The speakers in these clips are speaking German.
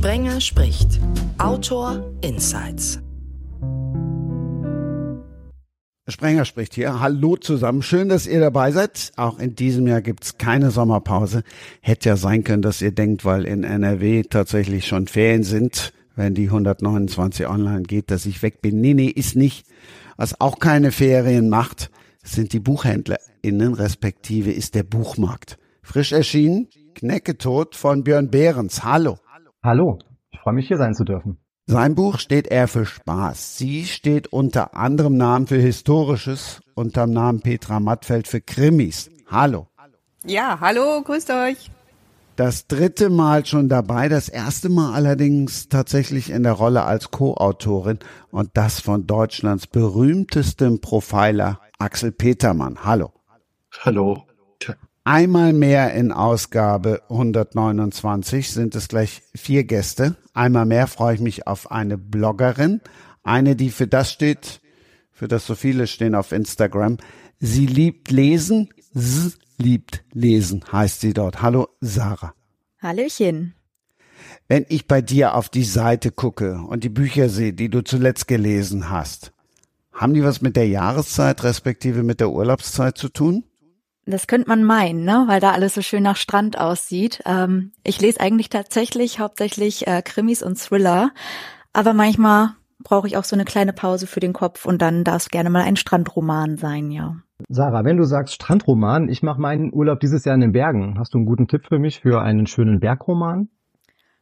Sprenger spricht. Autor Insights. Sprenger spricht hier. Hallo zusammen. Schön, dass ihr dabei seid. Auch in diesem Jahr gibt's keine Sommerpause. Hätte ja sein können, dass ihr denkt, weil in NRW tatsächlich schon Ferien sind, wenn die 129 online geht, dass ich weg bin. Nee, nee, ist nicht. Was auch keine Ferien macht, sind die BuchhändlerInnen, respektive ist der Buchmarkt. Frisch erschienen, Knäcketod von Björn Behrens. Hallo. Hallo. Ich freue mich, hier sein zu dürfen. Sein Buch steht eher für Spaß. Sie steht unter anderem Namen für Historisches, unterm Namen Petra Mattfeld für Krimis. Hallo. Ja, hallo, grüßt euch. Das dritte Mal schon dabei, das erste Mal allerdings tatsächlich in der Rolle als Co-Autorin und das von Deutschlands berühmtestem Profiler Axel Petermann. Hallo. Hallo. Einmal mehr in Ausgabe 129 sind es gleich vier Gäste. Einmal mehr freue ich mich auf eine Bloggerin, eine, die für das steht, für das so viele stehen auf Instagram. Sie liebt lesen, sie liebt lesen, heißt sie dort. Hallo, Sarah. Hallöchen. Wenn ich bei dir auf die Seite gucke und die Bücher sehe, die du zuletzt gelesen hast, haben die was mit der Jahreszeit respektive mit der Urlaubszeit zu tun? Das könnte man meinen, ne? weil da alles so schön nach Strand aussieht. Ähm, ich lese eigentlich tatsächlich hauptsächlich äh, Krimis und Thriller, aber manchmal brauche ich auch so eine kleine Pause für den Kopf und dann darf es gerne mal ein Strandroman sein, ja. Sarah, wenn du sagst Strandroman, ich mache meinen Urlaub dieses Jahr in den Bergen. Hast du einen guten Tipp für mich für einen schönen Bergroman?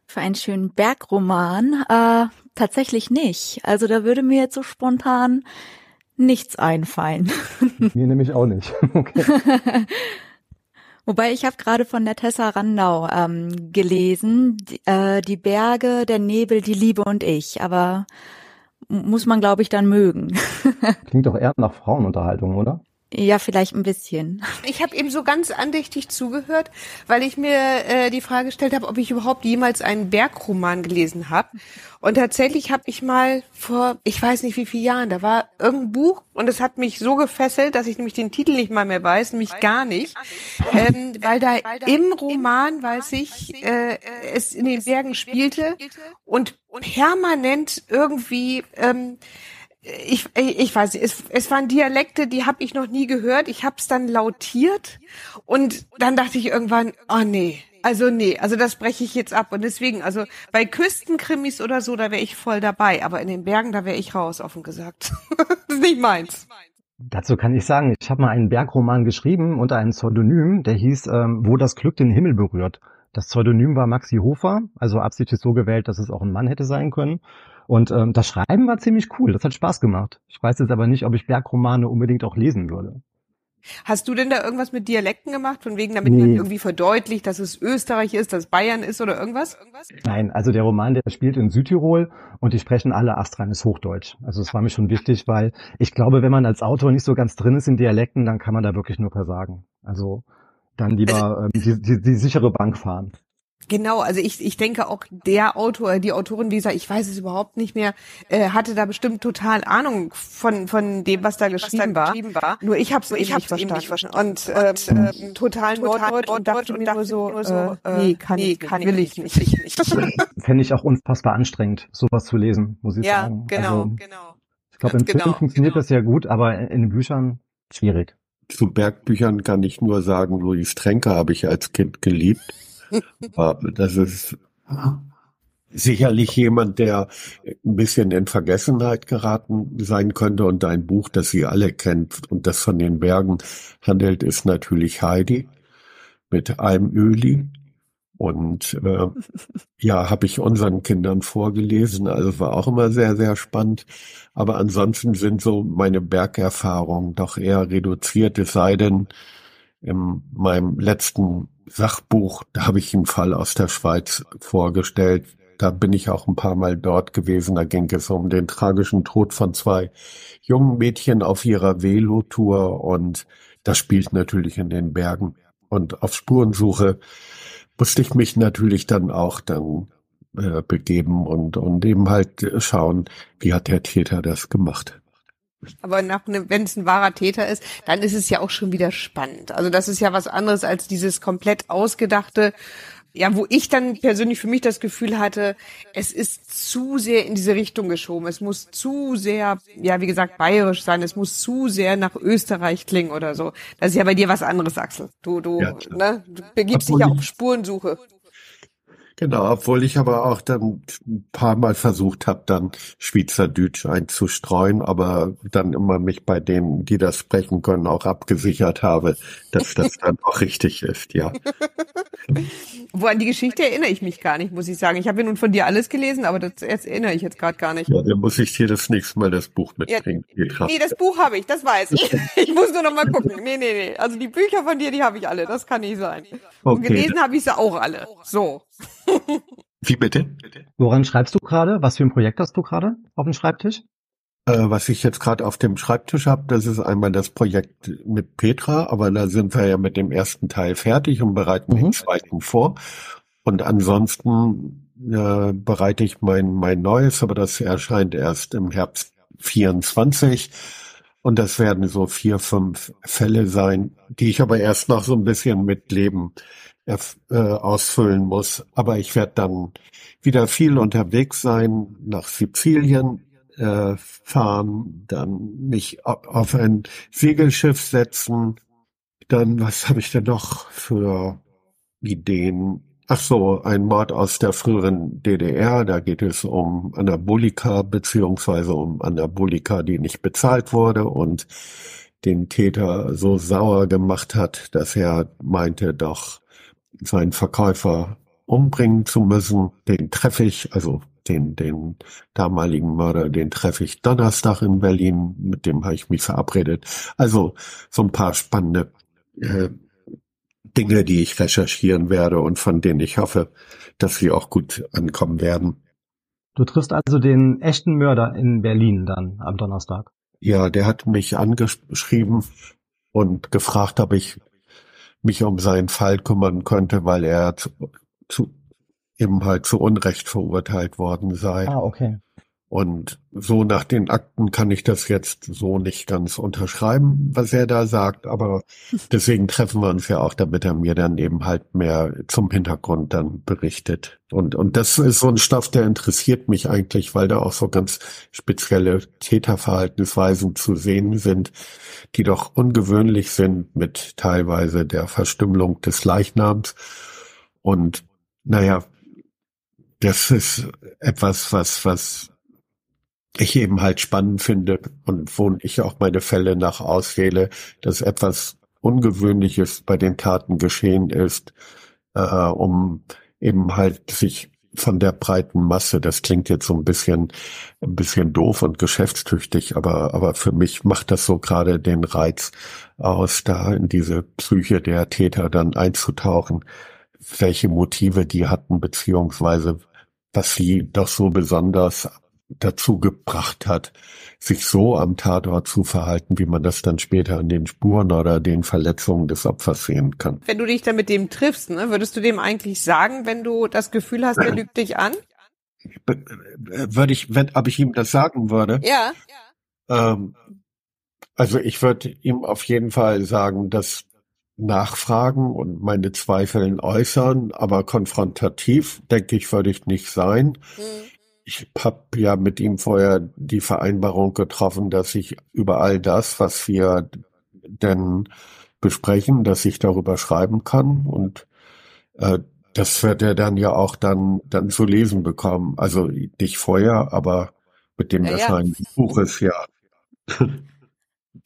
Für einen schönen Bergroman? Äh, tatsächlich nicht. Also da würde mir jetzt so spontan nichts einfallen. Mir nämlich auch nicht. Okay. Wobei ich habe gerade von der Tessa Randau ähm, gelesen, die, äh, die Berge, der Nebel, die Liebe und ich. Aber muss man, glaube ich, dann mögen. Klingt doch eher nach Frauenunterhaltung, oder? Ja, vielleicht ein bisschen. Ich habe eben so ganz andächtig zugehört, weil ich mir äh, die Frage gestellt habe, ob ich überhaupt jemals einen Bergroman gelesen habe. Und tatsächlich habe ich mal vor, ich weiß nicht wie viele Jahren, da war irgendein Buch und es hat mich so gefesselt, dass ich nämlich den Titel nicht mal mehr weiß, nämlich gar nicht, ähm, weil da im Roman, weiß ich, äh, es in den Bergen spielte und permanent irgendwie ähm, ich, ich weiß nicht, es, es waren Dialekte, die habe ich noch nie gehört. Ich habe es dann lautiert und dann dachte ich irgendwann, oh nee, also nee, also das breche ich jetzt ab. Und deswegen, also bei Küstenkrimis oder so, da wäre ich voll dabei, aber in den Bergen, da wäre ich raus, offen gesagt. das ist nicht meins. Dazu kann ich sagen, ich habe mal einen Bergroman geschrieben unter einem Pseudonym, der hieß ähm, Wo das Glück den Himmel berührt. Das Pseudonym war Maxi Hofer, also absichtlich so gewählt, dass es auch ein Mann hätte sein können. Und ähm, das Schreiben war ziemlich cool, das hat Spaß gemacht. Ich weiß jetzt aber nicht, ob ich Bergromane unbedingt auch lesen würde. Hast du denn da irgendwas mit Dialekten gemacht, von wegen, damit nee. man irgendwie verdeutlicht, dass es Österreich ist, dass Bayern ist oder irgendwas? Nein, also der Roman, der spielt in Südtirol und die sprechen alle astreines Hochdeutsch. Also es war mir schon wichtig, weil ich glaube, wenn man als Autor nicht so ganz drin ist in Dialekten, dann kann man da wirklich nur versagen. Also dann lieber ähm, die, die, die sichere Bank fahren. Genau, also ich, ich denke auch der Autor, die Autorin, wie gesagt, ich weiß es überhaupt nicht mehr, äh, hatte da bestimmt total Ahnung von von dem, was da, geschrieben, was da geschrieben, war. Nur ich habe es ich nicht, verstanden. nicht verstanden und, äh, und äh, total Norddeutsch und dachte mir nur so, nur so äh, nee, kann, nee, ich, kann will ich nicht. Ich nicht. Fände ich auch unfassbar anstrengend, sowas zu lesen, muss ich ja, sagen. Ja, genau, also, genau. Ich glaube, im genau, Film funktioniert genau. das ja gut, aber in den Büchern schwierig. Zu Bergbüchern kann ich nur sagen, Louis Tränker habe ich als Kind geliebt. Das ist sicherlich jemand, der ein bisschen in Vergessenheit geraten sein könnte. Und ein Buch, das Sie alle kennt und das von den Bergen handelt, ist natürlich Heidi mit einem Öli. Und äh, ja, habe ich unseren Kindern vorgelesen, also war auch immer sehr, sehr spannend. Aber ansonsten sind so meine Bergerfahrungen doch eher reduziert, es sei denn, in meinem letzten Sachbuch, da habe ich einen Fall aus der Schweiz vorgestellt. Da bin ich auch ein paar Mal dort gewesen. Da ging es um den tragischen Tod von zwei jungen Mädchen auf ihrer Velotour und das spielt natürlich in den Bergen. Und auf Spurensuche musste ich mich natürlich dann auch dann äh, begeben und, und eben halt schauen, wie hat der Täter das gemacht. Aber nach ne, wenn es ein wahrer Täter ist, dann ist es ja auch schon wieder spannend. Also das ist ja was anderes als dieses komplett ausgedachte, ja, wo ich dann persönlich für mich das Gefühl hatte, es ist zu sehr in diese Richtung geschoben. Es muss zu sehr, ja, wie gesagt, bayerisch sein. Es muss zu sehr nach Österreich klingen oder so. Das ist ja bei dir was anderes, Axel. Du, du, ja, ne, du begibst dich ja auf Spurensuche. Genau, obwohl ich aber auch dann ein paar Mal versucht habe, dann Schweizerdeutsch einzustreuen, aber dann immer mich bei denen, die das sprechen können, auch abgesichert habe, dass das dann auch richtig ist, ja. Wo an die Geschichte erinnere ich mich gar nicht, muss ich sagen. Ich habe ja nun von dir alles gelesen, aber das erinnere ich jetzt gerade gar nicht. Ja, dann muss ich dir das nächste Mal das Buch mitbringen. Ja, nee, das Buch habe ich, das weiß ich. ich muss nur noch mal gucken. Nee, nee, nee. Also die Bücher von dir, die habe ich alle, das kann nicht sein. Okay. Und gelesen habe ich sie auch alle. So. Wie bitte? Woran schreibst du gerade? Was für ein Projekt hast du gerade auf dem Schreibtisch? Äh, was ich jetzt gerade auf dem Schreibtisch habe, das ist einmal das Projekt mit Petra, aber da sind wir ja mit dem ersten Teil fertig und bereiten mhm. den zweiten vor. Und ansonsten äh, bereite ich mein, mein neues, aber das erscheint erst im Herbst 24. Und das werden so vier, fünf Fälle sein, die ich aber erst noch so ein bisschen mit Leben äh, ausfüllen muss. Aber ich werde dann wieder viel unterwegs sein nach Sizilien, äh, fahren, dann mich auf ein Segelschiff setzen. Dann, was habe ich denn noch für Ideen? Ach so, ein Mord aus der früheren DDR. Da geht es um Anabolika beziehungsweise um Anabolika, die nicht bezahlt wurde und den Täter so sauer gemacht hat, dass er meinte, doch seinen Verkäufer umbringen zu müssen. Den treffe ich, also den, den damaligen Mörder, den treffe ich Donnerstag in Berlin, mit dem habe ich mich verabredet. Also so ein paar spannende äh, Dinge, die ich recherchieren werde und von denen ich hoffe, dass sie auch gut ankommen werden. Du triffst also den echten Mörder in Berlin dann am Donnerstag. Ja, der hat mich angeschrieben und gefragt, ob ich mich um seinen Fall kümmern könnte, weil er zu, zu eben halt zu Unrecht verurteilt worden sei. Ah, okay. Und so nach den Akten kann ich das jetzt so nicht ganz unterschreiben, was er da sagt, aber deswegen treffen wir uns ja auch, damit er mir dann eben halt mehr zum Hintergrund dann berichtet. Und, und das ist so ein Stoff, der interessiert mich eigentlich, weil da auch so ganz spezielle Täterverhaltensweisen zu sehen sind, die doch ungewöhnlich sind mit teilweise der Verstümmelung des Leichnams. Und naja, das ist etwas, was, was ich eben halt spannend finde und wo ich auch meine Fälle nach auswähle, dass etwas Ungewöhnliches bei den Taten geschehen ist, äh, um eben halt sich von der breiten Masse, das klingt jetzt so ein bisschen, ein bisschen doof und geschäftstüchtig, aber, aber für mich macht das so gerade den Reiz aus, da in diese Psyche der Täter dann einzutauchen, welche Motive die hatten, beziehungsweise was sie doch so besonders dazu gebracht hat, sich so am Tatort zu verhalten, wie man das dann später an den Spuren oder den Verletzungen des Opfers sehen kann. Wenn du dich dann mit dem triffst, ne, würdest du dem eigentlich sagen, wenn du das Gefühl hast, er lügt dich an? Würde ich, wenn, ob ich ihm das sagen würde? Ja. Ähm, also ich würde ihm auf jeden Fall sagen, dass nachfragen und meine Zweifeln äußern, aber konfrontativ, denke ich, würde ich nicht sein. Mhm. Ich habe ja mit ihm vorher die Vereinbarung getroffen, dass ich über all das, was wir denn besprechen, dass ich darüber schreiben kann und äh, das wird er dann ja auch dann dann zu lesen bekommen. Also nicht vorher, aber mit dem ja, Erscheinen des Buches ja.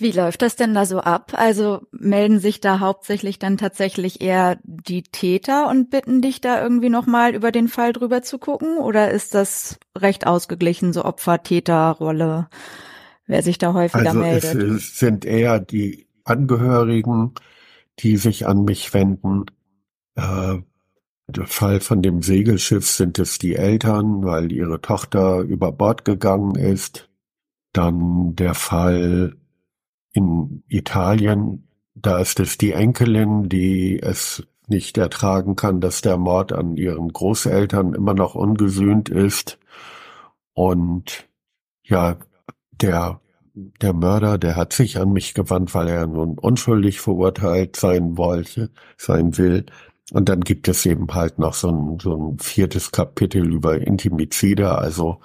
Wie läuft das denn da so ab? Also melden sich da hauptsächlich dann tatsächlich eher die Täter und bitten dich da irgendwie nochmal über den Fall drüber zu gucken? Oder ist das recht ausgeglichen, so Opfer-Täter-Rolle, wer sich da häufiger also meldet? Es sind eher die Angehörigen, die sich an mich wenden. Äh, der Fall von dem Segelschiff sind es die Eltern, weil ihre Tochter über Bord gegangen ist. Dann der Fall in Italien, da ist es die Enkelin, die es nicht ertragen kann, dass der Mord an ihren Großeltern immer noch ungesühnt ist. Und ja, der, der Mörder, der hat sich an mich gewandt, weil er nun unschuldig verurteilt sein wollte, sein will. und dann gibt es eben halt noch so ein, so ein viertes Kapitel über Intimizide, also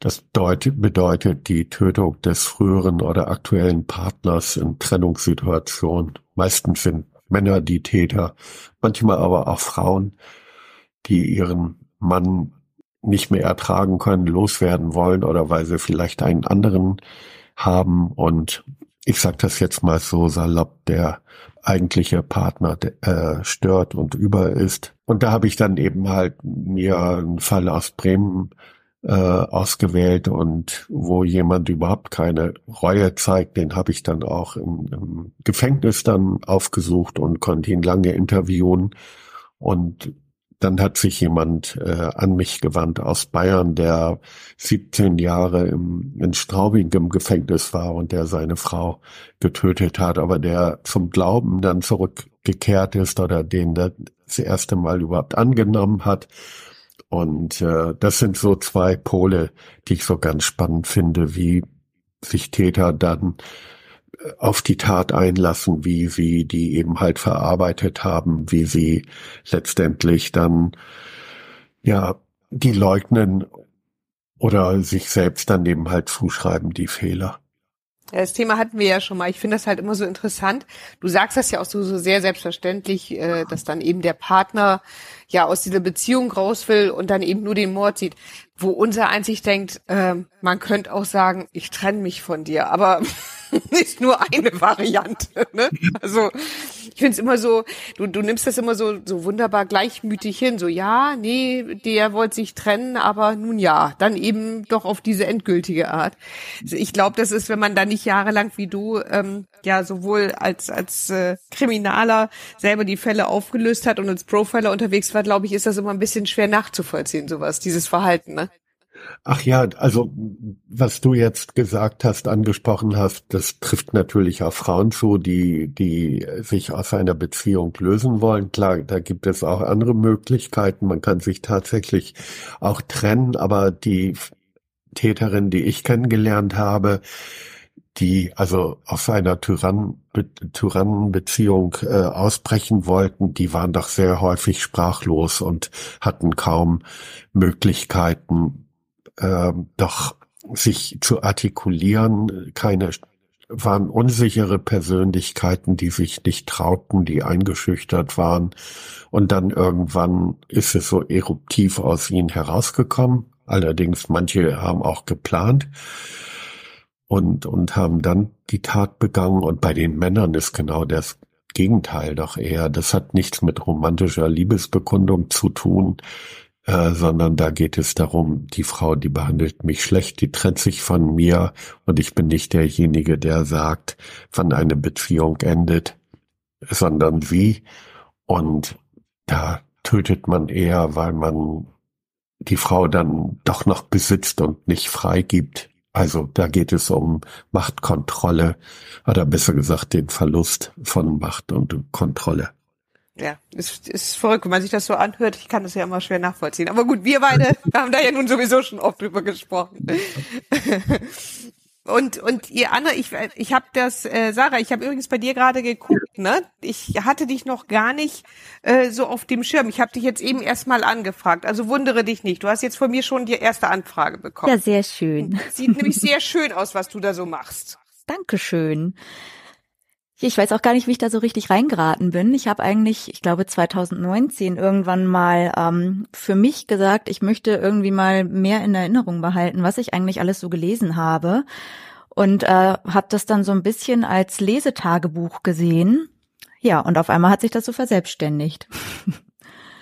das bedeutet die Tötung des früheren oder aktuellen Partners in Trennungssituationen. Meistens sind Männer die Täter, manchmal aber auch Frauen, die ihren Mann nicht mehr ertragen können, loswerden wollen oder weil sie vielleicht einen anderen haben und ich sage das jetzt mal so salopp, der eigentliche Partner äh, stört und über ist. Und da habe ich dann eben halt mir einen Fall aus Bremen äh, ausgewählt und wo jemand überhaupt keine Reue zeigt, den habe ich dann auch im, im Gefängnis dann aufgesucht und konnte ihn lange interviewen. Und dann hat sich jemand äh, an mich gewandt aus Bayern, der 17 Jahre im, in Straubing im Gefängnis war und der seine Frau getötet hat, aber der zum Glauben dann zurückgekehrt ist oder den das erste Mal überhaupt angenommen hat. Und äh, das sind so zwei Pole, die ich so ganz spannend finde, wie sich Täter dann auf die Tat einlassen, wie sie die eben halt verarbeitet haben, wie sie letztendlich dann ja die leugnen oder sich selbst dann eben halt zuschreiben, die Fehler. Das Thema hatten wir ja schon mal. Ich finde das halt immer so interessant. Du sagst das ja auch so, so sehr selbstverständlich, äh, dass dann eben der Partner ja aus dieser Beziehung raus will und dann eben nur den Mord sieht. Wo unser einzig denkt, äh, man könnte auch sagen, ich trenne mich von dir, aber ist nur eine Variante. Ne? Also ich finde es immer so, du, du nimmst das immer so, so wunderbar gleichmütig hin. So, ja, nee, der wollte sich trennen, aber nun ja, dann eben doch auf diese endgültige Art. Also ich glaube, das ist, wenn man da nicht jahrelang wie du ähm, ja sowohl als als äh, Kriminaler selber die Fälle aufgelöst hat und als Profiler unterwegs war, glaube ich, ist das immer ein bisschen schwer nachzuvollziehen, sowas, dieses Verhalten. Ne? Ach ja, also was du jetzt gesagt hast, angesprochen hast, das trifft natürlich auf Frauen zu, die, die sich aus einer Beziehung lösen wollen. Klar, da gibt es auch andere Möglichkeiten. Man kann sich tatsächlich auch trennen, aber die Täterin, die ich kennengelernt habe, die also aus einer Tyrann, Tyrannenbeziehung äh, ausbrechen wollten, die waren doch sehr häufig sprachlos und hatten kaum Möglichkeiten, äh, doch sich zu artikulieren, keine waren unsichere Persönlichkeiten, die sich nicht trauten, die eingeschüchtert waren. Und dann irgendwann ist es so eruptiv aus ihnen herausgekommen. Allerdings manche haben auch geplant und, und haben dann die Tat begangen. Und bei den Männern ist genau das Gegenteil doch eher. Das hat nichts mit romantischer Liebesbekundung zu tun. Äh, sondern da geht es darum, die Frau, die behandelt mich schlecht, die trennt sich von mir und ich bin nicht derjenige, der sagt, wann eine Beziehung endet, sondern sie. Und da tötet man eher, weil man die Frau dann doch noch besitzt und nicht freigibt. Also da geht es um Machtkontrolle oder besser gesagt den Verlust von Macht und Kontrolle ja, ist, ist verrückt, wenn man sich das so anhört. Ich kann das ja immer schwer nachvollziehen. Aber gut, wir beide haben da ja nun sowieso schon oft drüber gesprochen. Und und ihr Anna, ich ich habe das äh, Sarah, ich habe übrigens bei dir gerade geguckt, ne? Ich hatte dich noch gar nicht äh, so auf dem Schirm. Ich habe dich jetzt eben erstmal angefragt. Also wundere dich nicht. Du hast jetzt von mir schon die erste Anfrage bekommen. Ja, sehr schön. Sieht nämlich sehr schön aus, was du da so machst. Dankeschön. Ich weiß auch gar nicht, wie ich da so richtig reingeraten bin. Ich habe eigentlich, ich glaube 2019 irgendwann mal ähm, für mich gesagt, ich möchte irgendwie mal mehr in Erinnerung behalten, was ich eigentlich alles so gelesen habe. Und äh, habe das dann so ein bisschen als Lesetagebuch gesehen. Ja, und auf einmal hat sich das so verselbstständigt.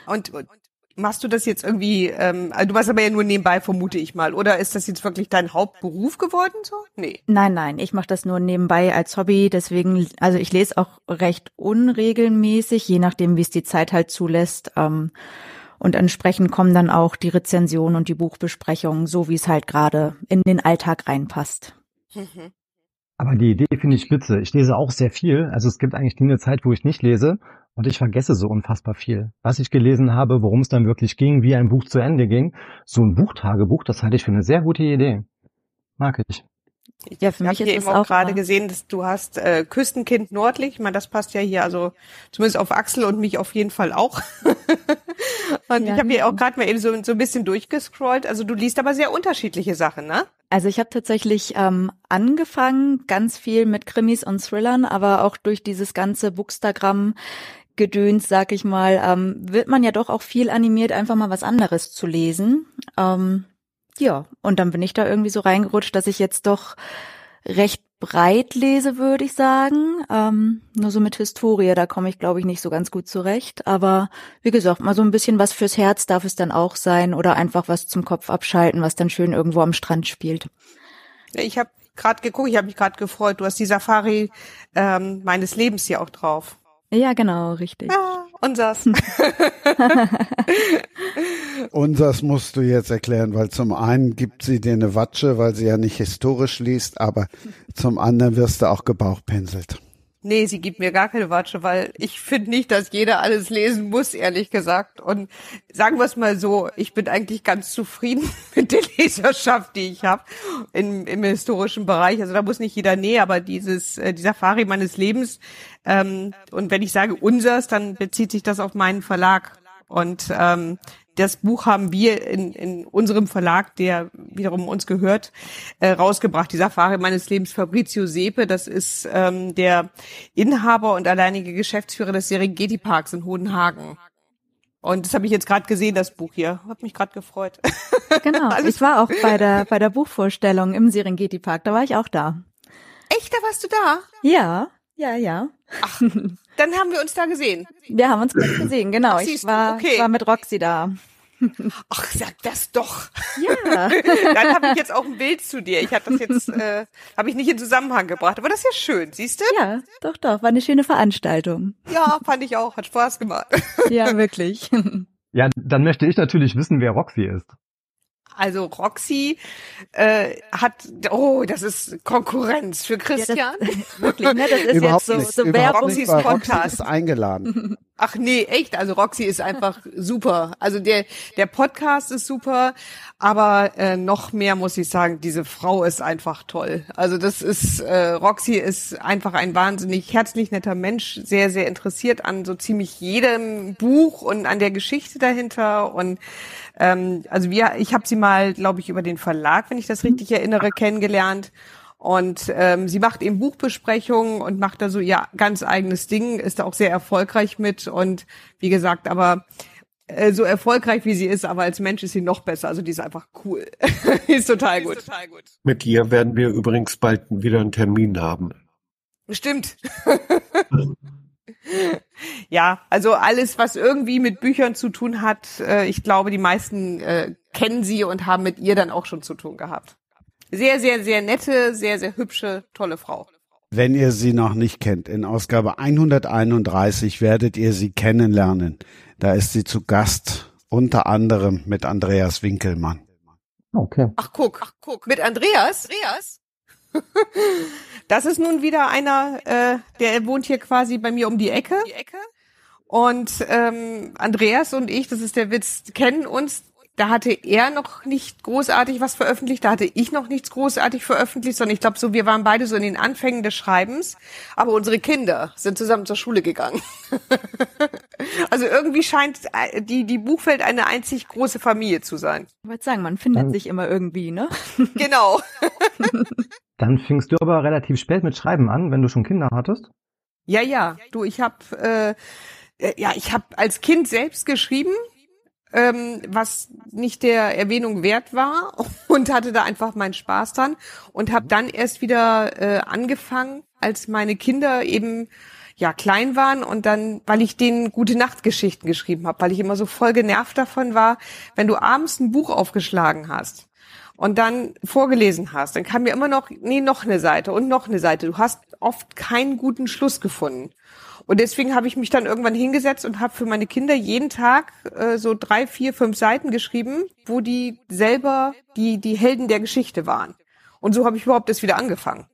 Und, und Machst du das jetzt irgendwie, ähm, also du machst aber ja nur nebenbei, vermute ich mal, oder ist das jetzt wirklich dein Hauptberuf geworden so? Nee. Nein, nein, ich mache das nur nebenbei als Hobby, deswegen, also ich lese auch recht unregelmäßig, je nachdem, wie es die Zeit halt zulässt. Ähm, und entsprechend kommen dann auch die Rezensionen und die Buchbesprechungen, so wie es halt gerade in den Alltag reinpasst. Mhm. Aber die Idee finde ich spitze. Ich lese auch sehr viel. Also es gibt eigentlich nie eine Zeit, wo ich nicht lese. Und ich vergesse so unfassbar viel. Was ich gelesen habe, worum es dann wirklich ging, wie ein Buch zu Ende ging. So ein Buchtagebuch, das halte ich für eine sehr gute Idee. Mag ich. Ja, für ich mich habe ist hier es eben auch gerade gesehen, dass du hast äh, Küstenkind nördlich. Ich meine, das passt ja hier, also zumindest auf Axel und mich auf jeden Fall auch. und Ja. ich habe hier auch gerade mal eben so, so ein bisschen durchgescrollt. Also du liest aber sehr unterschiedliche Sachen, ne? Also ich habe tatsächlich ähm, angefangen, ganz viel mit Krimis und Thrillern, aber auch durch dieses ganze Bookstagram Gedöns, sag ich mal, ähm, wird man ja doch auch viel animiert, einfach mal was anderes zu lesen. Ähm, ja, und dann bin ich da irgendwie so reingerutscht, dass ich jetzt doch recht breit lese, würde ich sagen. Ähm, nur so mit Historie, da komme ich, glaube ich, nicht so ganz gut zurecht. Aber wie gesagt, mal so ein bisschen was fürs Herz darf es dann auch sein oder einfach was zum Kopf abschalten, was dann schön irgendwo am Strand spielt. Ich habe gerade geguckt, ich habe mich gerade gefreut. Du hast die Safari ähm, meines Lebens hier auch drauf. Ja, genau, richtig. Ja, unsers. Unsers musst du jetzt erklären, weil zum einen gibt sie dir eine Watsche, weil sie ja nicht historisch liest, aber zum anderen wirst du auch gebauchpinselt. Nee, sie gibt mir gar keine Watsche, weil ich finde nicht, dass jeder alles lesen muss, ehrlich gesagt. Und sagen wir es mal so, ich bin eigentlich ganz zufrieden mit der Leserschaft, die ich habe im, im historischen Bereich. Also da muss nicht jeder näher, aber dieses äh, die Safari meines Lebens. Ähm, und wenn ich sage unsers, dann bezieht sich das auf meinen Verlag. Und ähm, das Buch haben wir in, in unserem Verlag, der wiederum uns gehört, äh, rausgebracht. Die Safari meines Lebens, Fabrizio Sepe, das ist ähm, der Inhaber und alleinige Geschäftsführer des Serengeti Parks in Hodenhagen. Und das habe ich jetzt gerade gesehen, das Buch hier. Hat mich gerade gefreut. Genau. Ich war auch bei der bei der Buchvorstellung im Serengeti Park, da war ich auch da. Echt, da warst du da? Ja, ja, ja. Dann haben wir uns da gesehen. Wir haben uns kurz gesehen, genau. Ach, Ich war, okay. war mit Roxy da. Ach, sag das doch. Ja. Dann habe ich jetzt auch ein Bild zu dir. Ich habe das jetzt, äh, habe ich nicht in Zusammenhang gebracht. Aber das ist ja schön, siehst du? ja, doch, doch, war eine schöne Veranstaltung. Ja, fand ich auch. Hat Spaß gemacht. Ja, wirklich. Ja, dann möchte ich natürlich wissen, wer Roxy ist. Also Roxy äh, hat, oh, das ist Konkurrenz für Christian. wirklich, ne? Das ist Überhaupt jetzt so, nicht, so überhaupt Werbung. nicht, Roxy Podcast. ist eingeladen. Ach nee, echt. Also Roxy ist einfach super. Also der der Podcast ist super, aber äh, noch mehr muss ich sagen, diese Frau ist einfach toll. Also das ist äh, Roxy ist einfach ein wahnsinnig herzlich netter Mensch, sehr sehr interessiert an so ziemlich jedem Buch und an der Geschichte dahinter und ähm, also wir, ich habe sie mal, glaube ich, über den Verlag, wenn ich das richtig erinnere, kennengelernt. Und ähm, sie macht eben Buchbesprechungen und macht da so ihr ganz eigenes Ding, ist da auch sehr erfolgreich mit. Und wie gesagt, aber äh, so erfolgreich wie sie ist, aber als Mensch ist sie noch besser. Also die ist einfach cool. die ist total gut. Mit ihr werden wir übrigens bald wieder einen Termin haben. Stimmt. ja, also alles, was irgendwie mit Büchern zu tun hat, äh, ich glaube, die meisten äh, kennen sie und haben mit ihr dann auch schon zu tun gehabt. Sehr, sehr, sehr nette, sehr, sehr hübsche, tolle Frau. Wenn ihr sie noch nicht kennt, in Ausgabe 131 werdet ihr sie kennenlernen. Da ist sie zu Gast, unter anderem mit Andreas Winkelmann. Okay. Ach guck, ach guck. Mit Andreas? Andreas? das ist nun wieder einer, äh, der wohnt hier quasi bei mir um die Ecke. Und ähm, Andreas und ich, das ist der Witz, kennen uns. Da hatte er noch nicht großartig was veröffentlicht, da hatte ich noch nichts großartig veröffentlicht, sondern ich glaube so, wir waren beide so in den Anfängen des Schreibens, aber unsere Kinder sind zusammen zur Schule gegangen. also irgendwie scheint äh, die, die Buchwelt eine einzig große Familie zu sein. Ich wollte sagen, man findet Dann- sich immer irgendwie, ne? Genau. Dann fingst du aber relativ spät mit Schreiben an, wenn du schon Kinder hattest. Ja, ja. Du, ich habe äh, äh, ja, ich habe als Kind selbst geschrieben, ähm, was nicht der Erwähnung wert war und hatte da einfach meinen Spaß dran und habe dann erst wieder äh, angefangen, als meine Kinder eben ja klein waren und dann, weil ich denen gute Nachtgeschichten geschrieben habe, weil ich immer so voll genervt davon war, wenn du abends ein Buch aufgeschlagen hast und dann vorgelesen hast, dann kam mir immer noch, nee, noch eine Seite und noch eine Seite. Du hast oft keinen guten Schluss gefunden. Und deswegen habe ich mich dann irgendwann hingesetzt und habe für meine Kinder jeden Tag äh, so drei, vier, fünf Seiten geschrieben, wo die selber die, die Helden der Geschichte waren. Und so habe ich überhaupt erst wieder angefangen.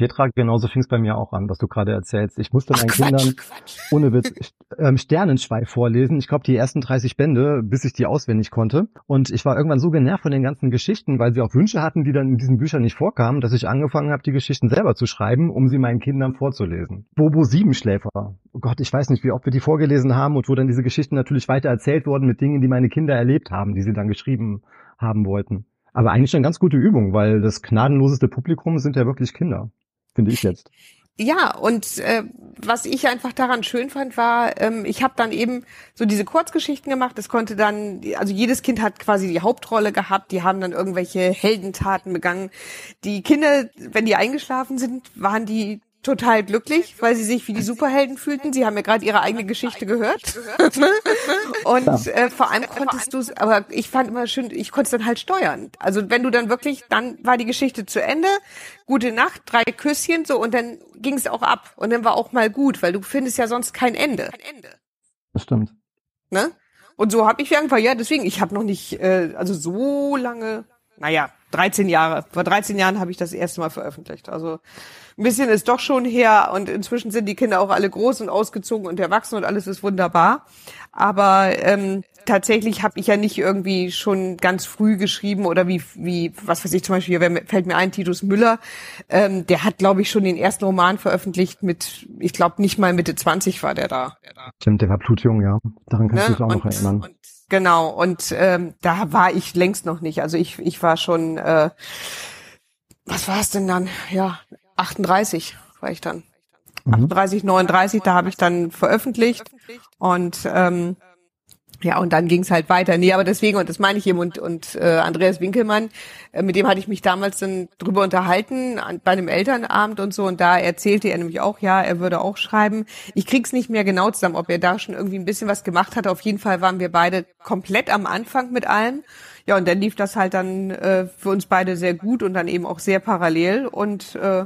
Petra, genauso fing es bei mir auch an, was du gerade erzählst. Ich musste Ach, meinen Quatsch, Kindern Quatsch. ohne Witz ähm, Sternenschweif vorlesen. Ich glaube, die ersten 30 Bände, bis ich die auswendig konnte. Und ich war irgendwann so genervt von den ganzen Geschichten, weil sie auch Wünsche hatten, die dann in diesen Büchern nicht vorkamen, dass ich angefangen habe, die Geschichten selber zu schreiben, um sie meinen Kindern vorzulesen. Bobo Siebenschläfer. Oh Gott, ich weiß nicht, wie oft wir die vorgelesen haben und wo dann diese Geschichten natürlich weiter erzählt wurden mit Dingen, die meine Kinder erlebt haben, die sie dann geschrieben haben wollten. Aber eigentlich eine ganz gute Übung, weil das gnadenloseste Publikum sind ja wirklich Kinder, finde ich jetzt. Ja, und äh, was ich einfach daran schön fand, war, ähm, ich habe dann eben so diese Kurzgeschichten gemacht. Das konnte dann, also jedes Kind hat quasi die Hauptrolle gehabt. Die haben dann irgendwelche Heldentaten begangen. Die Kinder, wenn die eingeschlafen sind, waren die total glücklich, weil sie sich wie die Superhelden fühlten. Sie haben ja gerade ihre eigene Geschichte gehört. und äh, vor allem konntest du es, aber ich fand immer schön, ich konnte es dann halt steuern. Also wenn du dann wirklich, dann war die Geschichte zu Ende, gute Nacht, drei Küsschen, so und dann ging es auch ab und dann war auch mal gut, weil du findest ja sonst kein Ende. Das stimmt. Ne? Und so habe ich einfach, ja, deswegen, ich habe noch nicht, äh, also so lange, naja, 13 Jahre. Vor 13 Jahren habe ich das erste Mal veröffentlicht. Also ein bisschen ist doch schon her und inzwischen sind die Kinder auch alle groß und ausgezogen und erwachsen und alles ist wunderbar. Aber ähm, tatsächlich habe ich ja nicht irgendwie schon ganz früh geschrieben oder wie, wie was weiß ich zum Beispiel, wer fällt mir ein, Titus Müller, ähm, der hat, glaube ich, schon den ersten Roman veröffentlicht mit, ich glaube, nicht mal Mitte 20 war der da. Stimmt, der war blutjung, ja. Daran kannst du Ne? dich auch noch Und- erinnern. Und, genau, und ähm, da war ich längst noch nicht. Also ich, ich war schon, äh, was war es denn dann? Ja, 38 war ich dann. Mhm. 38, 39, da habe ich dann veröffentlicht. Und ähm, ja, und dann ging es halt weiter. Nee, aber deswegen, und das meine ich eben, und, und äh, Andreas Winkelmann, äh, mit dem hatte ich mich damals dann drüber unterhalten, an, bei einem Elternabend und so, und da erzählte er nämlich auch, ja, er würde auch schreiben. Ich krieg's nicht mehr genau zusammen, ob er da schon irgendwie ein bisschen was gemacht hat. Auf jeden Fall waren wir beide komplett am Anfang mit allem. Ja, und dann lief das halt dann äh, für uns beide sehr gut und dann eben auch sehr parallel. Und äh,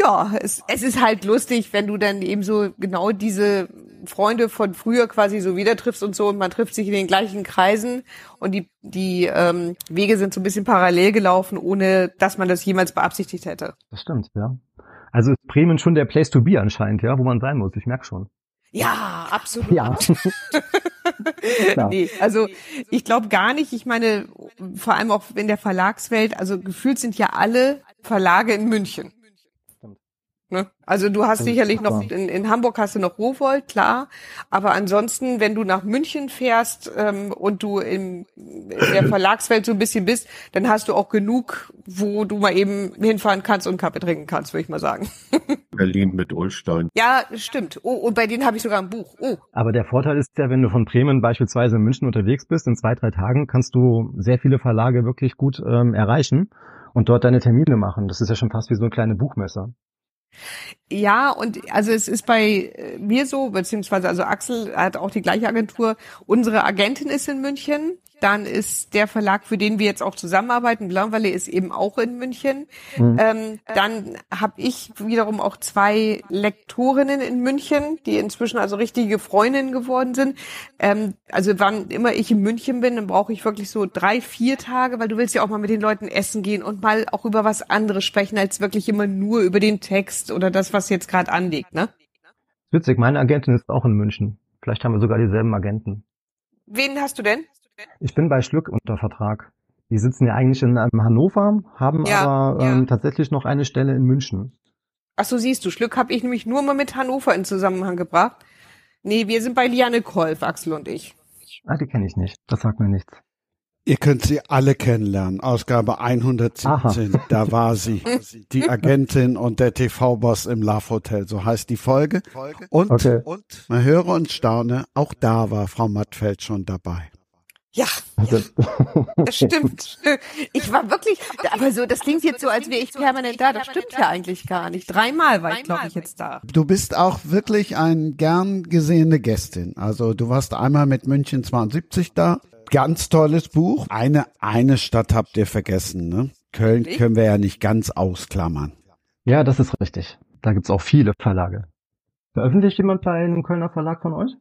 ja, es, es ist halt lustig, wenn du dann eben so genau diese Freunde von früher quasi so wieder triffst und so und man trifft sich in den gleichen Kreisen und die, die ähm, Wege sind so ein bisschen parallel gelaufen, ohne dass man das jemals beabsichtigt hätte. Das stimmt, ja. Also ist Bremen schon der Place to be anscheinend, ja, wo man sein muss. Ich merk schon. Ja, absolut. Ja. Nee, also ich glaube gar nicht. Ich meine, vor allem auch in der Verlagswelt, also gefühlt sind ja alle Verlage in München. Ne? Also du hast ist sicherlich noch, in, in Hamburg hast du noch Rowold, klar. Aber ansonsten, wenn du nach München fährst ähm, und du im, in der Verlagswelt so ein bisschen bist, dann hast du auch genug, wo du mal eben hinfahren kannst und Kaffee trinken kannst, würde ich mal sagen. Berlin mit Ulstein. Ja, stimmt. Oh, und bei denen habe ich sogar ein Buch. Oh, Aber der Vorteil ist ja, wenn du von Bremen beispielsweise in München unterwegs bist, in zwei, drei Tagen kannst du sehr viele Verlage wirklich gut ähm, erreichen und dort deine Termine machen. Das ist ja schon fast wie so eine kleine Buchmesse. Ja, und also es ist bei äh, mir so, beziehungsweise also Axel hat auch die gleiche Agentur. Unsere Agentin ist in München. Dann ist der Verlag, für den wir jetzt auch zusammenarbeiten, Blauvalley, ist eben auch in München. Ähm, dann habe ich wiederum auch zwei Lektorinnen in München, die inzwischen also richtige Freundinnen geworden sind. Ähm, also wann immer ich in München bin, dann brauche ich wirklich so drei, vier Tage, weil du willst ja auch mal mit den Leuten essen gehen und mal auch über was anderes sprechen, als wirklich immer nur über den Text oder das, was jetzt gerade anliegt, ne? Witzig, meine Agentin ist auch in München. Vielleicht haben wir sogar dieselben Agenten. Wen hast du denn? Ich bin bei Schlück unter Vertrag. Die sitzen ja eigentlich in ähm, Hannover, haben Ja, aber ja. ähm, tatsächlich noch eine Stelle in München. Ach so, siehst du, Schlück habe ich nämlich nur mal mit Hannover in Zusammenhang gebracht. Nee, wir sind bei Liane Kolf, Axel und ich. Ah, die kenne ich nicht. Das sagt mir nichts. Ihr könnt sie alle kennenlernen. Ausgabe 117, da war sie. Die Agentin und der TV-Boss im Love Hotel, so heißt die Folge. Und, Okay. und man höre und staune, auch da war Frau Mattfeld schon dabei. Ja, Also, das stimmt. Ich war wirklich, aber so, das klingt jetzt so, als wäre ich permanent da. Das stimmt ja eigentlich gar nicht. Dreimal war ich, glaube ich, jetzt da. Du bist auch wirklich ein gern gesehene Gästin. Also du warst einmal mit München 72 da. Ganz tolles Buch. Eine, eine Stadt habt ihr vergessen, ne? Köln können wir ja nicht ganz ausklammern. ja, das ist richtig. Da gibt's auch viele Verlage. Veröffentlicht jemand bei einem Kölner Verlag von euch?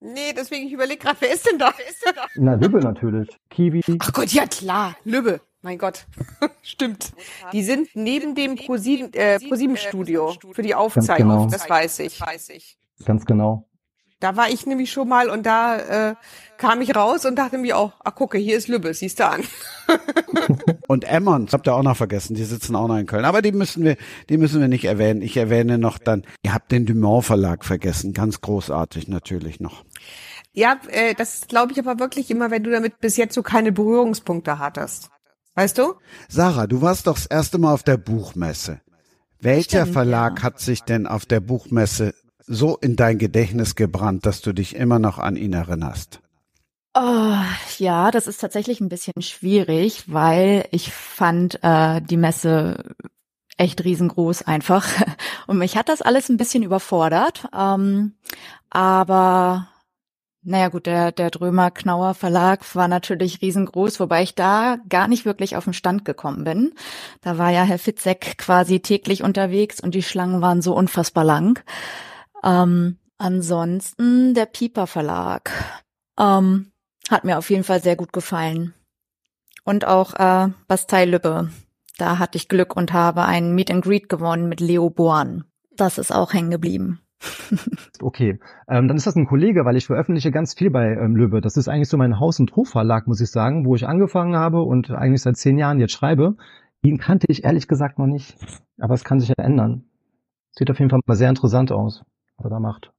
Nee, deswegen, ich überlege gerade, wer ist denn da? Wer ist denn da? Na, Lübbe natürlich. Kiwi. Ach Gott, ja klar, Lübbe. Mein Gott, stimmt. Die sind neben dem ProSieben äh, ProSieben Studio für die Aufzeichnung, genau. das weiß ich. Ganz genau. Da war ich nämlich schon mal und da äh, kam ich raus und dachte mir auch, ach gucke, hier ist Lübbe, siehst du an. Und Emmons, habt ihr auch noch vergessen, die sitzen auch noch in Köln. Aber die müssen wir, die müssen wir nicht erwähnen. Ich erwähne noch dann, ihr habt den Dumont Verlag vergessen, ganz großartig natürlich noch. Ja, äh, das glaube ich aber wirklich immer, wenn du damit bis jetzt so keine Berührungspunkte hattest. Weißt du? Sarah, du warst doch das erste Mal auf der Buchmesse. Welcher Stimmt, Verlag ja. hat sich denn auf der Buchmesse so in dein Gedächtnis gebrannt, dass du dich immer noch an ihn erinnerst? Oh, ja, das ist tatsächlich ein bisschen schwierig, weil ich fand äh, die Messe echt riesengroß einfach. Und mich hat das alles ein bisschen überfordert. Ähm, aber naja gut, der, der Drömer Knauer Verlag war natürlich riesengroß, wobei ich da gar nicht wirklich auf den Stand gekommen bin. Da war ja Herr Fitzek quasi täglich unterwegs und die Schlangen waren so unfassbar lang. Ähm, ansonsten der Pieper Verlag. Ähm, hat mir auf jeden Fall sehr gut gefallen. Und auch äh, Bastei Lübbe. Da hatte ich Glück und habe einen Meet and Greet gewonnen mit Leo Born. Das ist auch hängen geblieben. Okay, ähm, dann ist das ein Kollege, weil ich veröffentliche ganz viel bei ähm, Löbe. Das ist eigentlich so mein Haus- und Hofverlag, muss ich sagen, wo ich angefangen habe und eigentlich seit zehn Jahren jetzt schreibe. Ihn kannte ich ehrlich gesagt noch nicht, aber es kann sich ja ändern. Sieht auf jeden Fall mal sehr interessant aus, was er da macht.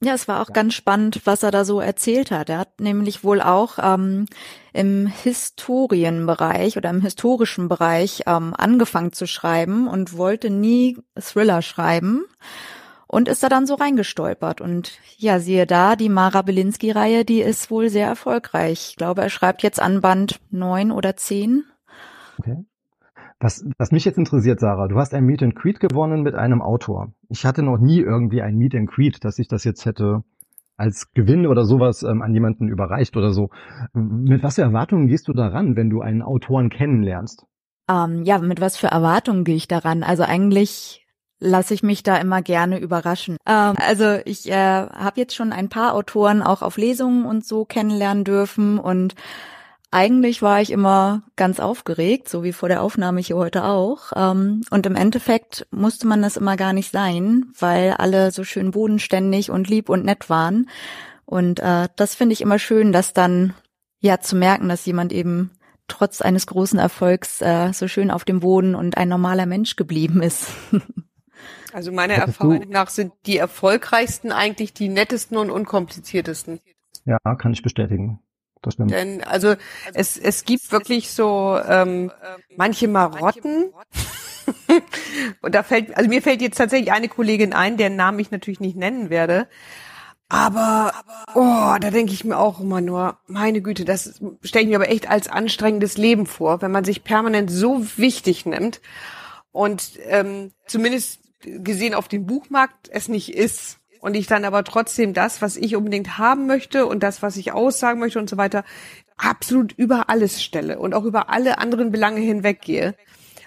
Ja, es war auch ganz spannend, was er da so erzählt hat. Er hat nämlich wohl auch ähm, im Historienbereich oder im historischen Bereich ähm, angefangen zu schreiben und wollte nie Thriller schreiben und ist da dann so reingestolpert. Und ja, siehe da, die Mara Belinsky-Reihe, die ist wohl sehr erfolgreich. Ich glaube, er schreibt jetzt an Band neun oder zehn. Okay. Was, was mich jetzt interessiert, Sarah, du hast ein Meet and Greet gewonnen mit einem Autor. Ich hatte noch nie irgendwie ein Meet and Greet, dass ich das jetzt hätte als Gewinn oder sowas ähm, an jemanden überreicht oder so. Mit was für Erwartungen gehst du daran, wenn du einen Autoren kennenlernst? Ähm, ja, mit was für Erwartungen gehe ich daran? Also eigentlich lasse ich mich da immer gerne überraschen. Ähm, also ich äh, habe jetzt schon ein paar Autoren auch auf Lesungen und so kennenlernen dürfen und eigentlich war ich immer ganz aufgeregt, so wie vor der Aufnahme hier heute auch. Ähm, und im Endeffekt musste man das immer gar nicht sein, weil alle so schön bodenständig und lieb und nett waren. Und äh, das finde ich immer schön, dass dann ja zu merken, dass jemand eben trotz eines großen Erfolgs äh, so schön auf dem Boden und ein normaler Mensch geblieben ist. Also meiner Hattest Erfahrung du- nach sind die erfolgreichsten eigentlich die nettesten und unkompliziertesten. Ja, kann ich bestätigen. Das stimmt. Denn also es, es gibt wirklich so ähm, manche Marotten. und da fällt, also mir fällt jetzt tatsächlich eine Kollegin ein, deren Namen ich natürlich nicht nennen werde. Aber, oh, da denke ich mir auch immer nur, meine Güte, das stelle ich mir aber echt als anstrengendes Leben vor, wenn man sich permanent so wichtig nimmt und ähm, zumindest gesehen auf dem Buchmarkt es nicht ist und ich dann aber trotzdem das, was ich unbedingt haben möchte und das, was ich aussagen möchte und so weiter, absolut über alles stelle und auch über alle anderen Belange hinweggehe.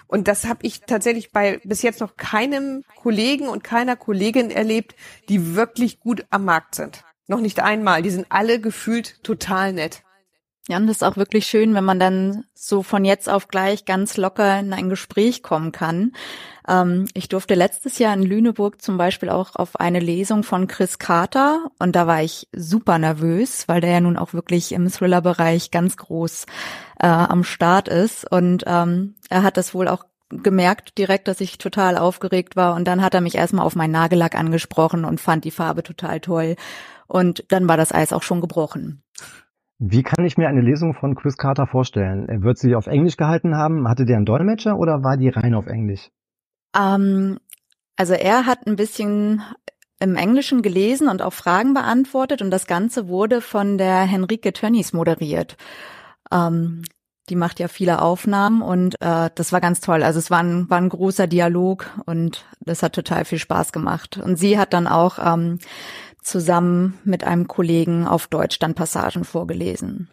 Und das habe ich tatsächlich bei bis jetzt noch keinem Kollegen und keiner Kollegin erlebt, die wirklich gut am Markt sind. Noch nicht einmal. Die sind alle gefühlt total nett. Ja, und das ist auch wirklich schön, wenn man dann so von jetzt auf gleich ganz locker in ein Gespräch kommen kann. Ähm, ich durfte letztes Jahr in Lüneburg zum Beispiel auch auf eine Lesung von Chris Carter und da war ich super nervös, weil der ja nun auch wirklich im Thriller-Bereich ganz groß äh, am Start ist und ähm, er hat das wohl auch gemerkt direkt, dass ich total aufgeregt war und dann hat er mich erstmal auf meinen Nagellack angesprochen und fand die Farbe total toll und dann war das Eis auch schon gebrochen. Wie kann ich mir eine Lesung von Chris Carter vorstellen? Wird sie auf Englisch gehalten haben. Hatte der einen Dolmetscher oder war die rein auf Englisch? Ähm, also er hat ein bisschen im Englischen gelesen und auch Fragen beantwortet und das Ganze wurde von der Henrike Tönnies moderiert. Ähm, die macht ja viele Aufnahmen und äh, das war ganz toll. Also es war ein, war ein großer Dialog und das hat total viel Spaß gemacht. Und sie hat dann auch ähm, zusammen mit einem Kollegen auf Deutsch dann Passagen vorgelesen.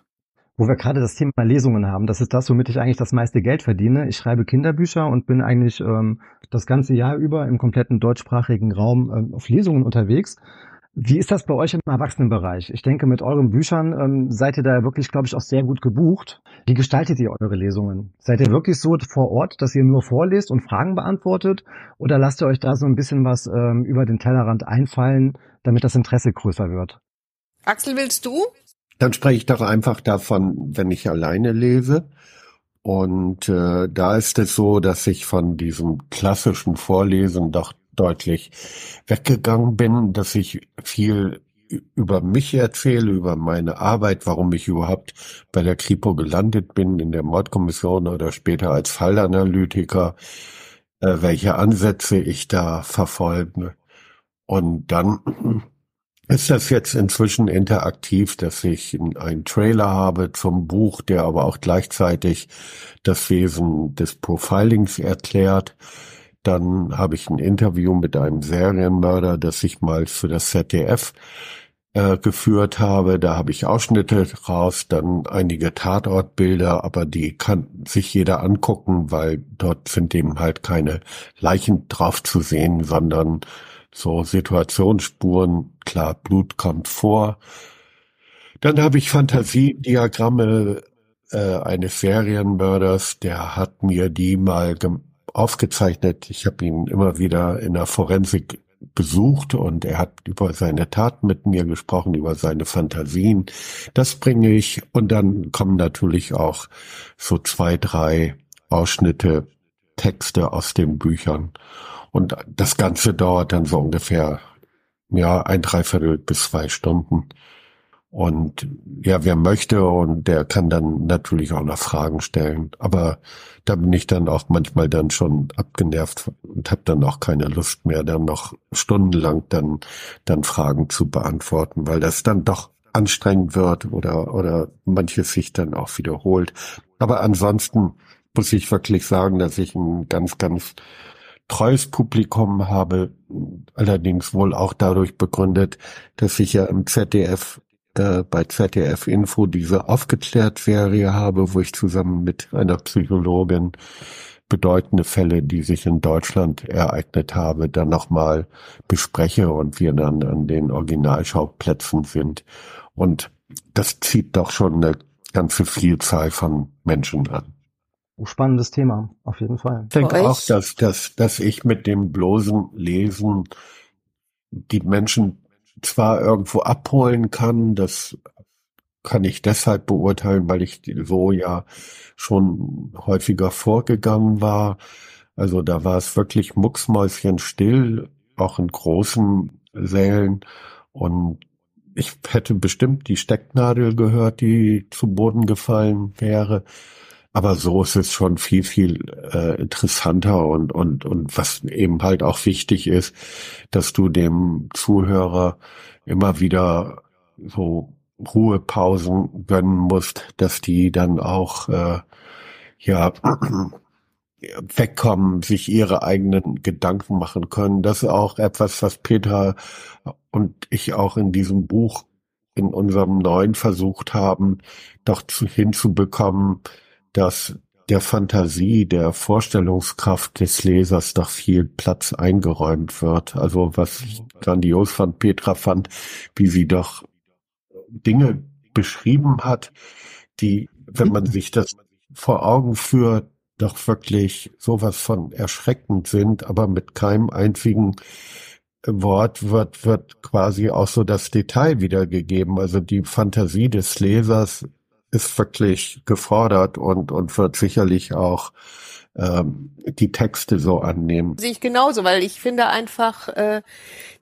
Wo wir gerade das Thema Lesungen haben, das ist das, womit ich eigentlich das meiste Geld verdiene. Ich schreibe Kinderbücher und bin eigentlich ähm, das ganze Jahr über im kompletten deutschsprachigen Raum ähm, auf Lesungen unterwegs. Wie ist das bei euch im Erwachsenenbereich? Ich denke, mit euren Büchern ähm, seid ihr da wirklich, glaube ich, auch sehr gut gebucht. Wie gestaltet ihr eure Lesungen? Seid ihr wirklich so vor Ort, dass ihr nur vorlest und Fragen beantwortet? Oder lasst ihr euch da so ein bisschen was ähm, über den Tellerrand einfallen, damit das Interesse größer wird? Axel, willst du? Dann spreche ich doch einfach davon, wenn ich alleine lese. Und äh, da ist es so, dass ich von diesem klassischen Vorlesen doch deutlich weggegangen bin, dass ich viel über mich erzähle, über meine Arbeit, warum ich überhaupt bei der Kripo gelandet bin, in der Mordkommission oder später als Fallanalytiker, äh, welche Ansätze ich da verfolge. Und dann ist das jetzt inzwischen interaktiv, dass ich einen Trailer habe zum Buch, der aber auch gleichzeitig das Wesen des Profilings erklärt. Dann habe ich ein Interview mit einem Serienmörder, das ich mal für das ZDF äh, geführt habe. Da habe ich Ausschnitte raus, dann einige Tatortbilder, aber die kann sich jeder angucken, weil dort sind eben halt keine Leichen drauf zu sehen, sondern so Situationsspuren. Klar, Blut kommt vor. Dann habe ich Fantasiediagramme äh, eines Serienmörders, der hat mir die mal aufgezeichnet. Ich habe ihn immer wieder in der Forensik besucht und er hat über seine Taten mit mir gesprochen, über seine Fantasien. Das bringe ich und dann kommen natürlich auch so zwei, drei Ausschnitte, Texte aus den Büchern. Und das Ganze dauert dann so ungefähr, ja, ein Dreiviertel bis zwei Stunden. Und ja, wer möchte und der kann dann natürlich auch noch Fragen stellen. Aber da bin ich dann auch manchmal dann schon abgenervt und habe dann auch keine Lust mehr, dann noch stundenlang dann, dann Fragen zu beantworten, weil das dann doch anstrengend wird oder, oder manches sich dann auch wiederholt. Aber ansonsten muss ich wirklich sagen, dass ich ein ganz, ganz treues Publikum habe, allerdings wohl auch dadurch begründet, dass ich ja im ZDF äh, bei ZDF Info diese Aufgeklärt-Serie habe, wo ich zusammen mit einer Psychologin bedeutende Fälle, die sich in Deutschland ereignet habe, dann nochmal bespreche und wir dann an den Originalschauplätzen sind. Und das zieht doch schon eine ganze Vielzahl von Menschen an. Spannendes Thema, auf jeden Fall. Ich denke auch, dass, dass, dass ich mit dem bloßen Lesen die Menschen zwar irgendwo abholen kann, das kann ich deshalb beurteilen, weil ich so ja schon häufiger vorgegangen war. Also da war es wirklich mucksmäuschen still, auch in großen Sälen. Und ich hätte bestimmt die Stecknadel gehört, die zu Boden gefallen wäre. Aber so ist es schon viel, viel äh, interessanter und, und, und was eben halt auch wichtig ist, dass du dem Zuhörer immer wieder so Ruhepausen gönnen musst, dass die dann auch äh, ja wegkommen, sich ihre eigenen Gedanken machen können. Das ist auch etwas, was Peter und ich auch in diesem Buch in unserem neuen versucht haben, doch zu, hinzubekommen, dass der Fantasie, der Vorstellungskraft des Lesers doch viel Platz eingeräumt wird. Also was ich grandios fand, Petra fand, wie sie doch Dinge beschrieben hat, die, wenn man sich das vor Augen führt, doch wirklich sowas von erschreckend sind, aber mit keinem einzigen Wort wird, wird quasi auch so das Detail wiedergegeben. Also die Fantasie des Lesers ist wirklich gefordert und, und wird sicherlich auch ähm, die Texte so annehmen. Sehe ich genauso, weil ich finde einfach äh,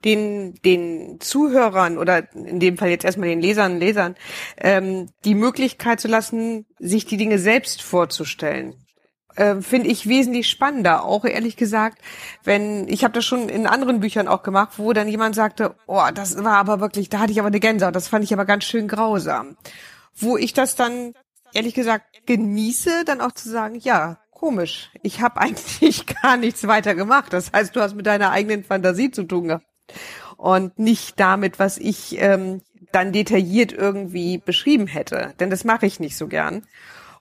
den den Zuhörern oder in dem Fall jetzt erstmal den Lesern Lesern ähm, die Möglichkeit zu lassen, sich die Dinge selbst vorzustellen. Äh, finde ich wesentlich spannender, auch ehrlich gesagt, wenn ich habe das schon in anderen Büchern auch gemacht, wo dann jemand sagte, oh, das war aber wirklich, da hatte ich aber eine Gänsehaut, das fand ich aber ganz schön grausam wo ich das dann ehrlich gesagt genieße, dann auch zu sagen, ja, komisch, ich habe eigentlich gar nichts weiter gemacht. Das heißt, du hast mit deiner eigenen Fantasie zu tun gehabt und nicht damit, was ich ähm, dann detailliert irgendwie beschrieben hätte. Denn das mache ich nicht so gern.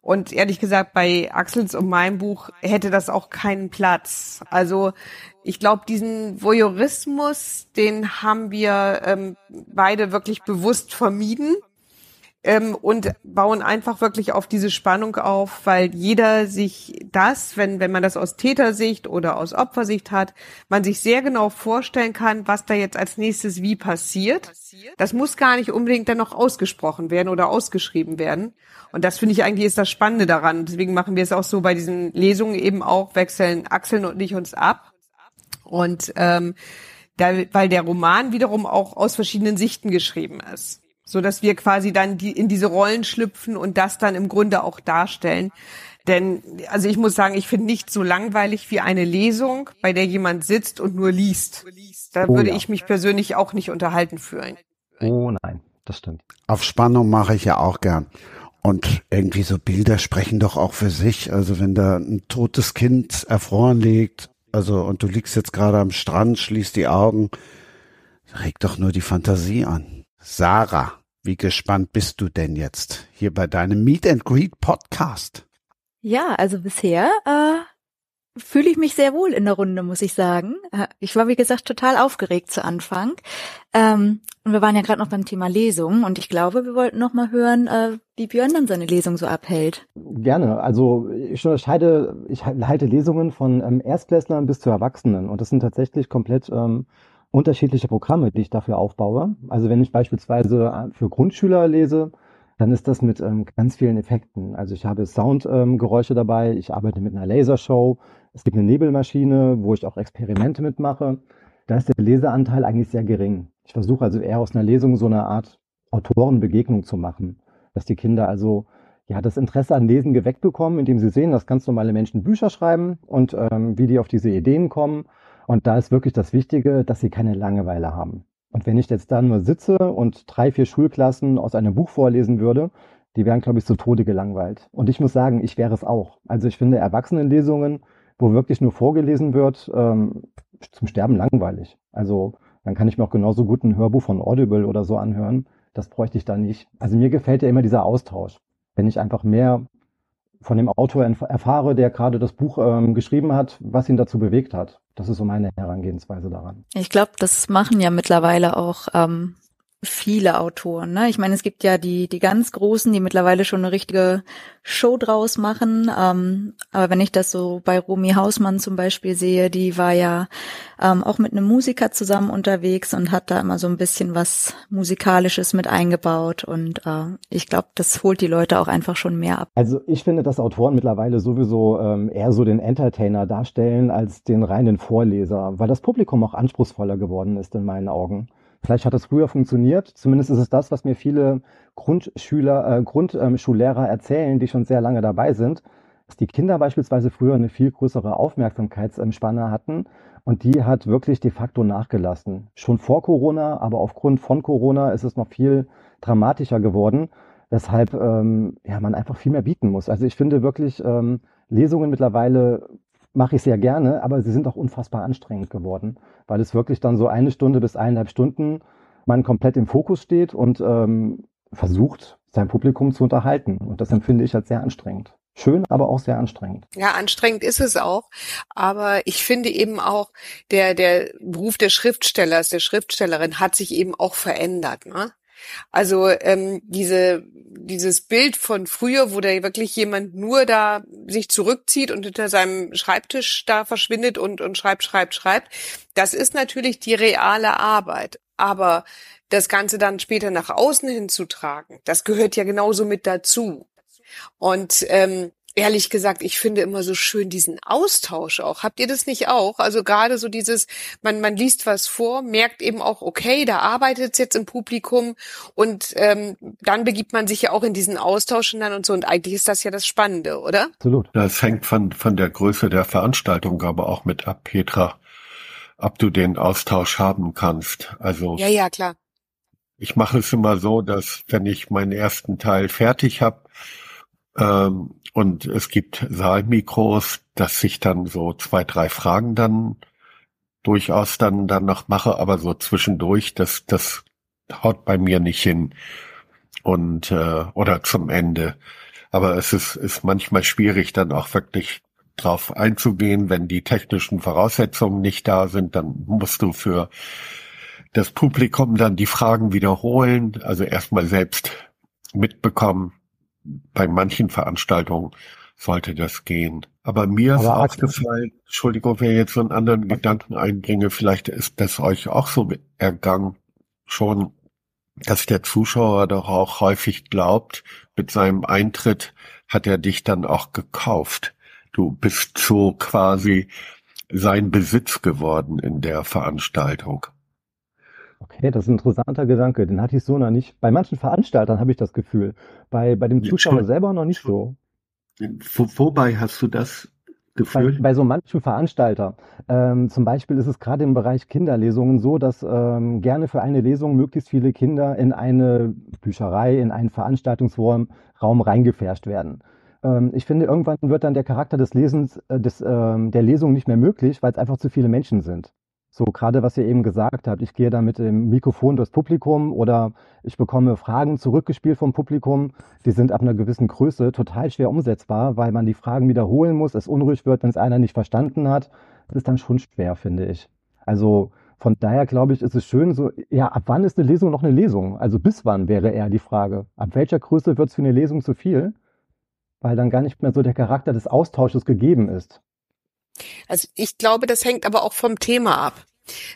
Und ehrlich gesagt, bei Axels und meinem Buch hätte das auch keinen Platz. Also ich glaube, diesen Voyeurismus, den haben wir ähm, beide wirklich bewusst vermieden ähm, und bauen einfach wirklich auf diese Spannung auf, weil jeder sich das, wenn, wenn man das aus Tätersicht oder aus Opfersicht hat, man sich sehr genau vorstellen kann, was da jetzt als nächstes wie passiert. Das muss gar nicht unbedingt dann noch ausgesprochen werden oder ausgeschrieben werden. Und das finde ich eigentlich ist das Spannende daran. Deswegen machen wir es auch so bei diesen Lesungen eben auch, wechseln Axeln und ich uns ab. Und ähm, da, weil der Roman wiederum auch aus verschiedenen Sichten geschrieben ist so dass wir quasi dann die, in diese Rollen schlüpfen und das dann im Grunde auch darstellen. Denn, also ich muss sagen, ich finde nicht so langweilig wie eine Lesung, bei der jemand sitzt und nur liest. Da oh, würde ja. ich mich persönlich auch nicht unterhalten fühlen. Oh nein, das stimmt. Auf Spannung mache ich ja auch gern. Und irgendwie so Bilder sprechen doch auch für sich. Also wenn da ein totes Kind erfroren liegt, also und du liegst jetzt gerade am Strand, schließt die Augen, regt doch nur die Fantasie an. Sarah, wie gespannt bist du denn jetzt hier bei deinem Meet and Greet Podcast? Ja, also bisher äh, fühle ich mich sehr wohl in der Runde, muss ich sagen. Äh, ich war, wie gesagt, total aufgeregt zu Anfang. Ähm, und wir waren ja gerade noch beim Thema Lesung und ich glaube, wir wollten noch mal hören, äh, wie Björn dann seine Lesung so abhält. Gerne. Also ich unterscheide, ich halte Lesungen von ähm, Erstklässlern bis zu Erwachsenen und das sind tatsächlich komplett ähm, unterschiedliche Programme, die ich dafür aufbaue. Also wenn ich beispielsweise äh, für Grundschüler lese, dann ist das mit ähm, ganz vielen Effekten. Also ich habe Soundgeräusche ähm, dabei, ich arbeite mit einer Lasershow, es gibt eine Nebelmaschine, wo ich auch Experimente mitmache. Da ist der Leseanteil eigentlich sehr gering. Ich versuche also eher aus einer Lesung so eine Art Autorenbegegnung zu machen, dass die Kinder also ja das Interesse an Lesen geweckt bekommen, indem sie sehen, dass ganz normale Menschen Bücher schreiben und ähm, wie die auf diese Ideen kommen und da ist wirklich das Wichtige, dass sie keine Langeweile haben. Und wenn ich jetzt da nur sitze und drei, vier Schulklassen aus einem Buch vorlesen würde, die wären, glaube ich, zu Tode gelangweilt. Und ich muss sagen, ich wäre es auch. Also ich finde Erwachsenenlesungen, wo wirklich nur vorgelesen wird, ähm, zum Sterben langweilig. Also dann kann ich mir auch genauso gut ein Hörbuch von Audible oder so anhören. Das bräuchte ich da nicht. Also mir gefällt ja immer dieser Austausch. Wenn ich einfach mehr von dem Autor erfahre, der gerade das Buch ähm, geschrieben hat, was ihn dazu bewegt hat. Das ist so meine Herangehensweise daran. Ich glaube, das machen ja mittlerweile auch ähm, viele Autoren. Ne? Ich meine, es gibt ja die, die ganz Großen, die mittlerweile schon eine richtige Show draus machen. Ähm, aber wenn ich das so bei Romy Hausmann zum Beispiel sehe, die war ja ähm, auch mit einem Musiker zusammen unterwegs und hat da immer so ein bisschen was Musikalisches mit eingebaut. Und äh, ich glaube, das holt die Leute auch einfach schon mehr ab. Also ich finde, dass Autoren mittlerweile sowieso ähm, eher so den Entertainer darstellen als den reinen Vorleser, weil das Publikum auch anspruchsvoller geworden ist in meinen Augen. Vielleicht hat das früher funktioniert. Zumindest ist es das, was mir viele Grundschüler, äh, Grundschullehrer erzählen, die schon sehr lange dabei sind, dass die Kinder beispielsweise früher eine viel größere Aufmerksamkeitsspanne hatten und die hat wirklich de facto nachgelassen. Schon vor Corona, aber aufgrund von Corona ist es noch viel dramatischer geworden, weshalb ähm, ja, man einfach viel mehr bieten muss. Also ich finde wirklich ähm, Lesungen mittlerweile mache ich sehr gerne, aber sie sind auch unfassbar anstrengend geworden, weil es wirklich dann so eine Stunde bis eineinhalb Stunden man komplett im Fokus steht und ähm, versucht, sein Publikum zu unterhalten. Und das empfinde ich als sehr anstrengend. Schön, aber auch sehr anstrengend. Ja, anstrengend ist es auch. Aber ich finde eben auch, der, der Beruf des Schriftstellers, der Schriftstellerin hat sich eben auch verändert. Ne? Also ähm, diese, dieses Bild von früher, wo da wirklich jemand nur da sich zurückzieht und hinter seinem Schreibtisch da verschwindet und, und schreibt, schreibt, schreibt, das ist natürlich die reale Arbeit. Aber das Ganze dann später nach außen hinzutragen, das gehört ja genauso mit dazu. Und ähm, ehrlich gesagt, ich finde immer so schön diesen Austausch auch. Habt ihr das nicht auch? Also gerade so dieses, man, man liest was vor, merkt eben auch, okay, da arbeitet es jetzt im Publikum und ähm, dann begibt man sich ja auch in diesen Austausch und dann und so. Und eigentlich ist das ja das Spannende, oder? Absolut. Das hängt von, von der Größe der Veranstaltung aber auch mit ab, Petra, ob du den Austausch haben kannst. Also. Ja, ja, klar. Ich mache es immer so, dass wenn ich meinen ersten Teil fertig habe, ähm, und es gibt Saalmikros, dass ich dann so zwei, drei Fragen dann durchaus dann, dann noch mache, aber so zwischendurch, das, das haut bei mir nicht hin. Und, äh, oder zum Ende. Aber es ist, ist manchmal schwierig, dann auch wirklich drauf einzugehen, wenn die technischen Voraussetzungen nicht da sind, dann musst du für das Publikum dann die Fragen wiederholen, also erstmal selbst mitbekommen, bei manchen Veranstaltungen sollte das gehen. Aber mir ist Aber aufgefallen, Entschuldigung, wenn ich jetzt so einen anderen Gedanken einbringe, vielleicht ist das euch auch so ergangen, schon, dass der Zuschauer doch auch häufig glaubt, mit seinem Eintritt hat er dich dann auch gekauft. Du bist so quasi sein Besitz geworden in der Veranstaltung. Okay, das ist ein interessanter Gedanke. Den hatte ich so noch nicht. Bei manchen Veranstaltern habe ich das Gefühl. Bei, bei dem Ja, Zuschauer schon. selber noch nicht so. Wo, wobei hast du das Bei, Gefühl? bei so manchen Veranstalter. Ähm, zum Beispiel ist es gerade im Bereich Kinderlesungen so, dass ähm, gerne für eine Lesung möglichst viele Kinder in eine Bücherei, in einen Veranstaltungsraum Raum reingefärscht werden. Ähm, ich finde, irgendwann wird dann der Charakter des Lesens, äh, des, ähm, der Lesung nicht mehr möglich, weil es einfach zu viele Menschen sind. So gerade was ihr eben gesagt habt, ich gehe da mit dem Mikrofon durchs Publikum oder ich bekomme Fragen zurückgespielt vom Publikum. Die sind ab einer gewissen Größe total schwer umsetzbar, weil man die Fragen wiederholen muss, es unruhig wird, wenn es einer nicht verstanden hat. Das ist dann schon schwer, finde ich. Also von daher glaube ich, ist es schön so, ja, ab wann ist eine Lesung noch eine Lesung? Also bis wann wäre eher die Frage. Ab welcher Größe wird es für eine Lesung zu viel? Weil dann gar nicht mehr so der Charakter des Austausches gegeben ist. Also ich glaube, das hängt aber auch vom Thema ab.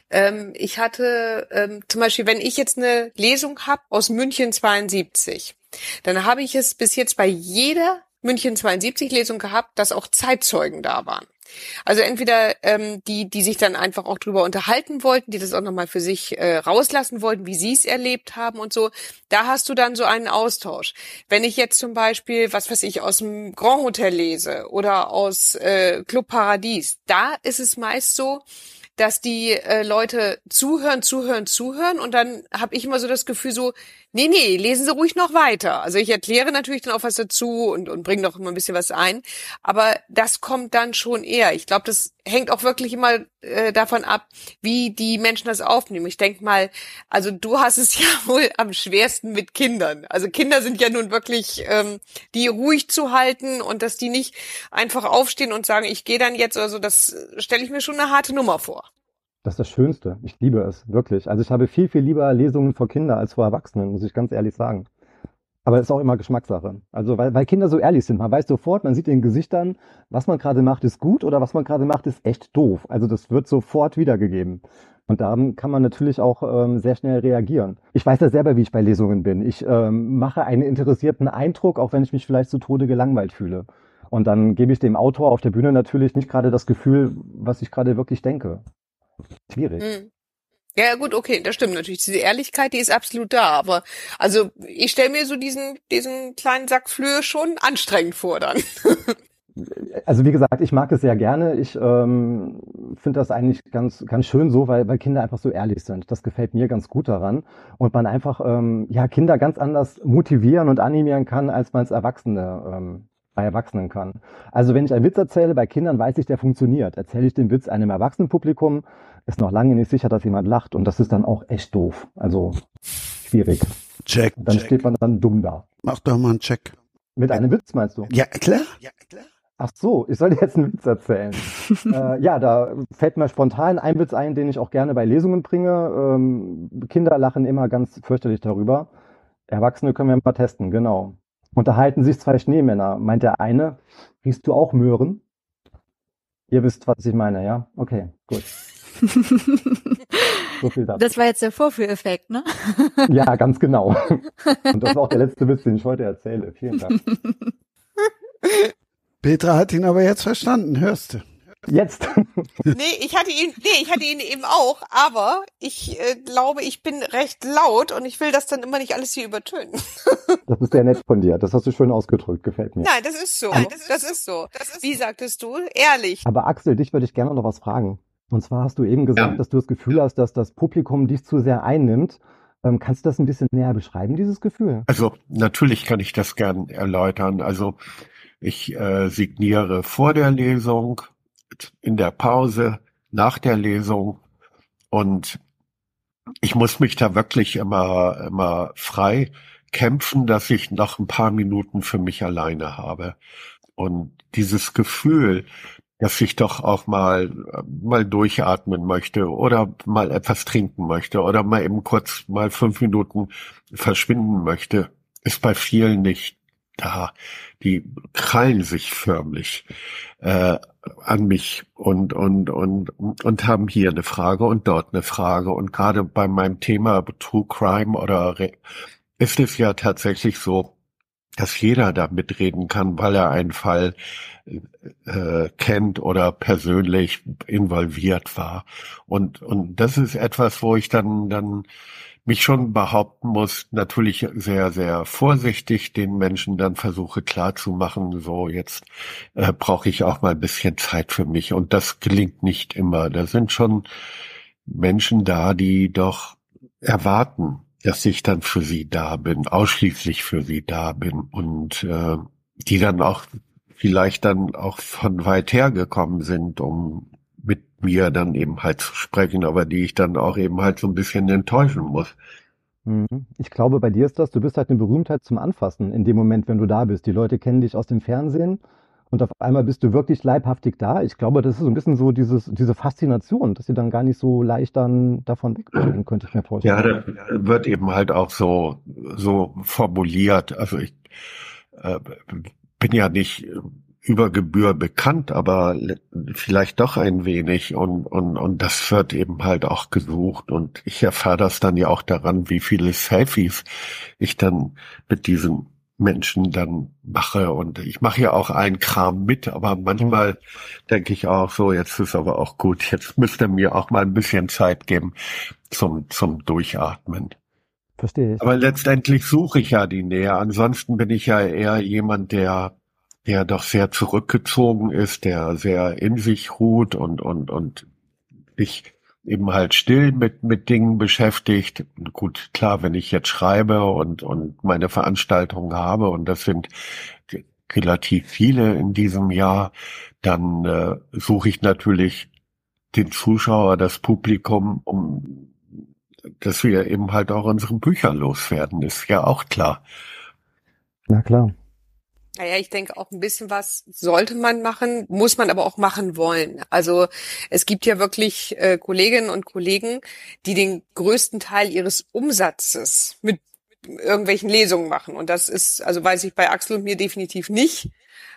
Ähm, ich hatte ähm, zum Beispiel, wenn ich jetzt eine Lesung habe aus München 72, dann habe ich es bis jetzt bei jeder München 72 Lesung gehabt, dass auch Zeitzeugen da waren. Also entweder ähm, die, die sich dann einfach auch drüber unterhalten wollten, die das auch nochmal für sich äh, rauslassen wollten, wie sie es erlebt haben und so. Da hast du dann so einen Austausch. Wenn ich jetzt zum Beispiel, was weiß ich, aus dem Grand Hotel lese oder aus äh, Club Paradies, da ist es meist so, dass die äh, Leute zuhören, zuhören, zuhören und dann habe ich immer so das Gefühl so, nee, nee, lesen Sie ruhig noch weiter. Also ich erkläre natürlich dann auch was dazu und, und bringe noch immer ein bisschen was ein, aber das kommt dann schon eher. Ich glaube, das hängt auch wirklich immer äh, davon ab, wie die Menschen das aufnehmen. Ich denk mal, also du hast es ja wohl am schwersten mit Kindern. Also Kinder sind ja nun wirklich, ähm, die ruhig zu halten und dass die nicht einfach aufstehen und sagen, ich gehe dann jetzt oder so, das stelle ich mir schon eine harte Nummer vor. Das ist das Schönste. Ich liebe es, wirklich. Also ich habe viel, viel lieber Lesungen vor Kindern als vor Erwachsenen, muss ich ganz ehrlich sagen. Aber es ist auch immer Geschmackssache. Also weil, weil Kinder so ehrlich sind. Man weiß sofort, man sieht in den Gesichtern, was man gerade macht, ist gut oder was man gerade macht, ist echt doof. Also das wird sofort wiedergegeben. Und da kann man natürlich auch ähm, sehr schnell reagieren. Ich weiß ja selber, wie ich bei Lesungen bin. Ich ähm, mache einen interessierten Eindruck, auch wenn ich mich vielleicht zu Tode gelangweilt fühle. Und dann gebe ich dem Autor auf der Bühne natürlich nicht gerade das Gefühl, was ich gerade wirklich denke. Schwierig. Hm. Ja, gut, okay, das stimmt natürlich. Diese Ehrlichkeit, die ist absolut da. Aber also ich stelle mir so diesen, diesen kleinen Sack Flöhe schon anstrengend vor dann. Also wie gesagt, ich mag es sehr gerne. Ich ähm, finde das eigentlich ganz, ganz schön so, weil, weil Kinder einfach so ehrlich sind. Das gefällt mir ganz gut daran. Und man einfach ähm, ja, Kinder ganz anders motivieren und animieren kann, als man es Erwachsene ähm, bei Erwachsenen kann. Also wenn ich einen Witz erzähle bei Kindern, weiß ich, der funktioniert. Erzähle ich den Witz einem Erwachsenenpublikum, ist noch lange nicht sicher, dass jemand lacht. Und das ist dann auch echt doof. Also schwierig. Check. Dann steht man dann dumm da. Mach doch mal einen Check. Mit einem Witz meinst du? Ja, klar. Ach so, ich soll dir jetzt einen Witz erzählen. äh, ja, da fällt mir spontan ein Witz ein, den ich auch gerne bei Lesungen bringe. Ähm, Kinder lachen immer ganz fürchterlich darüber. Erwachsene können wir mal testen, genau. Unterhalten sich zwei Schneemänner. Meint der eine, riechst du auch Möhren? Ihr wisst, was ich meine, ja? Okay, gut. So viel dazu. Das war jetzt der Vorführeffekt, ne? Ja, ganz genau. Und das war auch der letzte Witz, den ich heute erzähle. Vielen Dank. Petra hat ihn aber jetzt verstanden, hörst du. Jetzt. nee, ich hatte ihn, nee, ich hatte ihn eben auch, aber ich äh, glaube, ich bin recht laut und ich will das dann immer nicht alles hier übertönen. Das ist sehr nett von dir. Das hast du schön ausgedrückt. Gefällt mir. Nein, das ist so. Das, ist so. Wie sagtest du? Ehrlich. Aber Axel, dich würde ich gerne noch was fragen. Und zwar hast du eben gesagt, Ja. dass du das Gefühl hast, dass das Publikum dich zu sehr einnimmt. Ähm, kannst du das ein bisschen näher beschreiben, dieses Gefühl? Also natürlich kann ich das gern erläutern. Also ich äh, signiere vor der Lesung, in der Pause, nach der Lesung und ich muss mich da wirklich immer, immer frei kämpfen, dass ich noch ein paar Minuten für mich alleine habe. Und dieses Gefühl, dass ich doch auch mal, mal durchatmen möchte oder mal etwas trinken möchte oder mal eben kurz mal fünf Minuten verschwinden möchte, ist bei vielen nicht da. Die krallen sich förmlich äh, an mich und und und und haben hier eine Frage und dort eine Frage und gerade bei meinem Thema True Crime oder ist es ja tatsächlich so, dass jeder da mitreden kann, weil er einen Fall äh, kennt oder persönlich involviert war. Und, und das ist etwas, wo ich dann, dann mich schon behaupten muss, natürlich sehr, sehr vorsichtig den Menschen dann versuche klarzumachen, so jetzt äh, brauche ich auch mal ein bisschen Zeit für mich. Und das gelingt nicht immer. Da sind schon Menschen da, die doch erwarten, dass ich dann für sie da bin, ausschließlich für sie da bin und äh, die dann auch vielleicht dann auch von weit her gekommen sind, um mit mir dann eben halt zu sprechen, aber die ich dann auch eben halt so ein bisschen enttäuschen muss. Mhm. Ich glaube, bei dir ist das, du bist halt eine Berühmtheit zum Anfassen in dem Moment, wenn du da bist. Die Leute kennen dich aus dem Fernsehen und auf einmal bist du wirklich leibhaftig da. Ich glaube, das ist so ein bisschen so dieses, diese Faszination, dass sie dann gar nicht so leicht dann davon wegbringen, könnte ich mir vorstellen. Ja, das wird eben halt auch so, so formuliert. Also ich äh, bin ja nicht über Gebühr bekannt, aber vielleicht doch ein wenig und, und, und das wird eben halt auch gesucht und ich erfahre das dann ja auch daran, wie viele Selfies ich dann mit diesen Menschen dann mache. Und ich mache ja auch einen Kram mit, aber manchmal denke ich auch so, jetzt ist aber auch gut, jetzt müsste mir auch mal ein bisschen Zeit geben zum, zum Durchatmen. Verstehe ich. Aber letztendlich suche ich ja die Nähe. Ansonsten bin ich ja eher jemand, der, der doch sehr zurückgezogen ist, der sehr in sich ruht und, und, und ich eben halt still mit, mit Dingen beschäftigt. Gut, klar, wenn ich jetzt schreibe und, und meine Veranstaltungen habe, und das sind relativ viele in diesem Jahr, dann äh, suche ich natürlich den Zuschauer, das Publikum, um dass wir eben halt auch unsere Bücher loswerden, ist ja auch klar. Na klar. Naja, ich denke auch ein bisschen was sollte man machen, muss man aber auch machen wollen. Also es gibt ja wirklich äh, Kolleginnen und Kollegen, die den größten Teil ihres Umsatzes mit irgendwelchen Lesungen machen. Und das ist, also weiß ich bei Axel und mir definitiv nicht.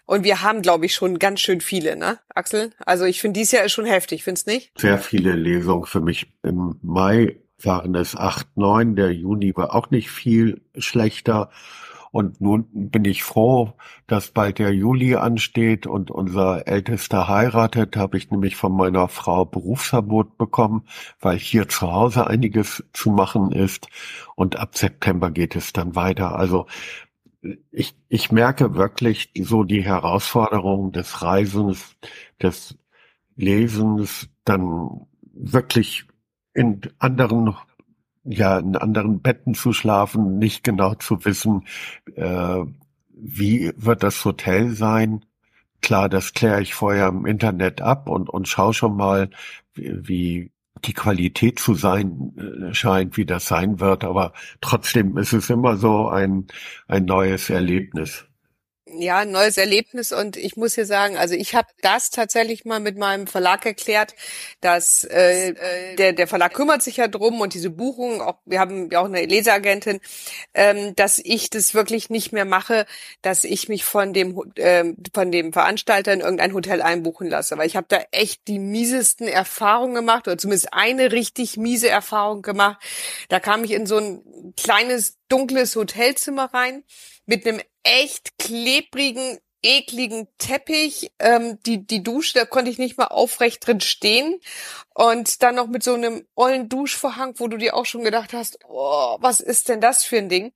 Und wir haben, glaube ich, schon ganz schön viele, ne, Axel? Also ich finde, dies Jahr ist schon heftig, findest nicht? Sehr viele Lesungen für mich. Im Mai waren es acht, neun. Der Juni war auch nicht viel schlechter. Und nun bin ich froh, dass bald der Juli ansteht und unser Ältester heiratet. Habe ich nämlich von meiner Frau Berufsverbot bekommen, weil hier zu Hause einiges zu machen ist. Und ab September geht es dann weiter. Also ich, ich merke wirklich so die Herausforderung des Reisens, des Lesens, dann wirklich in anderen ja in anderen Betten zu schlafen, nicht genau zu wissen, äh, wie wird das Hotel sein. Klar, das kläre ich vorher im Internet ab und, und schaue schon mal, wie, die Qualität zu sein äh, scheint, wie das sein wird. Aber trotzdem ist es immer so ein, ein neues Erlebnis ja, ein neues Erlebnis und ich muss hier sagen, also ich habe das tatsächlich mal mit meinem Verlag erklärt, dass äh, der, der Verlag kümmert sich ja drum und diese Buchung, auch wir haben ja auch eine Leseagentin, ähm, dass ich das wirklich nicht mehr mache, dass ich mich von dem ähm, von dem Veranstalter in irgendein Hotel einbuchen lasse, weil ich habe da echt die miesesten Erfahrungen gemacht oder zumindest eine richtig miese Erfahrung gemacht. Da kam ich in so ein kleines dunkles Hotelzimmer rein mit einem echt klebrigen, ekligen Teppich. Ähm, die, die Dusche, da konnte ich nicht mal aufrecht drin stehen. Und dann noch mit so einem ollen Duschvorhang, wo du dir auch schon gedacht hast, oh, was ist denn das für ein Ding?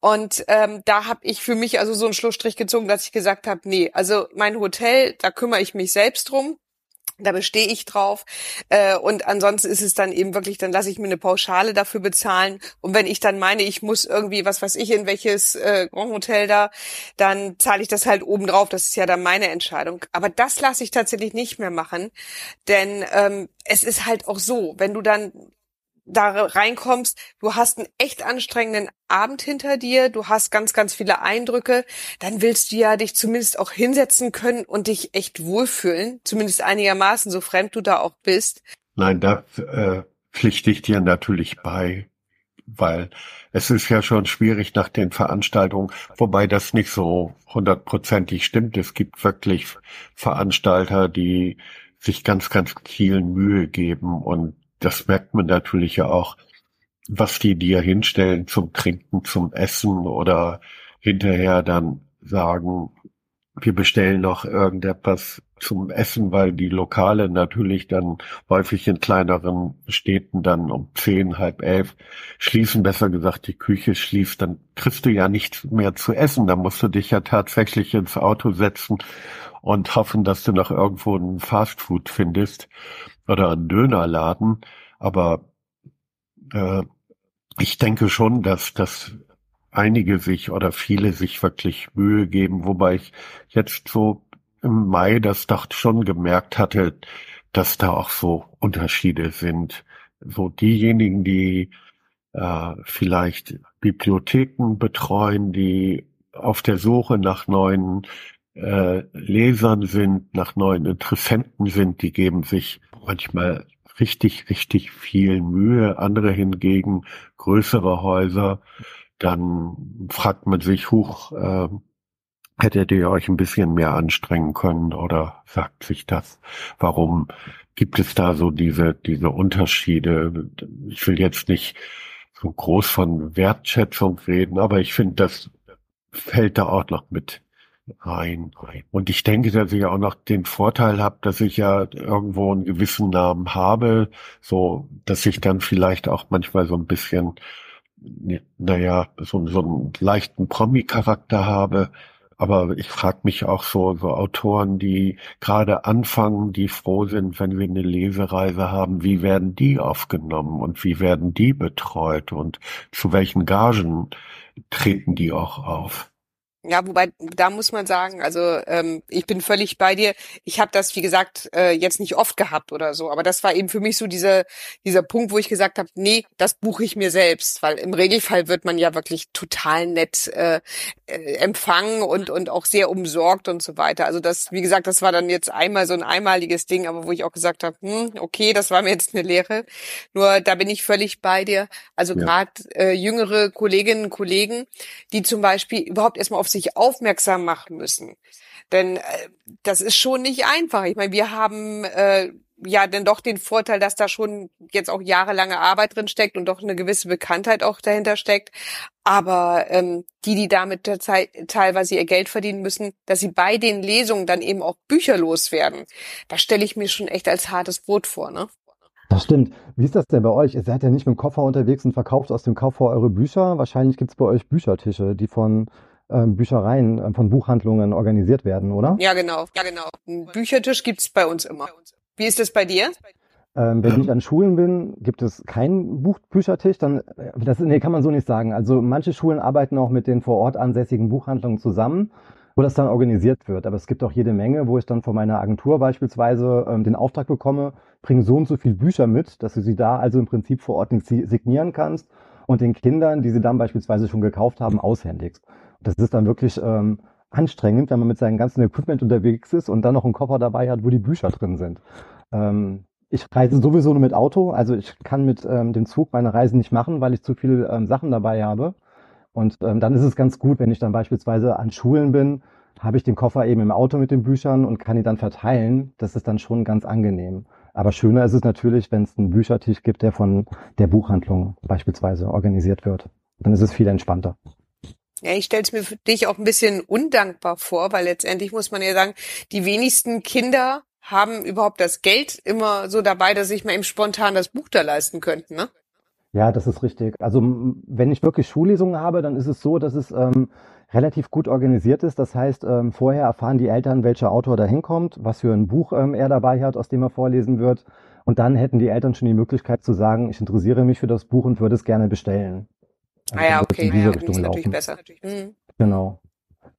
Und ähm, da habe ich für mich also so einen Schlussstrich gezogen, dass ich gesagt habe, nee, also mein Hotel, da kümmere ich mich selbst drum. Da bestehe ich drauf. Äh, und ansonsten ist es dann eben wirklich, dann lasse ich mir eine Pauschale dafür bezahlen. Und wenn ich dann meine, ich muss irgendwie, was weiß ich, in welches äh, Grand Hotel da, dann zahle ich das halt oben drauf. Das ist ja dann meine Entscheidung. Aber das lasse ich tatsächlich nicht mehr machen. Denn ähm, es ist halt auch so, wenn du dann da reinkommst, du hast einen echt anstrengenden Abend hinter dir, du hast ganz, ganz viele Eindrücke, dann willst du ja dich zumindest auch hinsetzen können und dich echt wohlfühlen, zumindest einigermaßen, so fremd du da auch bist. Nein, da äh, pflichte ich dir natürlich bei. weil es ist ja schon schwierig nach den Veranstaltungen, wobei das nicht so hundertprozentig stimmt. Es gibt wirklich Veranstalter, die sich ganz, ganz viel Mühe geben und das merkt man natürlich ja auch, was die dir hinstellen zum Trinken, zum Essen oder hinterher dann sagen, wir bestellen noch irgendetwas zum Essen, weil die Lokale natürlich dann häufig in kleineren Städten dann um zehn, halb elf schließen, besser gesagt, die Küche schließt, dann kriegst du ja nichts mehr zu essen. Da musst du dich ja tatsächlich ins Auto setzen und hoffen, dass du noch irgendwo ein Fastfood findest oder einen Dönerladen. Aber äh, ich denke schon, dass das einige sich oder viele sich wirklich Mühe geben, wobei ich jetzt so im Mai das doch schon gemerkt hatte, dass da auch so Unterschiede sind. So diejenigen, die äh, vielleicht Bibliotheken betreuen, die auf der Suche nach neuen äh, Lesern sind, nach neuen Interessenten sind, die geben sich manchmal richtig, richtig viel Mühe. Andere hingegen, größere Häuser, dann fragt man sich, hoch, äh, hättet ihr euch ein bisschen mehr anstrengen können oder sagt sich das? Warum gibt es da so diese, diese Unterschiede? Ich will jetzt nicht so groß von Wertschätzung reden, aber ich finde, das fällt da auch noch mit rein. Und ich denke, dass ich auch noch den Vorteil habe, dass ich ja irgendwo einen gewissen Namen habe, so dass ich dann vielleicht auch manchmal so ein bisschen naja, so, so einen leichten Promi-Charakter habe. Aber ich frage mich auch so, so Autoren, die gerade anfangen, die froh sind, wenn wir eine Lesereise haben, wie werden die aufgenommen und wie werden die betreut und zu welchen Gagen treten die auch auf? Ja, wobei da muss man sagen, also ähm, ich bin völlig bei dir. Ich habe das, wie gesagt, äh, jetzt nicht oft gehabt oder so, aber das war eben für mich so dieser dieser Punkt, wo ich gesagt habe, nee, das buche ich mir selbst, weil im Regelfall wird man ja wirklich total nett äh, äh, empfangen und und auch sehr umsorgt und so weiter. Also das, wie gesagt, das war dann jetzt einmal so ein einmaliges Ding, aber wo ich auch gesagt habe, hm, okay, das war mir jetzt eine Lehre. Nur da bin ich völlig bei dir. Also ja. gerade äh, jüngere Kolleginnen und Kollegen, die zum Beispiel überhaupt erstmal auf sich aufmerksam machen müssen. Denn äh, das ist schon nicht einfach. Ich meine, wir haben äh, ja denn doch den Vorteil, dass da schon jetzt auch jahrelange Arbeit drin steckt und doch eine gewisse Bekanntheit auch dahinter steckt. Aber ähm, die, die damit teilweise ihr Geld verdienen müssen, dass sie bei den Lesungen dann eben auch Bücher loswerden, das stelle ich mir schon echt als hartes Brot vor, ne? Das stimmt. Wie ist das denn bei euch? Ihr seid ja nicht mit dem Koffer unterwegs und verkauft aus dem Koffer eure Bücher. Wahrscheinlich gibt es bei euch Büchertische, die von Büchereien, äh, von Buchhandlungen organisiert werden, oder? Ja, genau. Ja, genau. Ein Büchertisch gibt's bei uns immer. Wie ist das bei dir? Ähm, wenn ich an Schulen bin, gibt es keinen Buchbüchertisch. Dann, äh, das nee, kann man so nicht sagen. Also manche Schulen arbeiten auch mit den vor Ort ansässigen Buchhandlungen zusammen, wo das dann organisiert wird. Aber es gibt auch jede Menge, wo ich dann von meiner Agentur beispielsweise ähm, den Auftrag bekomme, bring so und so viele Bücher mit, dass du sie da also im Prinzip vor Ort signieren kannst und den Kindern, die sie dann beispielsweise schon gekauft haben, aushändigst. Das ist dann wirklich ähm, anstrengend, wenn man mit seinem ganzen Equipment unterwegs ist und dann noch einen Koffer dabei hat, wo die Bücher drin sind. Ähm, ich reise sowieso nur mit Auto, also ich kann mit ähm, dem Zug meine Reisen nicht machen, weil ich zu viele ähm, Sachen dabei habe. Und ähm, dann ist es ganz gut, wenn ich dann beispielsweise an Schulen bin, habe ich den Koffer eben im Auto mit den Büchern und kann die dann verteilen. Das ist dann schon ganz angenehm. Aber schöner ist es natürlich, wenn es einen Büchertisch gibt, der von der Buchhandlung beispielsweise organisiert wird. Dann ist es viel entspannter. Ja, ich stelle es mir für dich auch ein bisschen undankbar vor, weil letztendlich muss man ja sagen, die wenigsten Kinder haben überhaupt das Geld immer so dabei, dass sich mal eben spontan das Buch da leisten könnten, ne? Ja, das ist richtig. Also wenn ich wirklich Schullesungen habe, dann ist es so, dass es ähm, relativ gut organisiert ist. Das heißt, ähm, vorher erfahren die Eltern, welcher Autor da hinkommt, was für ein Buch ähm, er dabei hat, aus dem er vorlesen wird. Und dann hätten die Eltern schon die Möglichkeit zu sagen, ich interessiere mich für das Buch und würde es gerne bestellen. Also ah ja, okay, in diese ja, Richtung ist natürlich besser. Mhm. Genau.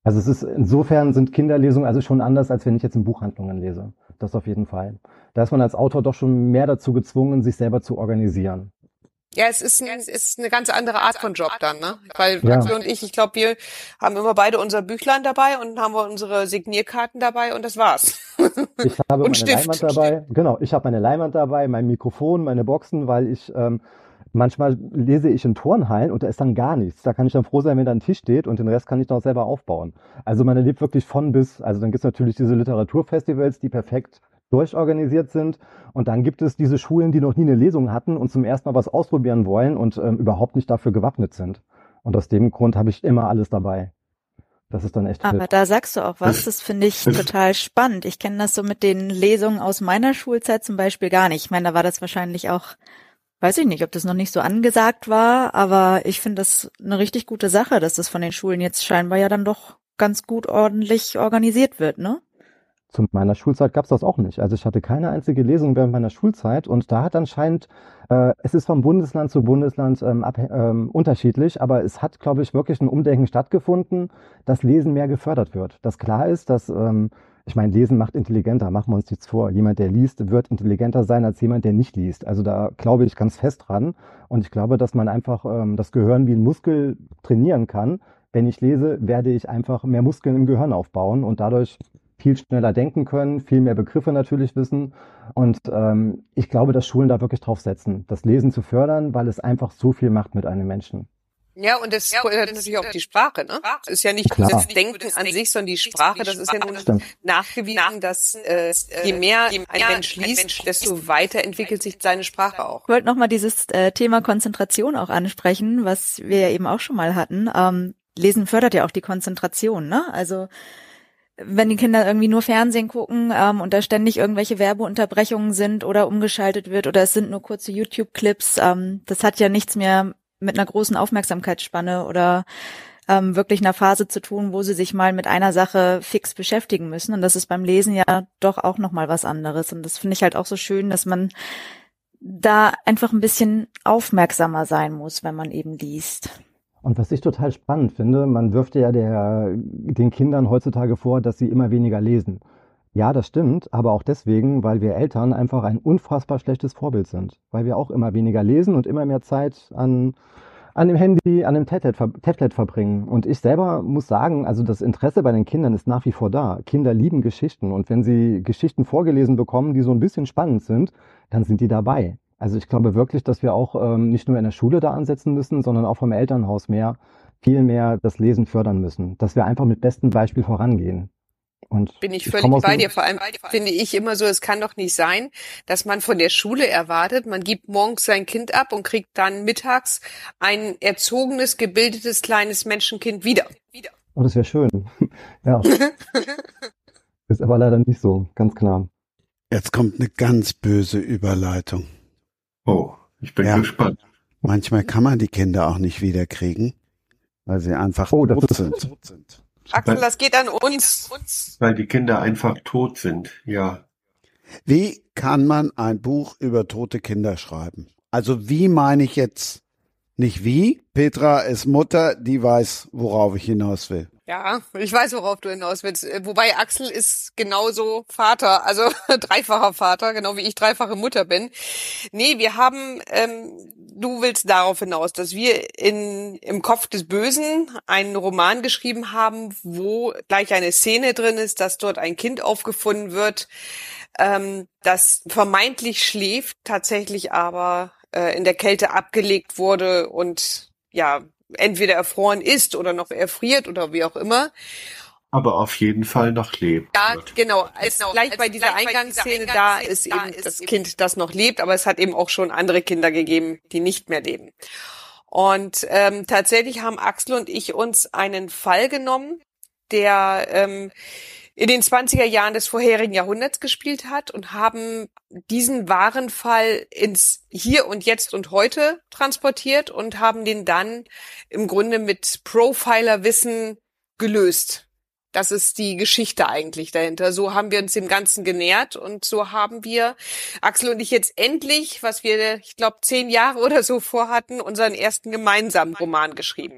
Also es ist insofern sind Kinderlesungen also schon anders, als wenn ich jetzt in Buchhandlungen lese. Das auf jeden Fall. Da ist man als Autor doch schon mehr dazu gezwungen, sich selber zu organisieren. Ja, es ist, ein, es ist eine ganz andere Art von Job dann, ne? Weil ja. Axel und ich, ich glaube, wir haben immer beide unser Büchlein dabei und haben wir unsere Signierkarten dabei und das war's. Ich habe und meine Stift. Leinwand dabei. Genau, ich habe meine Leinwand dabei, mein Mikrofon, meine Boxen, weil ich ähm, Manchmal lese ich in Turnhallen und da ist dann gar nichts. Da kann ich dann froh sein, wenn da ein Tisch steht und den Rest kann ich noch selber aufbauen. Also man erlebt wirklich von bis. Also dann gibt es natürlich diese Literaturfestivals, die perfekt durchorganisiert sind. Und dann gibt es diese Schulen, die noch nie eine Lesung hatten und zum ersten Mal was ausprobieren wollen und ähm, überhaupt nicht dafür gewappnet sind. Und aus dem Grund habe ich immer alles dabei. Das ist dann echt. Aber fit. da sagst du auch was, das finde ich total spannend. Ich kenne das so mit den Lesungen aus meiner Schulzeit zum Beispiel gar nicht. Ich meine, da war das wahrscheinlich auch, weiß ich nicht, ob das noch nicht so angesagt war, aber ich finde das eine richtig gute Sache, dass das von den Schulen jetzt scheinbar ja dann doch ganz gut ordentlich organisiert wird, ne? Zu meiner Schulzeit gab es das auch nicht. Also ich hatte keine einzige Lesung während meiner Schulzeit und da hat anscheinend, äh, es ist vom Bundesland zu Bundesland ähm, ab, ähm, unterschiedlich, aber es hat, glaube ich, wirklich ein Umdenken stattgefunden, dass Lesen mehr gefördert wird. Dass klar ist, dass, ähm, ich meine, Lesen macht intelligenter, machen wir uns nichts vor. Jemand, der liest, wird intelligenter sein als jemand, der nicht liest. Also da glaube ich ganz fest dran und ich glaube, dass man einfach ähm, das Gehirn wie ein Muskel trainieren kann. Wenn ich lese, werde ich einfach mehr Muskeln im Gehirn aufbauen und dadurch viel schneller denken können, viel mehr Begriffe natürlich wissen. Und ähm, ich glaube, dass Schulen da wirklich drauf setzen, das Lesen zu fördern, weil es einfach so viel macht mit einem Menschen. Ja, und das ja, fördert natürlich auch die Sprache, ne? Das ist ja nicht Klar. das Denken an sich, sondern die Sprache. Das ist ja nun Stimmt. nachgewiesen, dass äh, je mehr ein Mensch liest, desto weiter entwickelt sich seine Sprache auch. Ich wollte nochmal dieses äh, Thema Konzentration auch ansprechen, was wir ja eben auch schon mal hatten. Ähm, Lesen fördert ja auch die Konzentration, ne? Also wenn die Kinder irgendwie nur Fernsehen gucken ähm, und da ständig irgendwelche Werbeunterbrechungen sind oder umgeschaltet wird oder es sind nur kurze YouTube-Clips, ähm, das hat ja nichts mehr mit einer großen Aufmerksamkeitsspanne oder ähm, wirklich einer Phase zu tun, wo sie sich mal mit einer Sache fix beschäftigen müssen. Und das ist beim Lesen ja doch auch nochmal was anderes. Und das finde ich halt auch so schön, dass man da einfach ein bisschen aufmerksamer sein muss, wenn man eben liest. Und was ich total spannend finde, man wirft ja der, den Kindern heutzutage vor, dass sie immer weniger lesen. Ja, das stimmt, aber auch deswegen, weil wir Eltern einfach ein unfassbar schlechtes Vorbild sind. Weil wir auch immer weniger lesen und immer mehr Zeit an, an dem Handy, an dem Tablet, Tablet verbringen. Und ich selber muss sagen, also das Interesse bei den Kindern ist nach wie vor da. Kinder lieben Geschichten und wenn sie Geschichten vorgelesen bekommen, die so ein bisschen spannend sind, dann sind die dabei. Also ich glaube wirklich, dass wir auch ähm, nicht nur in der Schule da ansetzen müssen, sondern auch vom Elternhaus mehr, viel mehr das Lesen fördern müssen. Dass wir einfach mit bestem Beispiel vorangehen. Und Bin ich komme völlig bei dir. Vor allem finde ich immer so, es kann doch nicht sein, dass man von der Schule erwartet, man gibt morgens sein Kind ab und kriegt dann mittags ein erzogenes, gebildetes kleines Menschenkind wieder. wieder. Oh, das wäre schön. ja. Ist aber leider nicht so, ganz klar. Jetzt kommt eine ganz böse Überleitung. Oh, ich bin Ja. gespannt. Manchmal kann man die Kinder auch nicht wiederkriegen, weil sie einfach Oh, das tot ist- sind. Axel, das geht an uns. Weil die Kinder einfach tot sind, ja. Wie kann man ein Buch über tote Kinder schreiben? Also wie meine ich jetzt nicht wie? Petra ist Mutter, die weiß, worauf ich hinaus will. Ja, ich weiß, worauf du hinaus willst. Äh, Wobei Axel ist genauso Vater, also dreifacher Vater, genau wie ich dreifache Mutter bin. Nee, wir haben, ähm, du willst darauf hinaus, dass wir in, im Kopf des Bösen einen Roman geschrieben haben, wo gleich eine Szene drin ist, dass dort ein Kind aufgefunden wird, ähm, das vermeintlich schläft, tatsächlich aber äh, in der Kälte abgelegt wurde und ja, entweder erfroren ist oder noch erfriert oder wie auch immer. Aber auf jeden Fall noch lebt. Ja, wird. genau. Als gleich bei dieser Eingangsszene da ist eben das Kind, das noch lebt, aber es hat eben auch schon andere Kinder gegeben, die nicht mehr leben. Und ähm, tatsächlich haben Axel und ich uns einen Fall genommen, der ähm, in den 20er Jahren des vorherigen Jahrhunderts gespielt hat und haben diesen wahren Fall ins Hier und Jetzt und Heute transportiert und haben den dann im Grunde mit Profiler-Wissen gelöst. Das ist die Geschichte eigentlich dahinter. So haben wir uns dem Ganzen genähert und so haben wir, Axel und ich jetzt endlich, was wir, ich glaube, zehn Jahre oder so vorhatten, unseren ersten gemeinsamen Roman geschrieben.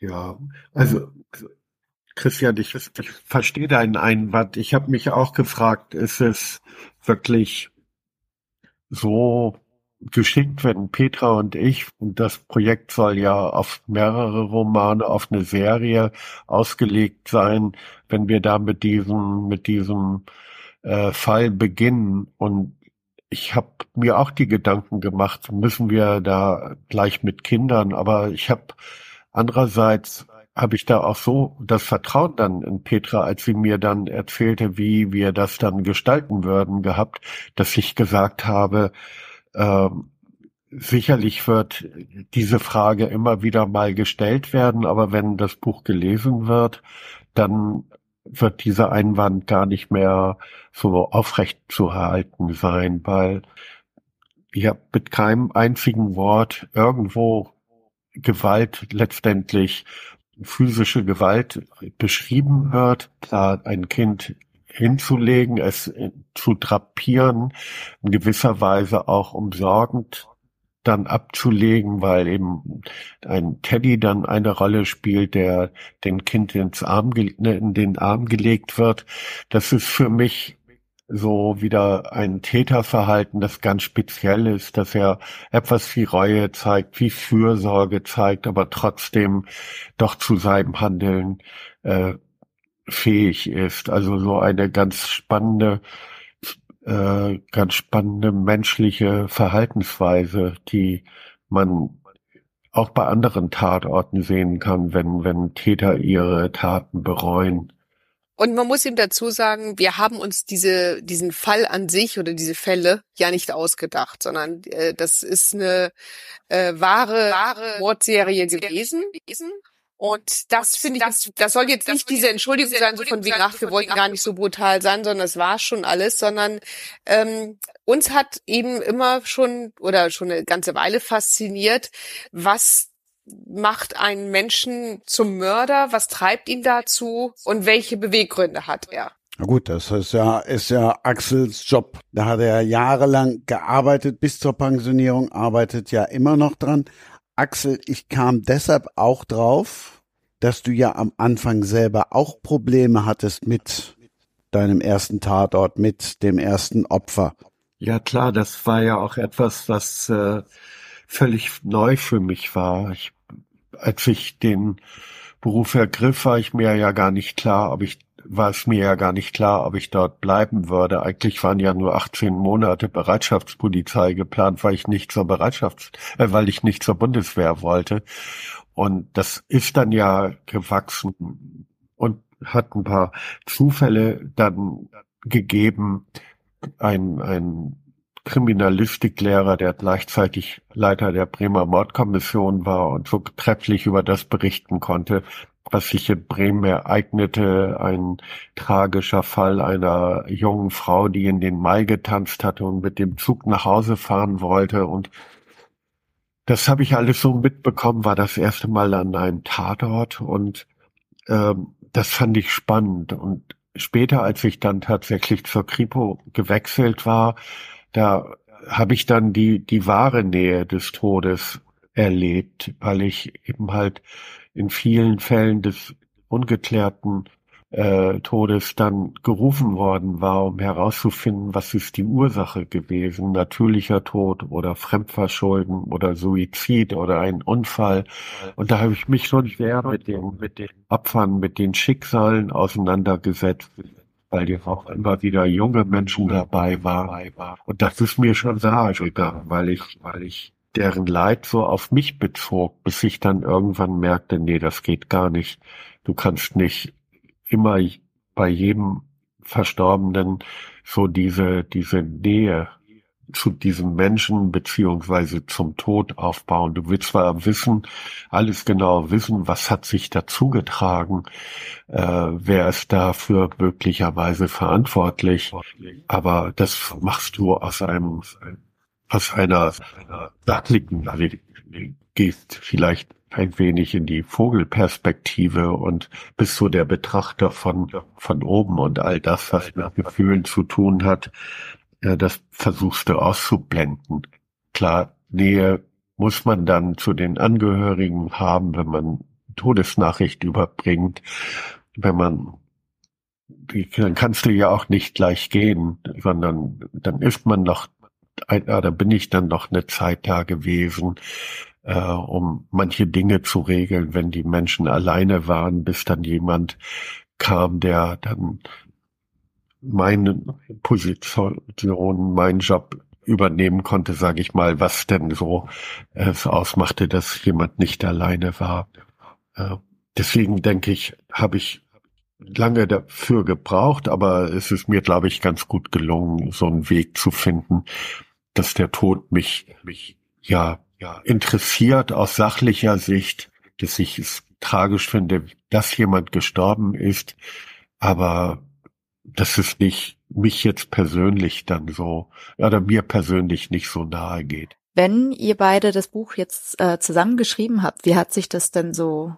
Ja, also Christian, ich, ich verstehe deinen Einwand. Ich habe mich auch gefragt, ist es wirklich so geschickt, wenn Petra und ich, und das Projekt soll ja auf mehrere Romane, auf eine Serie ausgelegt sein, wenn wir da mit diesem, mit diesem äh, Fall beginnen und ich habe mir auch die Gedanken gemacht, müssen wir da gleich mit Kindern, aber ich habe andererseits habe ich da auch so das Vertrauen dann in Petra, als sie mir dann erzählte, wie wir das dann gestalten würden, gehabt, dass ich gesagt habe, ähm, sicherlich wird diese Frage immer wieder mal gestellt werden, aber wenn das Buch gelesen wird, dann wird dieser Einwand gar nicht mehr so aufrecht zu halten sein, weil ja mit keinem einzigen Wort irgendwo Gewalt letztendlich physische Gewalt beschrieben wird, da ein Kind hinzulegen, es zu drapieren, in gewisser Weise auch umsorgend dann abzulegen, weil eben ein Teddy dann eine Rolle spielt, der dem Kind ins Arm, ne, in den Arm gelegt wird. Das ist für mich so wieder ein Täterverhalten, das ganz speziell ist, dass er etwas wie Reue zeigt, wie Fürsorge zeigt, aber trotzdem doch zu seinem Handeln äh, fähig ist. Also so eine ganz spannende, äh, ganz spannende menschliche Verhaltensweise, die man auch bei anderen Tatorten sehen kann, wenn, wenn Täter ihre Taten bereuen. Und man muss ihm dazu sagen, wir haben uns diese, diesen Fall an sich oder diese Fälle ja nicht ausgedacht, sondern äh, das ist eine äh, wahre, wahre Mordserie gewesen. Und das finde ich, das, das soll jetzt nicht diese Entschuldigung sein, so von wegen, ach, wir wollten gar nicht so brutal sein, sondern es war schon alles, sondern ähm, uns hat eben immer schon oder schon eine ganze Weile fasziniert, was macht einen Menschen zum Mörder? Was treibt ihn dazu? Und welche Beweggründe hat er? Na gut, das ist ja, ist ja Axels Job. Da hat er jahrelang gearbeitet bis zur Pensionierung, arbeitet ja immer noch dran. Axel, ich kam deshalb auch drauf, dass du ja am Anfang selber auch Probleme hattest mit deinem ersten Tatort, mit dem ersten Opfer. Ja klar, das war ja auch etwas, was äh, völlig neu für mich war. Ich als ich den Beruf ergriff, war ich mir ja gar nicht klar, ob ich war es mir ja gar nicht klar, ob ich dort bleiben würde. Eigentlich waren ja nur 18 Monate Bereitschaftspolizei geplant, weil ich nicht zur Bereitschafts, äh, weil ich nicht zur Bundeswehr wollte. Und das ist dann ja gewachsen und hat ein paar Zufälle dann gegeben. Ein, ein Kriminalistiklehrer, der gleichzeitig Leiter der Bremer Mordkommission war und so trefflich über das berichten konnte, was sich in Bremen ereignete, ein tragischer Fall einer jungen Frau, die in den Mai getanzt hatte und mit dem Zug nach Hause fahren wollte. Und das habe ich alles so mitbekommen, war das erste Mal an einem Tatort. Und ähm, das fand ich spannend. Und später, als ich dann tatsächlich zur Kripo gewechselt war, da habe ich dann die, die wahre Nähe des Todes erlebt, weil ich eben halt in vielen Fällen des ungeklärten äh, Todes dann gerufen worden war, um herauszufinden, was ist die Ursache gewesen, natürlicher Tod oder Fremdverschulden oder Suizid oder ein Unfall. Und da habe ich mich schon sehr mit den, mit den Opfern, mit den Schicksalen auseinandergesetzt weil ja auch immer wieder junge Menschen dabei waren. Und das ist mir schon nahe gegangen, weil ich, weil ich deren Leid so auf mich bezog, bis ich dann irgendwann merkte, nee, das geht gar nicht. Du kannst nicht immer bei jedem Verstorbenen so diese, diese Nähe zu diesem Menschen beziehungsweise zum Tod aufbauen. Du willst zwar wissen, alles genau wissen, was hat sich dazugetragen, äh, wer ist dafür möglicherweise verantwortlich, aber das machst du aus einem aus einer sachlichen, also gehst vielleicht ein wenig in die Vogelperspektive und bist so der Betrachter von, von oben und all das, was mit Gefühlen zu tun hat, ja, das versuchst du auszublenden. Klar, Nähe muss man dann zu den Angehörigen haben, wenn man Todesnachricht überbringt. Wenn man, dann kannst du ja auch nicht gleich gehen, sondern dann ist man noch, da bin ich dann noch eine Zeit da gewesen, äh, um manche Dinge zu regeln, wenn die Menschen alleine waren, bis dann jemand kam, der dann meine Position, mein Job übernehmen konnte, sage ich mal, was denn so es ausmachte, dass jemand nicht alleine war. Äh, deswegen denke ich, habe ich lange dafür gebraucht, aber es ist mir, glaube ich, ganz gut gelungen, so einen Weg zu finden, dass der Tod mich, mich ja, ja interessiert aus sachlicher Sicht, dass ich es tragisch finde, dass jemand gestorben ist, aber dass es nicht mich jetzt persönlich dann so oder mir persönlich nicht so nahe geht. Wenn ihr beide das Buch jetzt äh, zusammengeschrieben habt, wie hat sich das denn so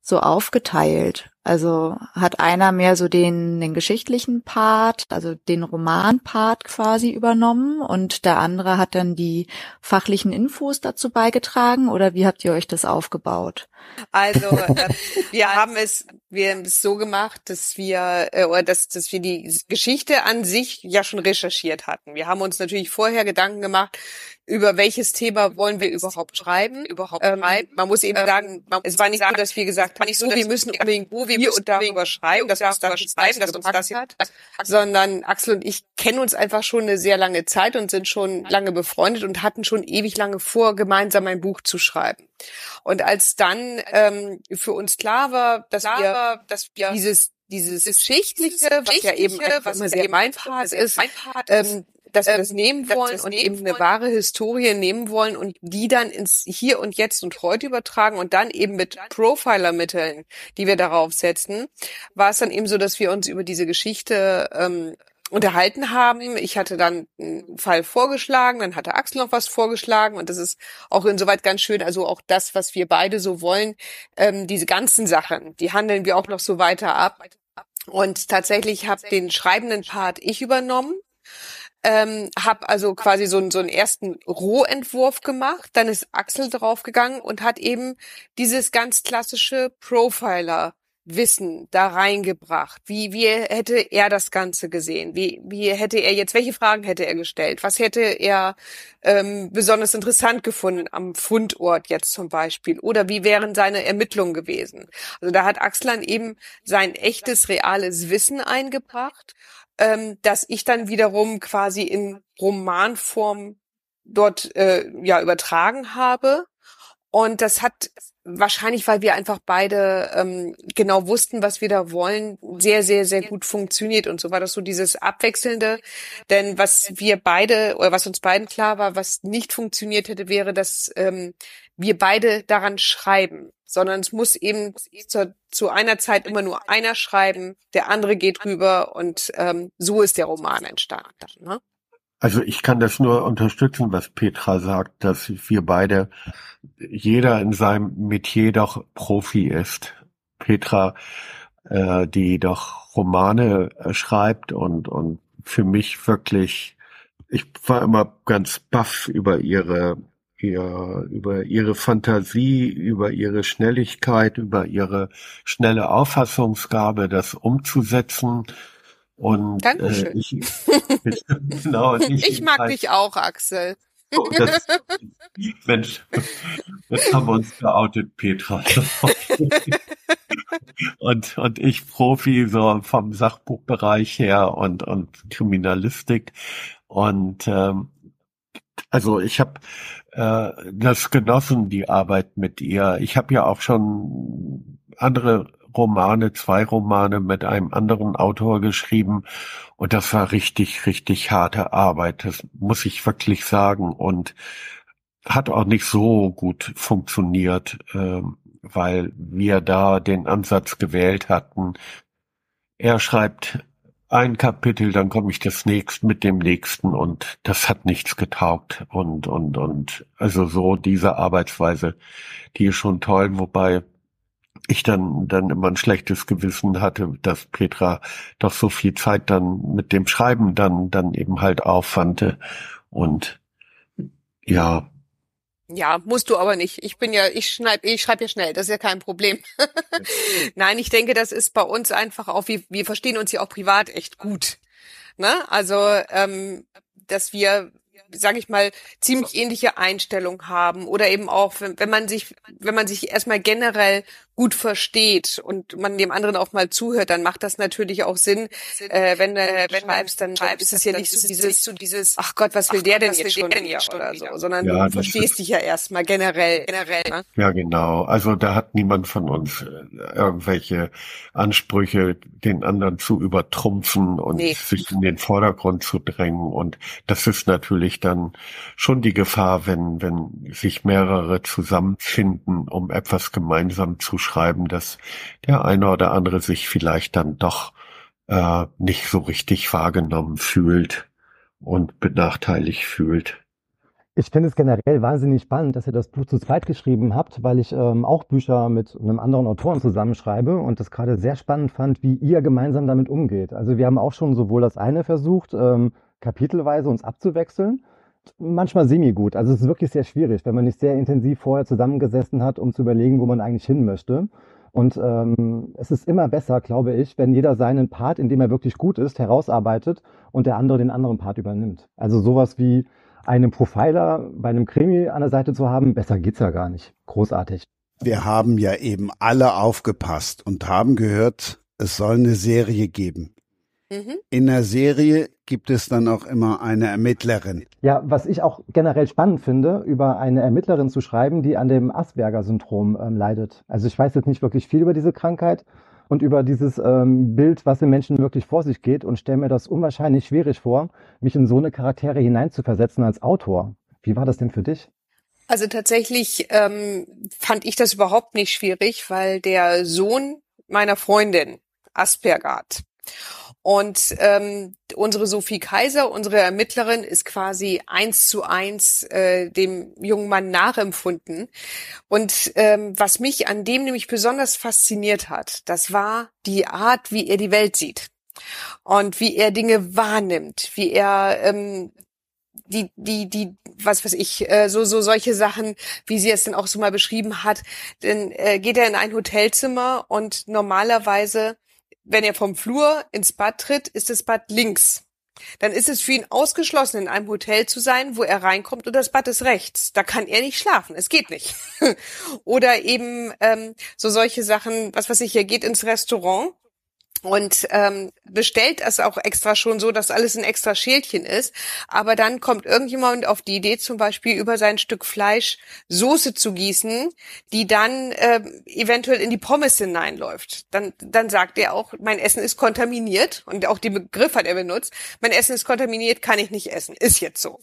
so aufgeteilt? Also hat einer mehr so den, den geschichtlichen Part, also den Roman-Part quasi übernommen und der andere hat dann die fachlichen Infos dazu beigetragen oder wie habt ihr euch das aufgebaut? Also äh, wir haben es, wir haben es so gemacht, dass wir äh, oder dass, dass wir die Geschichte an sich ja schon recherchiert hatten. Wir haben uns natürlich vorher Gedanken gemacht, über welches Thema wollen wir überhaupt schreiben, überhaupt ähm, schreiben. Man muss eben ähm, sagen, man, es war nicht so, dass wir gesagt haben, so, wir müssen unbedingt wo wir hier und darüber schreiben, dass uns das schreiben, dass uns das hat, sondern Axel und ich kennen uns einfach schon eine sehr lange Zeit und sind schon lange befreundet und hatten schon ewig lange vor, gemeinsam ein Buch zu schreiben. Und als dann ähm, für uns klar war, dass wir, dass wir dieses dieses Geschichtliche, was ja eben was immer sehr mein Part ist, ähm, dass wir das nehmen wollen und eben eine wahre Historie nehmen wollen und die dann ins Hier und Jetzt und Heute übertragen und dann eben mit Profiler-Mitteln, die wir darauf setzen, war es dann eben so, dass wir uns über diese Geschichte ähm, unterhalten haben. Ich hatte dann einen Fall vorgeschlagen, dann hatte Axel noch was vorgeschlagen und das ist auch insoweit ganz schön. Also auch das, was wir beide so wollen, ähm, diese ganzen Sachen, die handeln wir auch noch so weiter ab. Und tatsächlich habe den schreibenden Part ich übernommen ähm, habe also quasi so, so einen ersten Rohentwurf gemacht. Dann ist Axel draufgegangen und hat eben dieses ganz klassische Profiler. Wissen da reingebracht? Wie, wie hätte er das Ganze gesehen? Wie, wie hätte er jetzt, welche Fragen hätte er gestellt? Was hätte er ähm, besonders interessant gefunden am Fundort jetzt zum Beispiel? Oder wie wären seine Ermittlungen gewesen? Also da hat Axel eben sein echtes, reales Wissen eingebracht ähm, dass ich dann wiederum quasi in Romanform dort äh, ja übertragen habe. Und das hat wahrscheinlich, weil wir einfach beide ähm, genau wussten, was wir da wollen, sehr, sehr, sehr gut funktioniert. Und so war das so dieses Abwechselnde. Denn was wir beide, oder was uns beiden klar war, was nicht funktioniert hätte, wäre, dass ähm, wir beide daran schreiben sondern es muss eben zu, zu einer Zeit immer nur einer schreiben, der andere geht rüber und ähm, so ist der Roman entstanden. Ne? Also ich kann das nur unterstützen, was Petra sagt, dass wir beide, jeder in seinem Metier doch Profi ist. Petra, äh, die doch Romane äh, schreibt und, und für mich wirklich, ich war immer ganz baff über ihre ihr, über ihre Fantasie, über ihre Schnelligkeit, über ihre schnelle Auffassungsgabe, das umzusetzen. Und Dankeschön. Äh, ich, genau, ich, ich mag dich auch, Axel. Oh, das, Mensch, das haben wir uns geoutet, Petra. und, und ich Profi so vom Sachbuchbereich her und, und Kriminalistik. Und ähm, also ich habe äh, das genossen, die Arbeit mit ihr. Ich habe ja auch schon andere Romane, zwei Romane mit einem anderen Autor geschrieben und das war richtig, richtig harte Arbeit. Das muss ich wirklich sagen und hat auch nicht so gut funktioniert, äh, weil wir da den Ansatz gewählt hatten. Er schreibt ein Kapitel, dann komme ich das nächste mit dem nächsten und das hat nichts getaugt und und und also so diese Arbeitsweise, die ist schon toll, wobei ich dann dann immer ein schlechtes Gewissen hatte, dass Petra doch so viel Zeit dann mit dem Schreiben dann dann eben halt aufwandte und ja, ja, musst du aber nicht. Ich bin ja, ich schreibe ich schreib ja schnell, das ist ja kein Problem. Nein, ich denke, das ist bei uns einfach auch, wir, wir verstehen uns ja auch privat echt gut. Ne? Also, ähm, dass wir, sage ich mal, ziemlich ähnliche Einstellung haben oder eben auch, wenn, wenn man sich, wenn man sich erstmal generell gut versteht und man dem anderen auch mal zuhört, dann macht das natürlich auch Sinn. Äh, wenn äh, wenn schreibst, dann ist es ja nicht so dieses, so dieses, ach Gott, was will der denn jetzt schon wieder oder so, sondern ja, du verstehst dich ja erstmal generell. generell ne? Ja, genau. Also da hat niemand von uns äh, irgendwelche Ansprüche, den anderen zu übertrumpfen und nee. sich in den Vordergrund zu drängen. Und das ist natürlich dann schon die Gefahr, wenn, wenn sich mehrere zusammenfinden, um etwas gemeinsam zu schreiben, dass der eine oder andere sich vielleicht dann doch äh, nicht so richtig wahrgenommen fühlt und benachteiligt fühlt. Ich finde es generell wahnsinnig spannend, dass ihr das Buch zu zweit geschrieben habt, weil ich ähm, auch Bücher mit einem anderen Autoren zusammenschreibe und das gerade sehr spannend fand, wie ihr gemeinsam damit umgeht. Also wir haben auch schon sowohl das eine versucht, ähm, kapitelweise uns abzuwechseln, manchmal semi-gut. Also es ist wirklich sehr schwierig, wenn man nicht sehr intensiv vorher zusammengesessen hat, um zu überlegen, wo man eigentlich hin möchte. Und ähm, es ist immer besser, glaube ich, wenn jeder seinen Part, in dem er wirklich gut ist, herausarbeitet und der andere den anderen Part übernimmt. Also sowas wie einen Profiler bei einem Krimi an der Seite zu haben, besser geht's ja gar nicht. Großartig. Wir haben ja eben alle aufgepasst und haben gehört, es soll eine Serie geben. Mhm. In der Serie gibt es dann auch immer eine Ermittlerin. Ja, was ich auch generell spannend finde, über eine Ermittlerin zu schreiben, die an dem Asperger-Syndrom ähm, leidet. Also ich weiß jetzt nicht wirklich viel über diese Krankheit und über dieses ähm, Bild, was im Menschen wirklich vor sich geht und stelle mir das unwahrscheinlich schwierig vor, mich in so eine Charaktere hineinzuversetzen als Autor. Wie war das denn für dich? Also tatsächlich ähm, fand ich das überhaupt nicht schwierig, weil der Sohn meiner Freundin Asperger hat. Und ähm, unsere Sophie Kaiser, unsere Ermittlerin, ist quasi eins zu eins äh, dem jungen Mann nachempfunden. Und ähm, was mich an dem nämlich besonders fasziniert hat, das war die Art, wie er die Welt sieht und wie er Dinge wahrnimmt, wie er ähm, die, die, die, was weiß ich, äh, so, so solche Sachen, wie sie es denn auch so mal beschrieben hat, dann äh, geht er in ein Hotelzimmer und normalerweise wenn er vom Flur ins Bad tritt, ist das Bad links. Dann ist es für ihn ausgeschlossen, in einem Hotel zu sein, wo er reinkommt und das Bad ist rechts. Da kann er nicht schlafen. Es geht nicht. Oder eben ähm, so solche Sachen, was weiß ich, er geht ins Restaurant und ähm, bestellt es auch extra schon so, dass alles ein extra Schälchen ist. Aber dann kommt irgendjemand auf die Idee, zum Beispiel über sein Stück Fleisch Soße zu gießen, die dann äh, eventuell in die Pommes hineinläuft. Dann, dann sagt er auch, mein Essen ist kontaminiert und auch den Begriff hat er benutzt. Mein Essen ist kontaminiert, kann ich nicht essen. Ist jetzt so.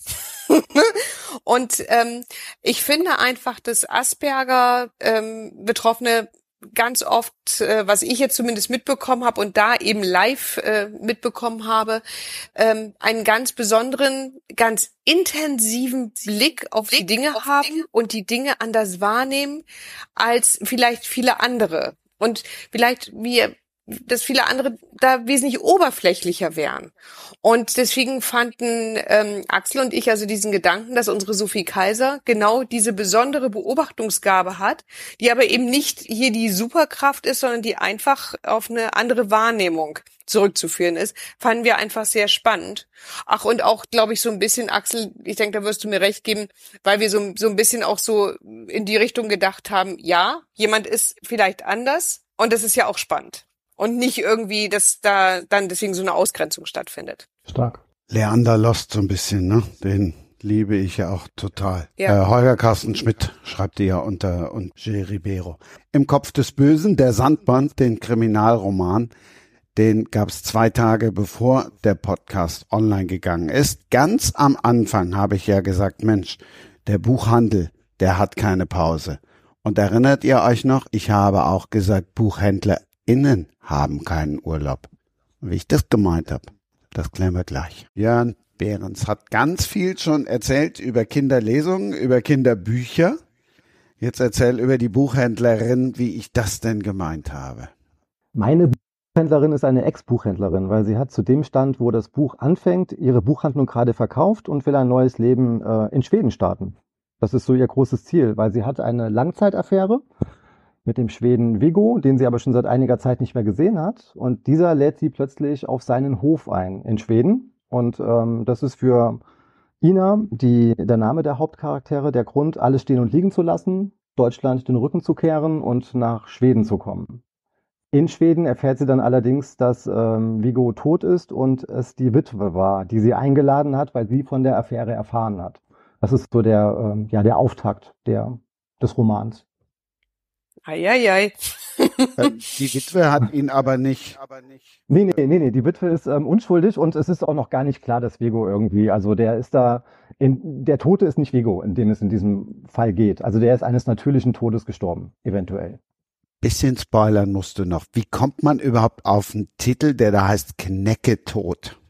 und ähm, ich finde einfach, dass Asperger ähm, Betroffene ganz oft, äh, was ich jetzt zumindest mitbekommen habe und da eben live äh, mitbekommen habe, ähm, einen ganz besonderen, ganz intensiven Blick auf die Dinge haben und die Dinge anders wahrnehmen als vielleicht viele andere. Und vielleicht wir dass viele andere da wesentlich oberflächlicher wären. Und deswegen fanden ähm, Axel und ich also diesen Gedanken, dass unsere Sophie Kaiser genau diese besondere Beobachtungsgabe hat, die aber eben nicht hier die Superkraft ist, sondern die einfach auf eine andere Wahrnehmung zurückzuführen ist, fanden wir einfach sehr spannend. Ach, und auch, glaube ich, so ein bisschen, Axel, ich denke, da wirst du mir recht geben, weil wir so, so ein bisschen auch so in die Richtung gedacht haben, ja, jemand ist vielleicht anders und das ist ja auch spannend und nicht irgendwie, dass da dann deswegen so eine Ausgrenzung stattfindet. Stark. Leander Lost so ein bisschen, ne? Den liebe ich ja auch total. Ja. Äh, Holger Carsten Schmidt schreibt die ja unter und G. Ribeiro. Im Kopf des Bösen, der Sandband, den Kriminalroman, den gab es zwei Tage bevor der Podcast online gegangen ist. Ganz am Anfang habe ich ja gesagt, Mensch, der Buchhandel, der hat keine Pause. Und erinnert ihr euch noch, ich habe auch gesagt, BuchhändlerInnen haben keinen Urlaub. wie ich das gemeint habe, das klären wir gleich. Jörn Behrens hat ganz viel schon erzählt über Kinderlesungen, über Kinderbücher. Jetzt erzähl über die Buchhändlerin, wie ich das denn gemeint habe. Meine Buchhändlerin ist eine Ex-Buchhändlerin, weil sie hat zu dem Stand, wo das Buch anfängt, ihre Buchhandlung gerade verkauft und will ein neues Leben äh, in Schweden starten. Das ist so ihr großes Ziel, weil sie hat eine Langzeitaffäre mit dem Schweden Viggo, den sie aber schon seit einiger Zeit nicht mehr gesehen hat. Und dieser lädt sie plötzlich auf seinen Hof ein in Schweden. Und ähm, das ist für Ina, die, der Name der Hauptcharaktere, der Grund, alles stehen und liegen zu lassen, Deutschland den Rücken zu kehren und nach Schweden zu kommen. In Schweden erfährt sie dann allerdings, dass ähm, Vigo tot ist und es die Witwe war, die sie eingeladen hat, weil sie von der Affäre erfahren hat. Das ist so der, ähm, ja, der Auftakt der, des Romans. Eieiei. Äh, die Witwe hat ihn aber nicht. Nee, nee, nee, nee, die Witwe ist ähm, unschuldig und es ist auch noch gar nicht klar, dass Vigo irgendwie, also der ist da, in, der Tote ist nicht Vigo, in dem es in diesem Fall geht. Also der ist eines natürlichen Todes gestorben, eventuell. Bisschen spoilern musst du noch. Wie kommt man überhaupt auf einen Titel, der da heißt Knecke tot?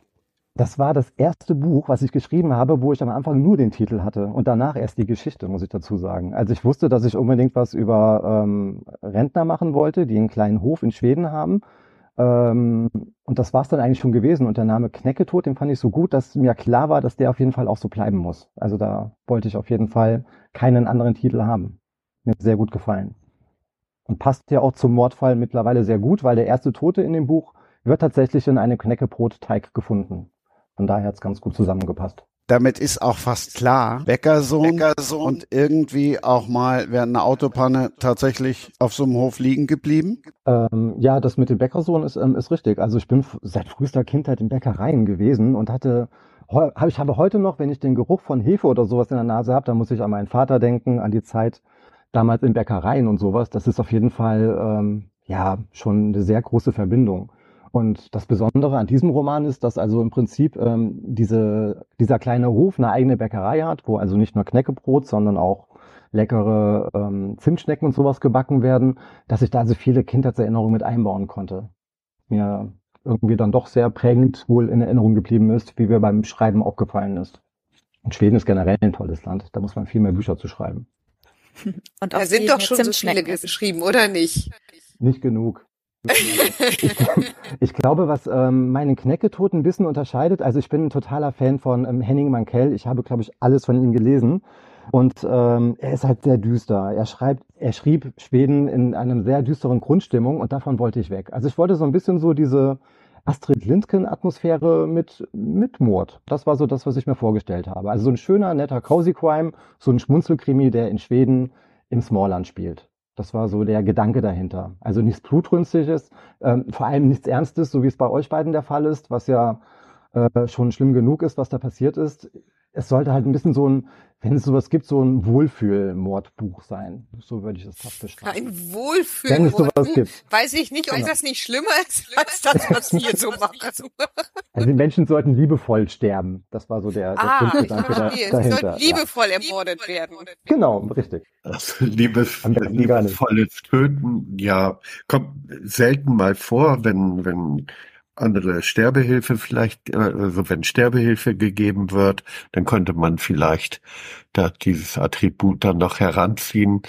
Das war das erste Buch, was ich geschrieben habe, wo ich am Anfang nur den Titel hatte und danach erst die Geschichte, muss ich dazu sagen. Also ich wusste, dass ich unbedingt was über ähm, Rentner machen wollte, die einen kleinen Hof in Schweden haben. Ähm, und das war es dann eigentlich schon gewesen. Und der Name Knecketod, den fand ich so gut, dass mir klar war, dass der auf jeden Fall auch so bleiben muss. Also da wollte ich auf jeden Fall keinen anderen Titel haben. Mir sehr gut gefallen. Und passt ja auch zum Mordfall mittlerweile sehr gut, weil der erste Tote in dem Buch wird tatsächlich in einem Knäckebrotteig gefunden. Von daher hat es ganz gut zusammengepasst. Damit ist auch fast klar, Bäckersohn, Bäckersohn und irgendwie auch mal während einer Autopanne tatsächlich auf so einem Hof liegen geblieben? Ähm, ja, das mit dem Bäckersohn ist, ähm, ist richtig. Also ich bin seit frühester Kindheit in Bäckereien gewesen und hatte ich habe heute noch, wenn ich den Geruch von Hefe oder sowas in der Nase habe, dann muss ich an meinen Vater denken, an die Zeit damals in Bäckereien und sowas. Das ist auf jeden Fall ähm, ja schon eine sehr große Verbindung. Und das Besondere an diesem Roman ist, dass also im Prinzip ähm, diese, dieser kleine Hof eine eigene Bäckerei hat, wo also nicht nur Knäckebrot, sondern auch leckere ähm, Zimtschnecken und sowas gebacken werden, dass ich da also viele Kindheitserinnerungen mit einbauen konnte. Mir irgendwie dann doch sehr prägend wohl in Erinnerung geblieben ist, wie mir beim Schreiben aufgefallen ist. Und Schweden ist generell ein tolles Land. Da muss man viel mehr Bücher zu schreiben. Und da sind doch schon so viele geschrieben, oder nicht? Nicht genug ich, glaube, was ähm, meinen Knecketod ein bisschen unterscheidet, also ich bin ein totaler Fan von ähm, Henning Mankell. Ich habe, glaube ich, alles von ihm gelesen. Und ähm, er ist halt sehr düster. Er schreibt, er schrieb Schweden in einem sehr düsteren Grundstimmung und davon wollte ich weg. Also ich wollte so ein bisschen so diese Astrid Lindgren-Atmosphäre mit, mit Mord. Das war so das, was ich mir vorgestellt habe. Also so ein schöner, netter Cozy Crime, so ein Schmunzelkrimi, der in Schweden im Smallland spielt. Das war so der Gedanke dahinter. Also nichts Blutrünstiges, ähm, vor allem nichts Ernstes, so wie es bei euch beiden der Fall ist, was ja äh, schon schlimm genug ist, was da passiert ist es sollte halt ein bisschen so ein, wenn es sowas gibt, so ein Wohlfühl-Mordbuch sein. So würde ich das fast beschreiben. Ein Wohlfühl-Mordbuch? Weiß ich nicht, ob genau. das nicht schlimmer ist, als das, was wir so machen. Also die Menschen sollten liebevoll sterben. Das war so der, der ah, Grundgedanke da, dahinter. Sie sollten liebevoll ja. ermordet werden. Genau, richtig. Also liebes, liebevolles Töten, ja, kommt selten mal vor, wenn, wenn andere Sterbehilfe vielleicht, äh, also wenn Sterbehilfe gegeben wird, dann könnte man vielleicht da dieses Attribut dann noch heranziehen.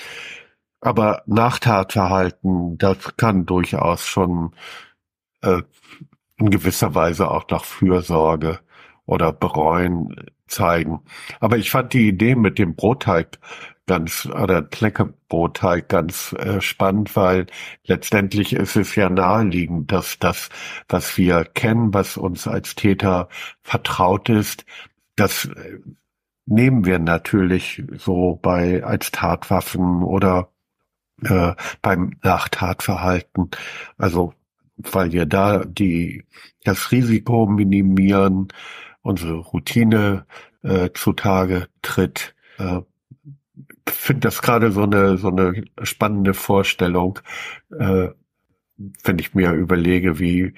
Aber Nachtatverhalten, das kann durchaus schon äh, in gewisser Weise auch nach Fürsorge oder Bereuen zeigen. Aber ich fand die Idee mit dem Brotteig ganz oder Kleckerbrot halt ganz äh, spannend, weil letztendlich ist es ja naheliegend, dass das, was wir kennen, was uns als Täter vertraut ist, das äh, nehmen wir natürlich so bei als Tatwaffen oder äh, beim Nachtatverhalten. Also weil wir da die das Risiko minimieren, unsere Routine äh, zutage tritt. Äh, finde das gerade so eine so eine spannende Vorstellung, äh, wenn ich mir überlege, wie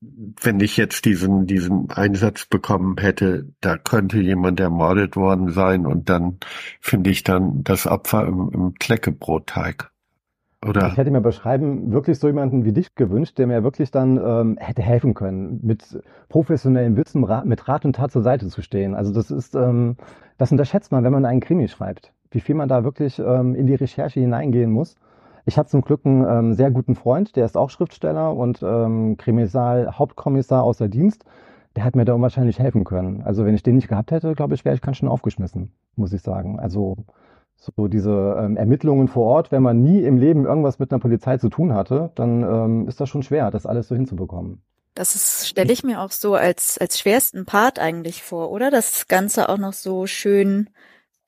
wenn ich jetzt diesen diesen Einsatz bekommen hätte, da könnte jemand ermordet worden sein und dann finde ich dann das Opfer im, im Kleckebrotteig. Oder? Ich hätte mir beschreiben wirklich so jemanden wie dich gewünscht, der mir wirklich dann ähm, hätte helfen können, mit professionellem Wissen, mit Rat und Tat zur Seite zu stehen. Also das ist, ähm, das unterschätzt man, wenn man einen Krimi schreibt wie viel man da wirklich ähm, in die Recherche hineingehen muss. Ich habe zum Glück einen ähm, sehr guten Freund, der ist auch Schriftsteller und ähm, Kriminal Hauptkommissar außer Dienst. Der hat mir da unwahrscheinlich helfen können. Also wenn ich den nicht gehabt hätte, glaube ich, wäre ich ganz schön aufgeschmissen, muss ich sagen. Also so diese ähm, Ermittlungen vor Ort, wenn man nie im Leben irgendwas mit einer Polizei zu tun hatte, dann ähm, ist das schon schwer, das alles so hinzubekommen. Das stelle ich mir auch so als, als schwersten Part eigentlich vor, oder? Das Ganze auch noch so schön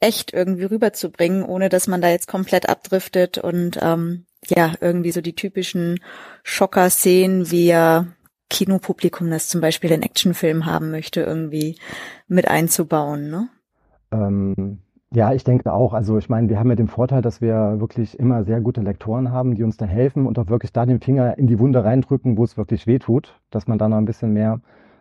echt irgendwie rüberzubringen, ohne dass man da jetzt komplett abdriftet und ähm, ja, irgendwie so die typischen Schocker-Szenen, wie ja Kinopublikum das zum Beispiel in Actionfilmen haben möchte, irgendwie mit einzubauen, ne? Ähm, ja, ich denke auch. Also ich meine, wir haben ja den Vorteil, dass wir wirklich immer sehr gute Lektoren haben, die uns da helfen und auch wirklich da den Finger in die Wunde reindrücken, wo es wirklich weh tut, dass man da noch ein bisschen mehr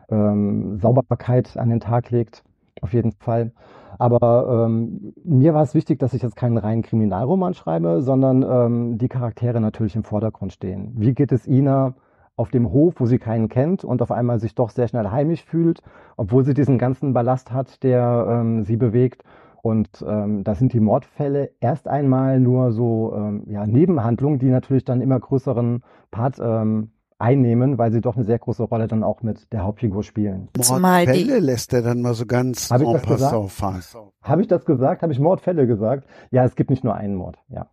ähm, Sauberkeit an den Tag legt, auf jeden Fall. Aber ähm, mir war es wichtig, dass ich jetzt keinen reinen Kriminalroman schreibe, sondern ähm, die Charaktere natürlich im Vordergrund stehen. Wie geht es Ina auf dem Hof, wo sie keinen kennt und auf einmal sich doch sehr schnell heimisch fühlt, obwohl sie diesen ganzen Ballast hat, der ähm, sie bewegt? Und ähm, da sind die Mordfälle erst einmal nur so ähm, ja, Nebenhandlungen, die natürlich dann immer größeren Part ähm, einnehmen, weil sie doch eine sehr große Rolle dann auch mit der Hauptfigur spielen. Mordfälle lässt er dann mal so ganz Habe ich das gesagt? Habe ich das gesagt? Habe ich Mordfälle gesagt? Ja, es gibt nicht nur einen Mord, ja.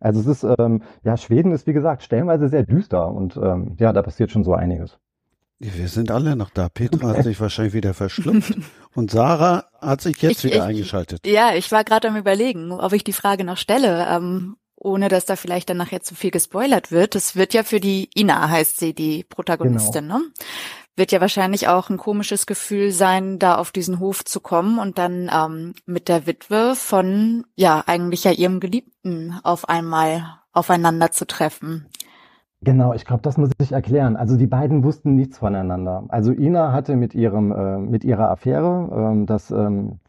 Also es ist, ähm, ja, Schweden ist wie gesagt stellenweise sehr düster und ähm, ja, da passiert schon so einiges. Wir sind alle noch da. Petra hat sich wahrscheinlich wieder verschluckt und Sarah hat sich jetzt ich, wieder ich, eingeschaltet. Ja, ich war gerade am überlegen, ob ich die Frage noch stelle. Ähm, ohne dass da vielleicht dann nachher zu viel gespoilert wird. Das wird ja für die Ina, heißt sie, die Protagonistin, genau. ne? Wird ja wahrscheinlich auch ein komisches Gefühl sein, da auf diesen Hof zu kommen und dann ähm, mit der Witwe von, ja, eigentlich ja ihrem Geliebten auf einmal aufeinander zu treffen. Genau, ich glaube, das muss ich erklären. Also die beiden wussten nichts voneinander. Also Ina hatte mit ihrem äh, mit ihrer Affäre ähm, das ähm,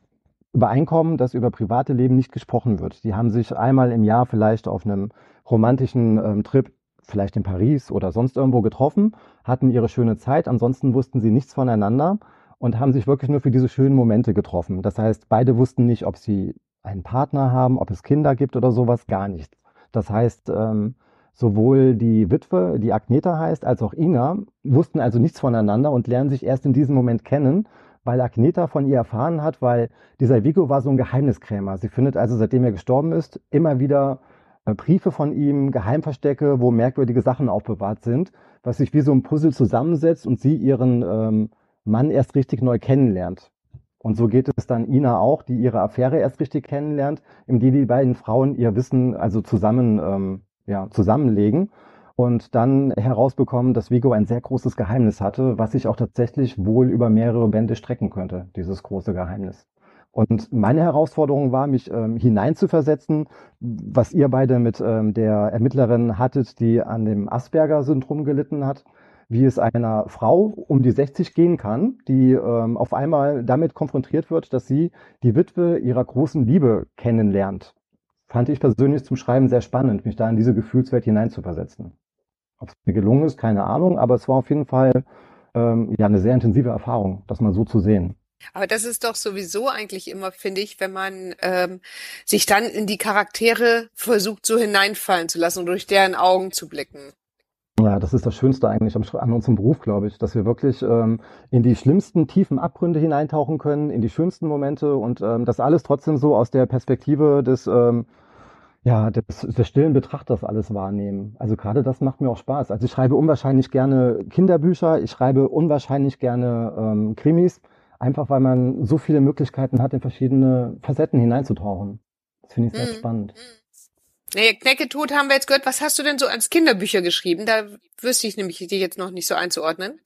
Übereinkommen, dass über private Leben nicht gesprochen wird. Die haben sich einmal im Jahr vielleicht auf einem romantischen ähm, Trip, vielleicht in Paris oder sonst irgendwo getroffen, hatten ihre schöne Zeit, ansonsten wussten sie nichts voneinander und haben sich wirklich nur für diese schönen Momente getroffen. Das heißt, beide wussten nicht, ob sie einen Partner haben, ob es Kinder gibt oder sowas, gar nichts. Das heißt, ähm, sowohl die Witwe, die Agneta heißt, als auch Ina wussten also nichts voneinander und lernen sich erst in diesem Moment kennen weil Agneta von ihr erfahren hat, weil dieser Vigo war so ein Geheimniskrämer. Sie findet also, seitdem er gestorben ist, immer wieder äh, Briefe von ihm, Geheimverstecke, wo merkwürdige Sachen aufbewahrt sind, was sich wie so ein Puzzle zusammensetzt und sie ihren ähm, Mann erst richtig neu kennenlernt. Und so geht es dann Ina auch, die ihre Affäre erst richtig kennenlernt, indem die beiden Frauen ihr Wissen also zusammen, ähm, ja, zusammenlegen und dann herausbekommen, dass Vigo ein sehr großes Geheimnis hatte, was sich auch tatsächlich wohl über mehrere Bände strecken könnte, dieses große Geheimnis. Und meine Herausforderung war, mich ähm, hineinzuversetzen, was ihr beide mit ähm, der Ermittlerin hattet, die an dem Asperger-Syndrom gelitten hat, wie es einer Frau um die 60 gehen kann, die ähm, auf einmal damit konfrontiert wird, dass sie die Witwe ihrer großen Liebe kennenlernt. Fand ich persönlich zum Schreiben sehr spannend, mich da in diese Gefühlswelt hineinzuversetzen. Ob es mir gelungen ist, keine Ahnung, aber es war auf jeden Fall ähm, ja eine sehr intensive Erfahrung, das mal so zu sehen. Aber das ist doch sowieso eigentlich immer, finde ich, wenn man ähm, sich dann in die Charaktere versucht, so hineinfallen zu lassen und durch deren Augen zu blicken. Ja, das ist das Schönste eigentlich an unserem Beruf, glaube ich, dass wir wirklich ähm, in die schlimmsten tiefen Abgründe hineintauchen können, in die schönsten Momente und ähm, das alles trotzdem so aus der Perspektive des ähm, ja, des, des stillen Betrachters alles wahrnehmen. Also gerade das macht mir auch Spaß. Also ich schreibe unwahrscheinlich gerne Kinderbücher, ich schreibe unwahrscheinlich gerne ähm, Krimis, einfach weil man so viele Möglichkeiten hat, in verschiedene Facetten hineinzutauchen. Das finde ich sehr mhm. spannend. Nee, Knecke tot haben wir jetzt gehört. Was hast du denn so als Kinderbücher geschrieben? Da wüsste ich nämlich die jetzt noch nicht so einzuordnen.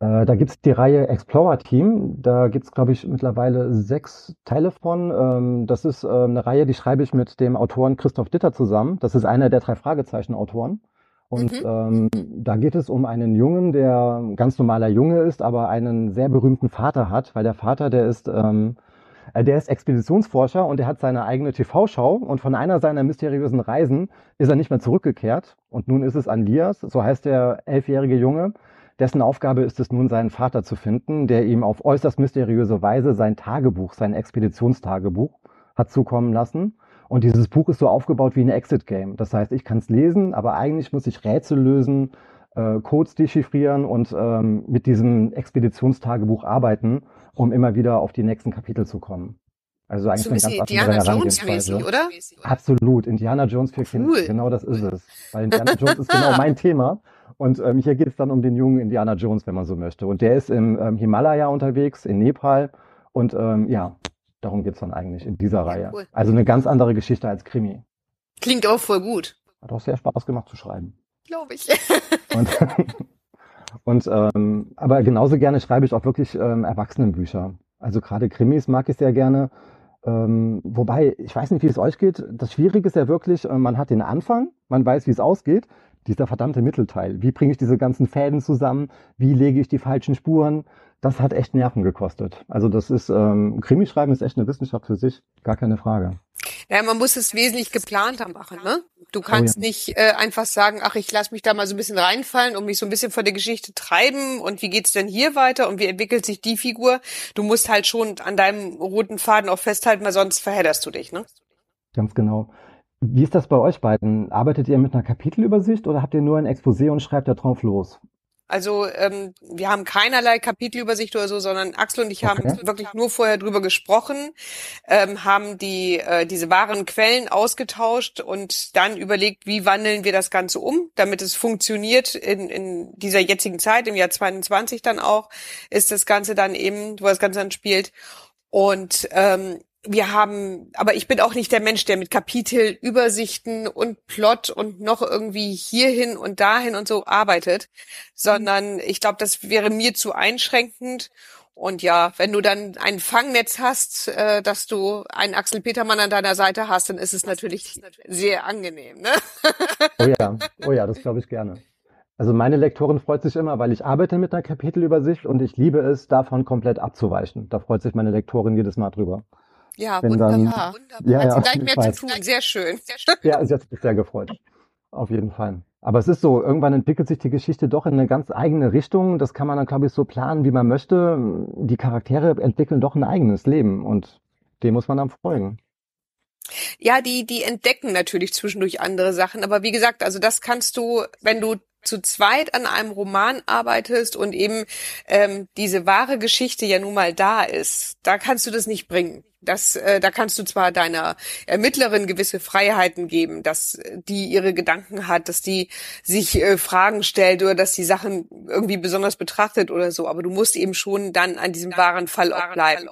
Äh, da gibt's die Reihe Explorer Team. Da gibt's, glaube ich, mittlerweile sechs Teile von. Ähm, das ist äh, eine Reihe, die schreibe ich mit dem Autoren Christoph Ditter zusammen. Das ist einer der drei Fragezeichen-Autoren. Und mhm. ähm, da geht es um einen Jungen, der ein ganz normaler Junge ist, aber einen sehr berühmten Vater hat, weil der Vater, der ist, ähm, äh, der ist Expeditionsforscher und er hat seine eigene TV-Show und von einer seiner mysteriösen Reisen ist er nicht mehr zurückgekehrt. Und nun ist es Andias, so heißt der elfjährige Junge, dessen Aufgabe ist es nun, seinen Vater zu finden, der ihm auf äußerst mysteriöse Weise sein Tagebuch, sein Expeditionstagebuch hat zukommen lassen. Und dieses Buch ist so aufgebaut wie ein Exit-Game. Das heißt, ich kann es lesen, aber eigentlich muss ich Rätsel lösen, äh, Codes dechiffrieren und ähm, mit diesem Expeditionstagebuch arbeiten, um immer wieder auf die nächsten Kapitel zu kommen. Also eigentlich so eine ganz Indiana Jones mäßig, oder? Absolut. Indiana Jones für Kinder. Cool. Genau das ist es. Weil Indiana Jones ist genau mein Thema. Und ähm, hier geht es dann um den jungen Indiana Jones, wenn man so möchte. Und der ist im ähm, Himalaya unterwegs, in Nepal. Und ähm, ja, Darum geht's dann eigentlich in dieser Ja, Reihe. cool. Also eine ganz andere Geschichte als Krimi. Klingt auch voll gut. Hat auch sehr Spaß gemacht zu schreiben. Glaube ich. Und, und ähm, aber genauso gerne schreibe ich auch wirklich ähm, Erwachsenenbücher. Also gerade Krimis mag ich sehr gerne. Ähm, wobei, ich weiß nicht, wie es euch geht. Das Schwierige ist ja wirklich, äh, man hat den Anfang, man weiß, wie es ausgeht. Dieser verdammte Mittelteil. Wie bringe ich diese ganzen Fäden zusammen? Wie lege ich die falschen Spuren? Das hat echt Nerven gekostet. Also das ist, ähm, Krimischreiben ist echt eine Wissenschaft für sich, gar keine Frage. Ja, man muss es wesentlich geplanter machen, ne? Du kannst Oh ja. nicht äh, einfach sagen, ach, ich lass mich da mal so ein bisschen reinfallen und mich so ein bisschen von der Geschichte treiben und wie geht's denn hier weiter und wie entwickelt sich die Figur? Du musst halt schon an deinem roten Faden auch festhalten, weil sonst verhedderst du dich, ne? Ganz genau. Wie ist das bei euch beiden? Arbeitet ihr mit einer Kapitelübersicht oder habt ihr nur ein Exposé und schreibt da drauf los? Also ähm, wir haben keinerlei Kapitelübersicht oder so, sondern Axel und ich haben Okay. wirklich nur vorher drüber gesprochen, ähm, haben die äh, diese wahren Quellen ausgetauscht und dann überlegt, wie wandeln wir das Ganze um, damit es funktioniert in, in dieser jetzigen Zeit, im Jahr 22 dann auch, ist das Ganze dann eben, wo das Ganze dann spielt. Und ähm, wir haben, aber ich bin auch nicht der Mensch, der mit Kapitelübersichten und Plot und noch irgendwie hierhin und dahin und so arbeitet, sondern ich glaube, das wäre mir zu einschränkend. Und ja, wenn du dann ein Fangnetz hast, äh, dass du einen Axel Petermann an deiner Seite hast, dann ist es natürlich sehr angenehm. Ne? Oh ja, oh ja, das glaube ich gerne. Also meine Lektorin freut sich immer, weil ich arbeite mit einer Kapitelübersicht und ich liebe es, davon komplett abzuweichen. Da freut sich meine Lektorin jedes Mal drüber. Ja, Wenn dann- wunderbar. wunderbar. Ja, Hat ja, sie gleich ich mehr zu tun. Sehr schön. Ja, sie hat sich sehr gefreut. Auf jeden Fall. Aber es ist so, irgendwann entwickelt sich die Geschichte doch in eine ganz eigene Richtung. Das kann man dann, glaube ich, so planen, wie man möchte. Die Charaktere entwickeln doch ein eigenes Leben und dem muss man dann folgen. Ja, die, die entdecken natürlich zwischendurch andere Sachen. Aber wie gesagt, also das kannst du, wenn du zu zweit an einem Roman arbeitest und eben ähm, diese wahre Geschichte ja nun mal da ist, da kannst du das nicht bringen. Das, äh, da kannst du zwar deiner Ermittlerin gewisse Freiheiten geben, dass die ihre Gedanken hat, dass die sich äh, Fragen stellt oder dass die Sachen irgendwie besonders betrachtet oder so, aber du musst eben schon dann an diesem wahren Fall auch bleiben.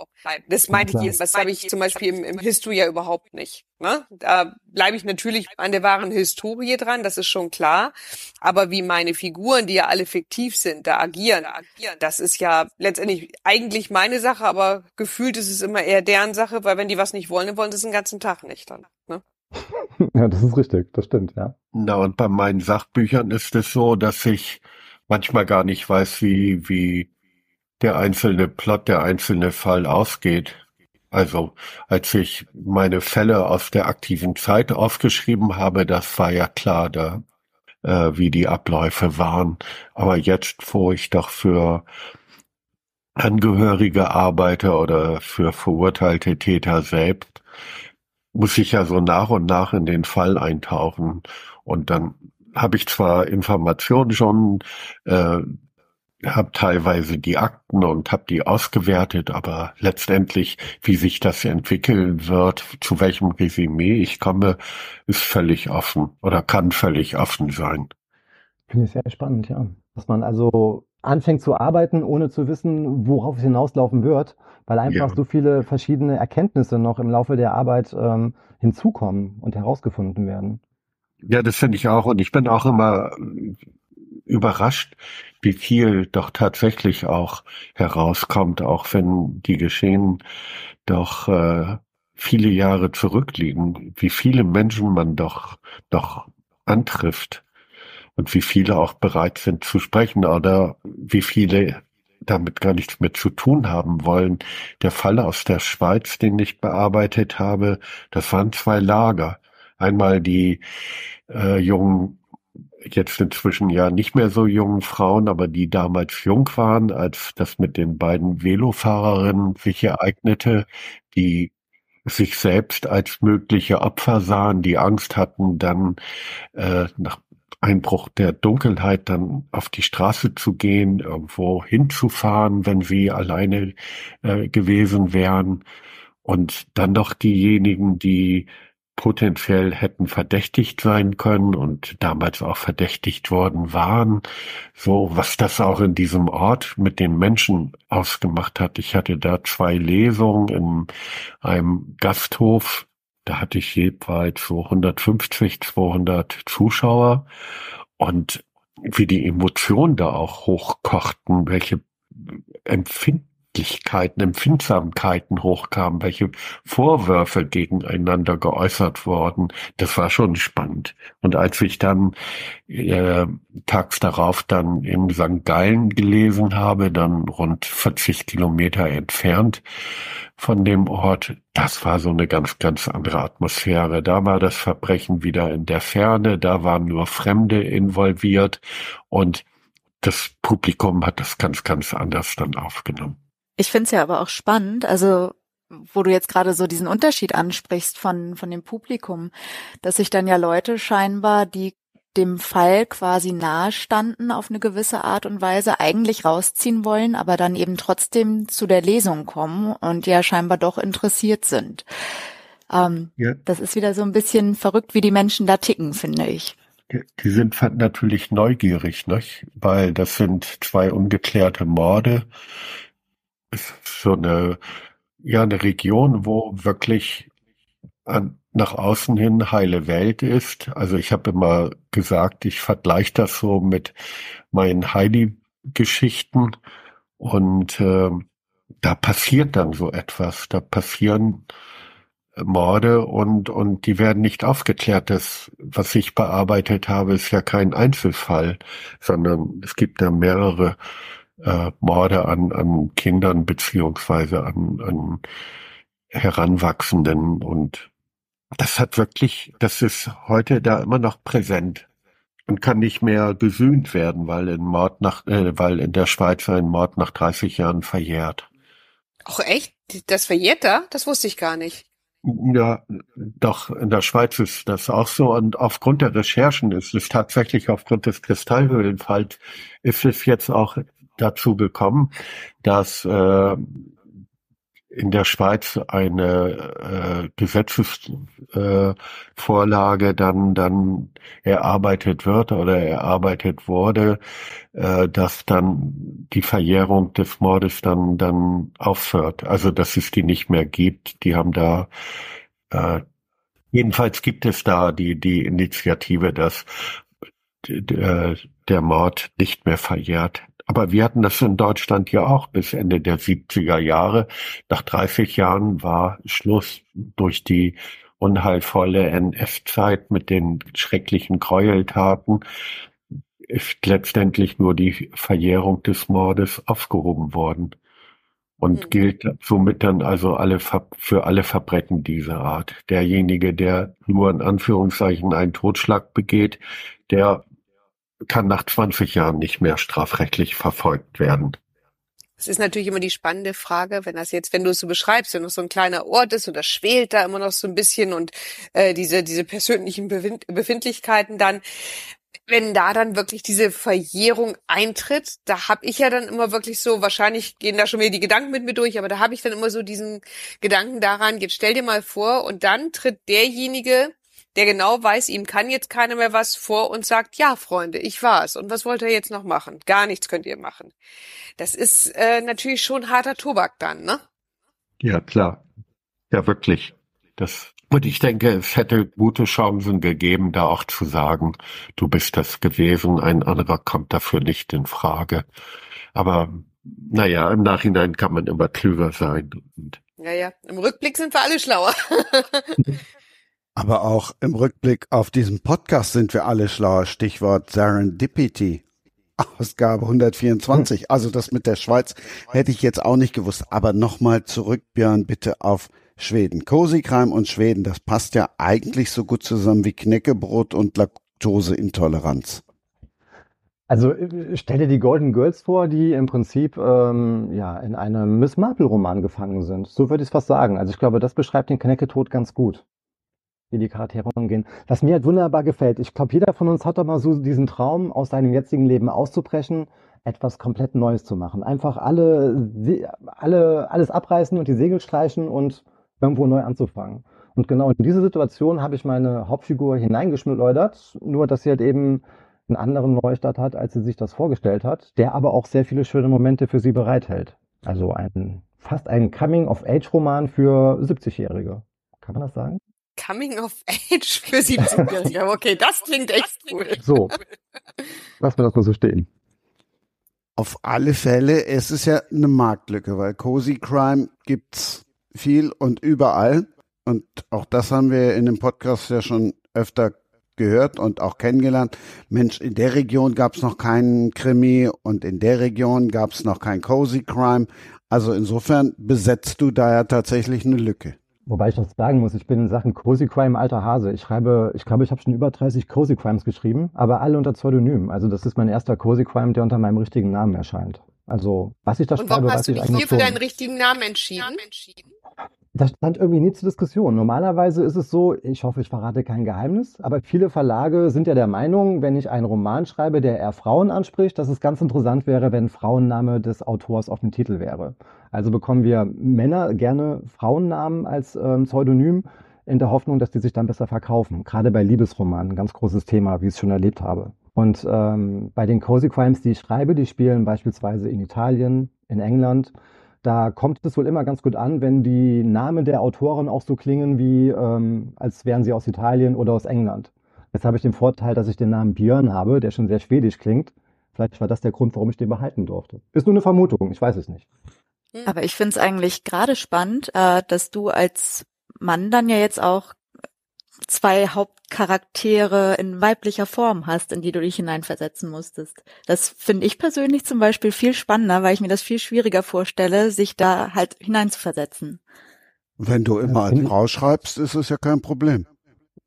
Das meinte ich jetzt, das habe ich zum Beispiel im, im Histo ja überhaupt nicht. Ne? Da bleibe ich natürlich an der wahren Historie dran, das ist schon klar. Aber wie meine Figuren, die ja alle fiktiv sind, da agieren, das ist ja letztendlich eigentlich meine Sache, aber gefühlt ist es immer eher deren Sache, weil wenn die was nicht wollen, dann wollen sie es den ganzen Tag nicht dann. Ne? Ja, das ist richtig, das stimmt, ja. Na, und bei meinen Sachbüchern ist es so, dass ich manchmal gar nicht weiß, wie, wie der einzelne Plot, der einzelne Fall ausgeht. Also, als ich meine Fälle aus der aktiven Zeit aufgeschrieben habe, das war ja klar, da, äh, wie die Abläufe waren. Aber jetzt, wo ich doch für Angehörige arbeite oder für verurteilte Täter selbst, muss ich ja so nach und nach in den Fall eintauchen. Und dann habe ich zwar Informationen schon, äh, habe teilweise die Akten und habe die ausgewertet, aber letztendlich, wie sich das entwickeln wird, zu welchem Resümee ich komme, ist völlig offen oder kann völlig offen sein. Finde ich sehr spannend, ja. Dass man also anfängt zu arbeiten, ohne zu wissen, worauf es hinauslaufen wird, weil einfach Ja. so viele verschiedene Erkenntnisse noch im Laufe der Arbeit ähm, hinzukommen und herausgefunden werden. Ja, das finde ich auch. Und ich bin auch immer überrascht, wie viel doch tatsächlich auch herauskommt, auch wenn die Geschehen doch äh, viele Jahre zurückliegen, wie viele Menschen man doch noch antrifft und wie viele auch bereit sind zu sprechen oder wie viele damit gar nichts mehr zu tun haben wollen. Der Fall aus der Schweiz, den ich bearbeitet habe, das waren zwei Lager. Einmal die äh, jungen, jetzt inzwischen ja nicht mehr so jungen Frauen, aber die damals jung waren, als das mit den beiden Velofahrerinnen sich ereignete, die sich selbst als mögliche Opfer sahen, die Angst hatten, dann äh, nach Einbruch der Dunkelheit dann auf die Straße zu gehen, irgendwo hinzufahren, wenn sie alleine äh, gewesen wären. Und dann noch diejenigen, die potenziell hätten verdächtigt sein können und damals auch verdächtigt worden waren. So, was das auch in diesem Ort mit den Menschen ausgemacht hat. Ich hatte da zwei Lesungen in einem Gasthof. Da hatte ich jeweils so 150, 200 Zuschauer und wie die Emotionen da auch hochkochten, welche Empfinden Empfindlichkeiten, Empfindsamkeiten hochkamen, welche Vorwürfe gegeneinander geäußert wurden. Das war schon spannend. Und als ich dann äh, tags darauf dann in St. Gallen gelesen habe, dann rund 40 Kilometer entfernt von dem Ort, das war so eine ganz, ganz andere Atmosphäre. Da war das Verbrechen wieder in der Ferne, da waren nur Fremde involviert und das Publikum hat das ganz, ganz anders dann aufgenommen. Ich finde es ja aber auch spannend, also wo du jetzt gerade so diesen Unterschied ansprichst von, von dem Publikum, dass sich dann ja Leute scheinbar, die dem Fall quasi nahe standen auf eine gewisse Art und Weise, eigentlich rausziehen wollen, aber dann eben trotzdem zu der Lesung kommen und ja scheinbar doch interessiert sind. Ähm, ja. Das ist wieder so ein bisschen verrückt, wie die Menschen da ticken, finde ich. Die, die sind natürlich neugierig, nicht? weil das sind zwei ungeklärte Morde ist so eine, ja, eine Region, wo wirklich an, nach außen hin heile Welt ist. Also ich habe immer gesagt, ich vergleiche das so mit meinen Heidi-Geschichten und äh, da passiert dann so etwas. Da passieren Morde und, und die werden nicht aufgeklärt. Das, was ich bearbeitet habe, ist ja kein Einzelfall, sondern es gibt da mehrere äh, Morde an, an Kindern beziehungsweise an, an Heranwachsenden und das hat wirklich, das ist heute da immer noch präsent und kann nicht mehr gesühnt werden, weil in Mord nach, äh, weil in der Schweiz ein Mord nach 30 Jahren verjährt. Ach echt? Das verjährt da? Das wusste ich gar nicht. Ja, doch, in der Schweiz ist das auch so. Und aufgrund der Recherchen ist es tatsächlich aufgrund des Kristallhöhlenfalls ist es jetzt auch dazu gekommen, dass äh, in der Schweiz eine äh, Gesetzesvorlage äh, dann dann erarbeitet wird oder erarbeitet wurde, äh, dass dann die Verjährung des Mordes dann dann aufhört. Also dass es die nicht mehr gibt. Die haben da äh, jedenfalls gibt es da die die Initiative, dass der, der Mord nicht mehr verjährt aber wir hatten das in Deutschland ja auch bis Ende der 70er Jahre. Nach 30 Jahren war Schluss durch die unheilvolle NS-Zeit mit den schrecklichen Gräueltaten ist letztendlich nur die Verjährung des Mordes aufgehoben worden und mhm. gilt somit dann also alle für alle Verbrechen dieser Art. Derjenige, der nur in Anführungszeichen einen Totschlag begeht, der kann nach 20 Jahren nicht mehr strafrechtlich verfolgt werden. Es ist natürlich immer die spannende Frage, wenn das jetzt, wenn du es so beschreibst, wenn es so ein kleiner Ort ist und das schwelt da immer noch so ein bisschen und äh, diese diese persönlichen Befindlichkeiten dann, wenn da dann wirklich diese Verjährung eintritt, da habe ich ja dann immer wirklich so, wahrscheinlich gehen da schon wieder die Gedanken mit mir durch, aber da habe ich dann immer so diesen Gedanken daran, jetzt stell dir mal vor und dann tritt derjenige, der genau weiß, ihm kann jetzt keiner mehr was vor und sagt, ja, Freunde, ich war's. Und was wollt ihr jetzt noch machen? Gar nichts könnt ihr machen. Das ist äh, natürlich schon harter Tobak dann, ne? Ja, klar. Ja, wirklich. Das und ich denke, es hätte gute Chancen gegeben, da auch zu sagen, du bist das gewesen, ein anderer kommt dafür nicht in Frage. Aber naja, im Nachhinein kann man immer klüger sein. ja, ja, im Rückblick sind wir alle schlauer. Aber auch im Rückblick auf diesen Podcast sind wir alle schlauer. Stichwort Serendipity. Ausgabe 124. Also das mit der Schweiz hätte ich jetzt auch nicht gewusst. Aber nochmal zurück, Björn, bitte auf Schweden. Crime und Schweden, das passt ja eigentlich so gut zusammen wie Knäckebrot und Laktoseintoleranz. Also äh, stell dir die Golden Girls vor, die im Prinzip ähm, ja in einem Miss Marple Roman gefangen sind. So würde ich es fast sagen. Also ich glaube, das beschreibt den Knäcketod ganz gut wie die Charaktere umgehen. Was mir halt wunderbar gefällt, ich glaube, jeder von uns hat doch mal so diesen Traum, aus seinem jetzigen Leben auszubrechen, etwas komplett Neues zu machen. Einfach alle, alle, alles abreißen und die Segel streichen und irgendwo neu anzufangen. Und genau in diese Situation habe ich meine Hauptfigur hineingeschleudert, nur dass sie halt eben einen anderen Neustart hat, als sie sich das vorgestellt hat, der aber auch sehr viele schöne Momente für sie bereithält. Also ein fast ein Coming-of-Age-Roman für 70-Jährige. Kann man das sagen? Coming of Age für 70-Jährige. Okay, das klingt echt cool. So. Lass mir das mal so stehen. Auf alle Fälle, es ist ja eine Marktlücke, weil Cozy Crime gibt's viel und überall. Und auch das haben wir in dem Podcast ja schon öfter gehört und auch kennengelernt. Mensch, in der Region gab's noch keinen Krimi und in der Region gab's noch kein Cozy Crime. Also insofern besetzt du da ja tatsächlich eine Lücke. Wobei ich das sagen muss, ich bin in Sachen Cozy Crime alter Hase. Ich schreibe, ich glaube, ich habe schon über 30 Cozy Crimes geschrieben, aber alle unter Pseudonym. Also das ist mein erster Cozy Crime, der unter meinem richtigen Namen erscheint. Also was ich da Und schreibe, warum hast du ich dich hier für deinen richtigen Namen entschieden? Das stand irgendwie nie zur Diskussion. Normalerweise ist es so, ich hoffe, ich verrate kein Geheimnis, aber viele Verlage sind ja der Meinung, wenn ich einen Roman schreibe, der eher Frauen anspricht, dass es ganz interessant wäre, wenn Frauenname des Autors auf dem Titel wäre. Also bekommen wir Männer gerne Frauennamen als ähm, Pseudonym in der Hoffnung, dass die sich dann besser verkaufen. Gerade bei Liebesromanen, ganz großes Thema, wie ich es schon erlebt habe. Und ähm, bei den Cozy Crimes, die ich schreibe, die spielen beispielsweise in Italien, in England. Da kommt es wohl immer ganz gut an, wenn die Namen der Autoren auch so klingen, wie ähm, als wären sie aus Italien oder aus England. Jetzt habe ich den Vorteil, dass ich den Namen Björn habe, der schon sehr schwedisch klingt. Vielleicht war das der Grund, warum ich den behalten durfte. Ist nur eine Vermutung, ich weiß es nicht. Aber ich finde es eigentlich gerade spannend, äh, dass du als Mann dann ja jetzt auch zwei Hauptcharaktere in weiblicher Form hast, in die du dich hineinversetzen musstest. Das finde ich persönlich zum Beispiel viel spannender, weil ich mir das viel schwieriger vorstelle, sich da halt hineinzuversetzen. Wenn du immer als Frau schreibst, ist es ja kein Problem.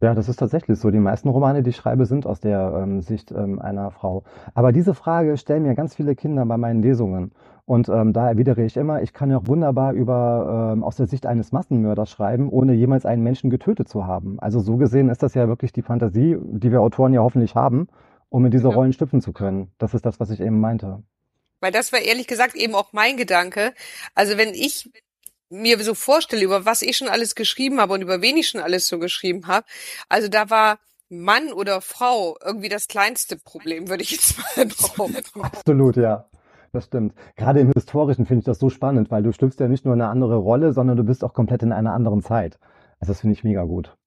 Ja, das ist tatsächlich so. Die meisten Romane, die ich schreibe, sind aus der ähm, Sicht ähm, einer Frau. Aber diese Frage stellen mir ganz viele Kinder bei meinen Lesungen. Und ähm, da erwidere ich immer, ich kann ja auch wunderbar über ähm, aus der Sicht eines Massenmörders schreiben, ohne jemals einen Menschen getötet zu haben. Also so gesehen ist das ja wirklich die Fantasie, die wir Autoren ja hoffentlich haben, um in diese Genau. Rollen schlüpfen zu können. Das ist das, was ich eben meinte. Weil das war ehrlich gesagt eben auch mein Gedanke. Also wenn ich mir so vorstelle, über was ich schon alles geschrieben habe und über wen ich schon alles so geschrieben habe, also da war Mann oder Frau irgendwie das kleinste Problem, würde ich jetzt mal behaupten. Absolut, ja. Das stimmt. Gerade im Historischen finde ich das so spannend, weil du schlüpfst ja nicht nur in eine andere Rolle, sondern du bist auch komplett in einer anderen Zeit. Also das finde ich mega gut.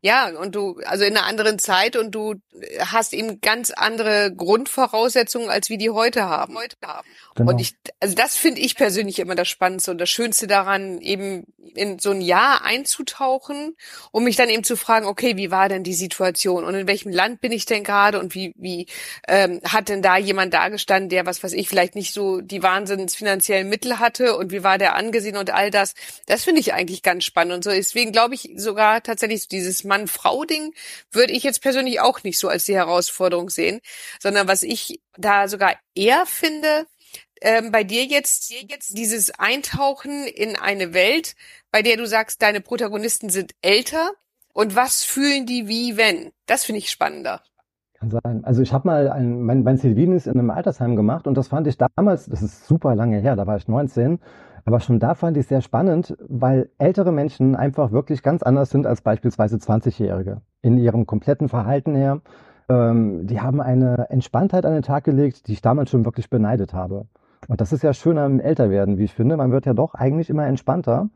Ja, und du, also in einer anderen Zeit und du hast eben ganz andere Grundvoraussetzungen, als wie die heute haben. Heute haben. Genau. Und ich, also das finde ich persönlich immer das Spannendste und das Schönste daran, eben in so ein Jahr einzutauchen, um mich dann eben zu fragen, okay, wie war denn die Situation und in welchem Land bin ich denn gerade und wie, wie ähm, hat denn da jemand dagestanden, der, was weiß ich, vielleicht nicht so die wahnsinns finanziellen Mittel hatte und wie war der angesehen und all das. Das finde ich eigentlich ganz spannend und so. Deswegen glaube ich sogar tatsächlich so dieses Mann-Frau-Ding würde ich jetzt persönlich auch nicht so als die Herausforderung sehen, sondern was ich da sogar eher finde, ähm, bei dir jetzt, jetzt dieses Eintauchen in eine Welt, bei der du sagst, deine Protagonisten sind älter und was fühlen die wie wenn? Das finde ich spannender. Kann sein. Also ich habe mal ein, mein, mein Zivildienst in einem Altersheim gemacht und das fand ich damals, das ist super lange her, da war ich 19, aber schon da fand ich sehr spannend, weil ältere Menschen einfach wirklich ganz anders sind als beispielsweise 20-Jährige. In ihrem kompletten Verhalten her. Ähm, die haben eine Entspanntheit an den Tag gelegt, die ich damals schon wirklich beneidet habe. Und das ist ja schön am Älterwerden, wie ich finde. Man wird ja doch eigentlich immer entspannter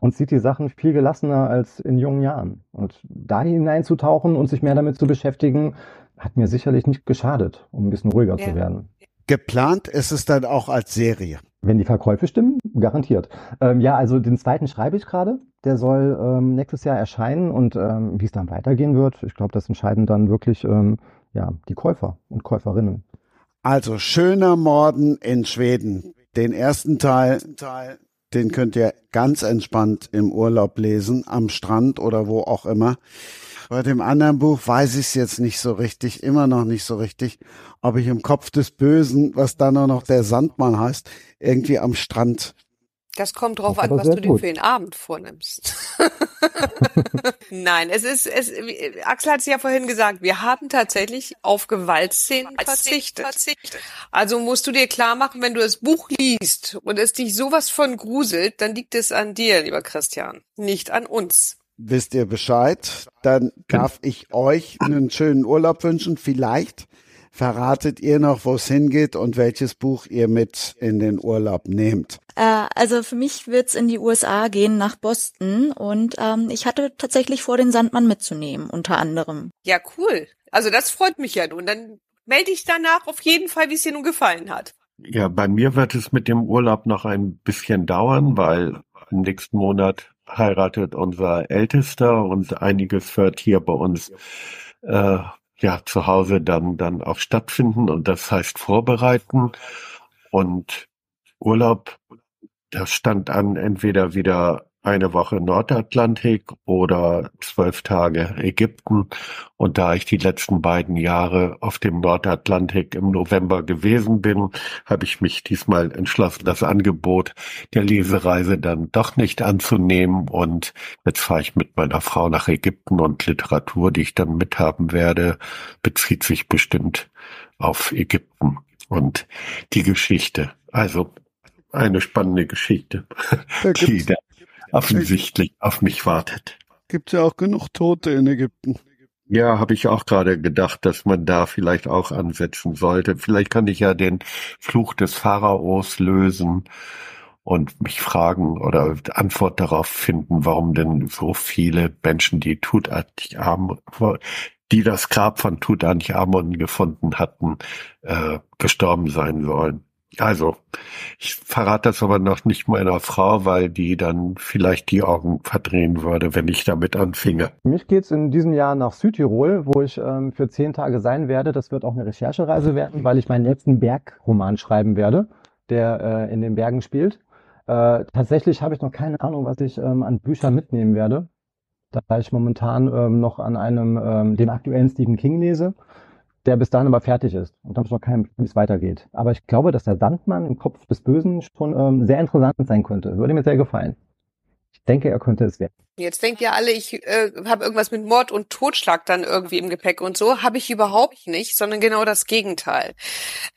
und sieht die Sachen viel gelassener als in jungen Jahren. Und da hineinzutauchen und sich mehr damit zu beschäftigen, hat mir sicherlich nicht geschadet, um ein bisschen ruhiger Ja. zu werden. Geplant ist es dann auch als Serie. Wenn die Verkäufe stimmen, garantiert. Ähm, ja, also den zweiten schreibe ich gerade. Der soll ähm, nächstes Jahr erscheinen und ähm, wie es dann weitergehen wird, ich glaube, das entscheiden dann wirklich ähm, ja, die Käufer und Käuferinnen. Also schöner Morden in Schweden. Den ersten Teil, den könnt ihr ganz entspannt im Urlaub lesen, am Strand oder wo auch immer. Bei dem anderen Buch weiß ich es jetzt nicht so richtig, immer noch nicht so richtig, ob ich im Kopf des Bösen, was dann auch noch der Sandmann heißt, irgendwie am Strand. Das kommt drauf Das an, was du dir gut. für den Abend vornimmst. Nein, es ist, es, Axel hat es ja vorhin gesagt, wir haben tatsächlich auf Gewaltszenen verzichtet. Also musst du dir klar machen, wenn du das Buch liest und es dich sowas von gruselt, dann liegt es an dir, lieber Christian, nicht an uns. Wisst ihr Bescheid. Dann darf ich euch einen schönen Urlaub wünschen. Vielleicht verratet ihr noch, wo es hingeht und welches Buch ihr mit in den Urlaub nehmt. Äh, also für mich wird's in die USA gehen, nach Boston. Und ähm, ich hatte tatsächlich vor, den Sandmann mitzunehmen, unter anderem. Ja, cool. Also das freut mich ja nun. Dann melde ich danach auf jeden Fall, wie es dir nun gefallen hat. Ja, bei mir wird es mit dem Urlaub noch ein bisschen dauern, weil im nächsten Monat heiratet unser Ältester und einiges wird hier bei uns äh, ja zu Hause dann dann auch stattfinden und das heißt vorbereiten und Urlaub. Das stand an entweder wieder eine Woche Nordatlantik oder zwölf Tage Ägypten. Und da ich die letzten beiden Jahre auf dem Nordatlantik im November gewesen bin, habe ich mich diesmal entschlossen, das Angebot der Lesereise dann doch nicht anzunehmen. Und jetzt fahre ich mit meiner Frau nach Ägypten und Literatur, die ich dann mithaben werde, bezieht sich bestimmt auf Ägypten und die Geschichte. Also eine spannende Geschichte, die da offensichtlich auf mich wartet. Gibt ja auch genug Tote in Ägypten. Ja, habe ich auch gerade gedacht, dass man da vielleicht auch ansetzen sollte. Vielleicht kann ich ja den Fluch des Pharaos lösen und mich fragen oder Antwort darauf finden, warum denn so viele Menschen, die Tutanchamun, die das Grab von Tutanchamun gefunden hatten, äh, gestorben sein sollen. Also, ich verrate das aber noch nicht meiner Frau, weil die dann vielleicht die Augen verdrehen würde, wenn ich damit anfinge. Für mich geht's in diesem Jahr nach Südtirol, wo ich ähm, für zehn Tage sein werde. Das wird auch eine Recherchereise werden, weil ich meinen letzten Bergroman schreiben werde, der äh, in den Bergen spielt. Äh, tatsächlich habe ich noch keine Ahnung, was ich ähm, an Büchern mitnehmen werde, da ich momentan ähm, noch an einem, ähm, dem aktuellen Stephen King lese der bis dahin aber fertig ist und dann noch kein, wie es weitergeht. Aber ich glaube, dass der Sandmann im Kopf des Bösen schon ähm, sehr interessant sein könnte. Würde mir sehr gefallen. Ich denke, er könnte es werden. Jetzt denkt ihr alle, ich äh, habe irgendwas mit Mord und Totschlag dann irgendwie im Gepäck und so. Habe ich überhaupt nicht, sondern genau das Gegenteil.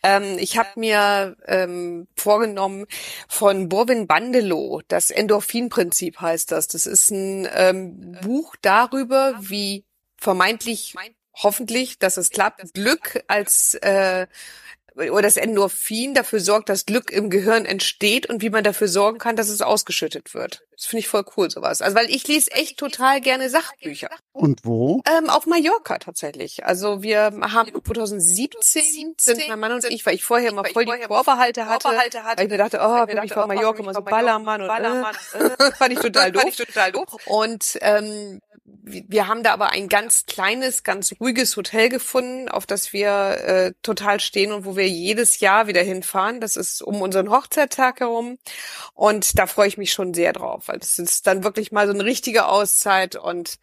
Ähm, ich habe mir ähm, vorgenommen von Borwin Bandelow, das Endorphinprinzip heißt das. Das ist ein ähm, Buch darüber, wie vermeintlich hoffentlich, dass es klappt, Glück als äh, oder das Endorphin dafür sorgt, dass Glück im Gehirn entsteht und wie man dafür sorgen kann, dass es ausgeschüttet wird. Das finde ich voll cool, sowas. Also weil ich lese echt total gerne Sachbücher. Und wo? Ähm, auf Mallorca tatsächlich. Also wir haben 2017 sind mein Mann und ich, weil ich vorher immer voll die Vorbehalte hatte, weil ich mir dachte, oh, bin ich von Mallorca immer so Ballermann und äh, fand ich total doof. Und ähm, wir haben da aber ein ganz kleines, ganz ruhiges Hotel gefunden, auf das wir äh, total stehen und wo wir jedes Jahr wieder hinfahren. Das ist um unseren Hochzeittag herum. Und da freue ich mich schon sehr drauf, weil das ist dann wirklich mal so eine richtige Auszeit. Und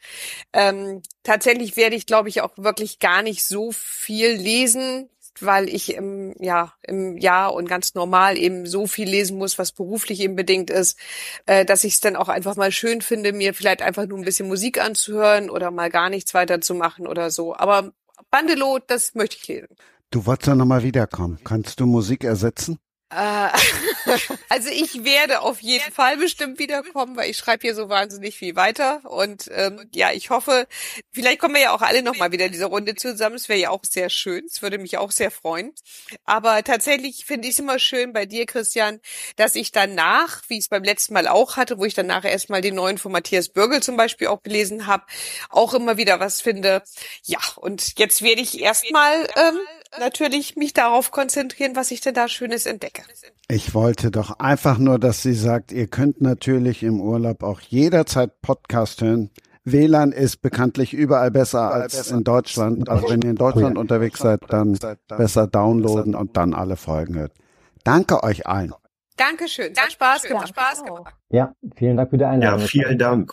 ähm, tatsächlich werde ich, glaube ich, auch wirklich gar nicht so viel lesen weil ich im, ja, im Jahr und ganz normal eben so viel lesen muss, was beruflich eben bedingt ist, äh, dass ich es dann auch einfach mal schön finde, mir vielleicht einfach nur ein bisschen Musik anzuhören oder mal gar nichts weiter zu machen oder so. Aber Bandelot, das möchte ich lesen. Du wolltest ja nochmal wiederkommen. Kannst du Musik ersetzen? Äh, also ich werde auf jeden Fall bestimmt wiederkommen, weil ich schreibe hier so wahnsinnig viel weiter. Und ähm, ja, ich hoffe, vielleicht kommen wir ja auch alle nochmal wieder in dieser Runde zusammen. Es wäre ja auch sehr schön. Es würde mich auch sehr freuen. Aber tatsächlich finde ich es immer schön bei dir, Christian, dass ich danach, wie ich es beim letzten Mal auch hatte, wo ich danach erstmal den neuen von Matthias Bürgel zum Beispiel auch gelesen habe, auch immer wieder was finde. Ja, und jetzt werde ich erstmal ähm, natürlich mich darauf konzentrieren, was ich denn da Schönes entdecke. Ich wollte doch einfach nur, dass sie sagt, ihr könnt natürlich im Urlaub auch jederzeit Podcast hören. WLAN ist bekanntlich überall besser als in Deutschland. Also wenn ihr in Deutschland unterwegs seid, dann besser downloaden und dann alle Folgen hört. Danke euch allen. Dankeschön. Es hat Spaß gemacht. Spaß gemacht. Ja, vielen Dank für die Einladung. Ja, vielen Dank.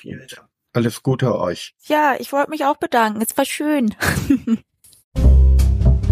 Alles Gute euch. Ja, ich wollte mich auch bedanken. Es war schön.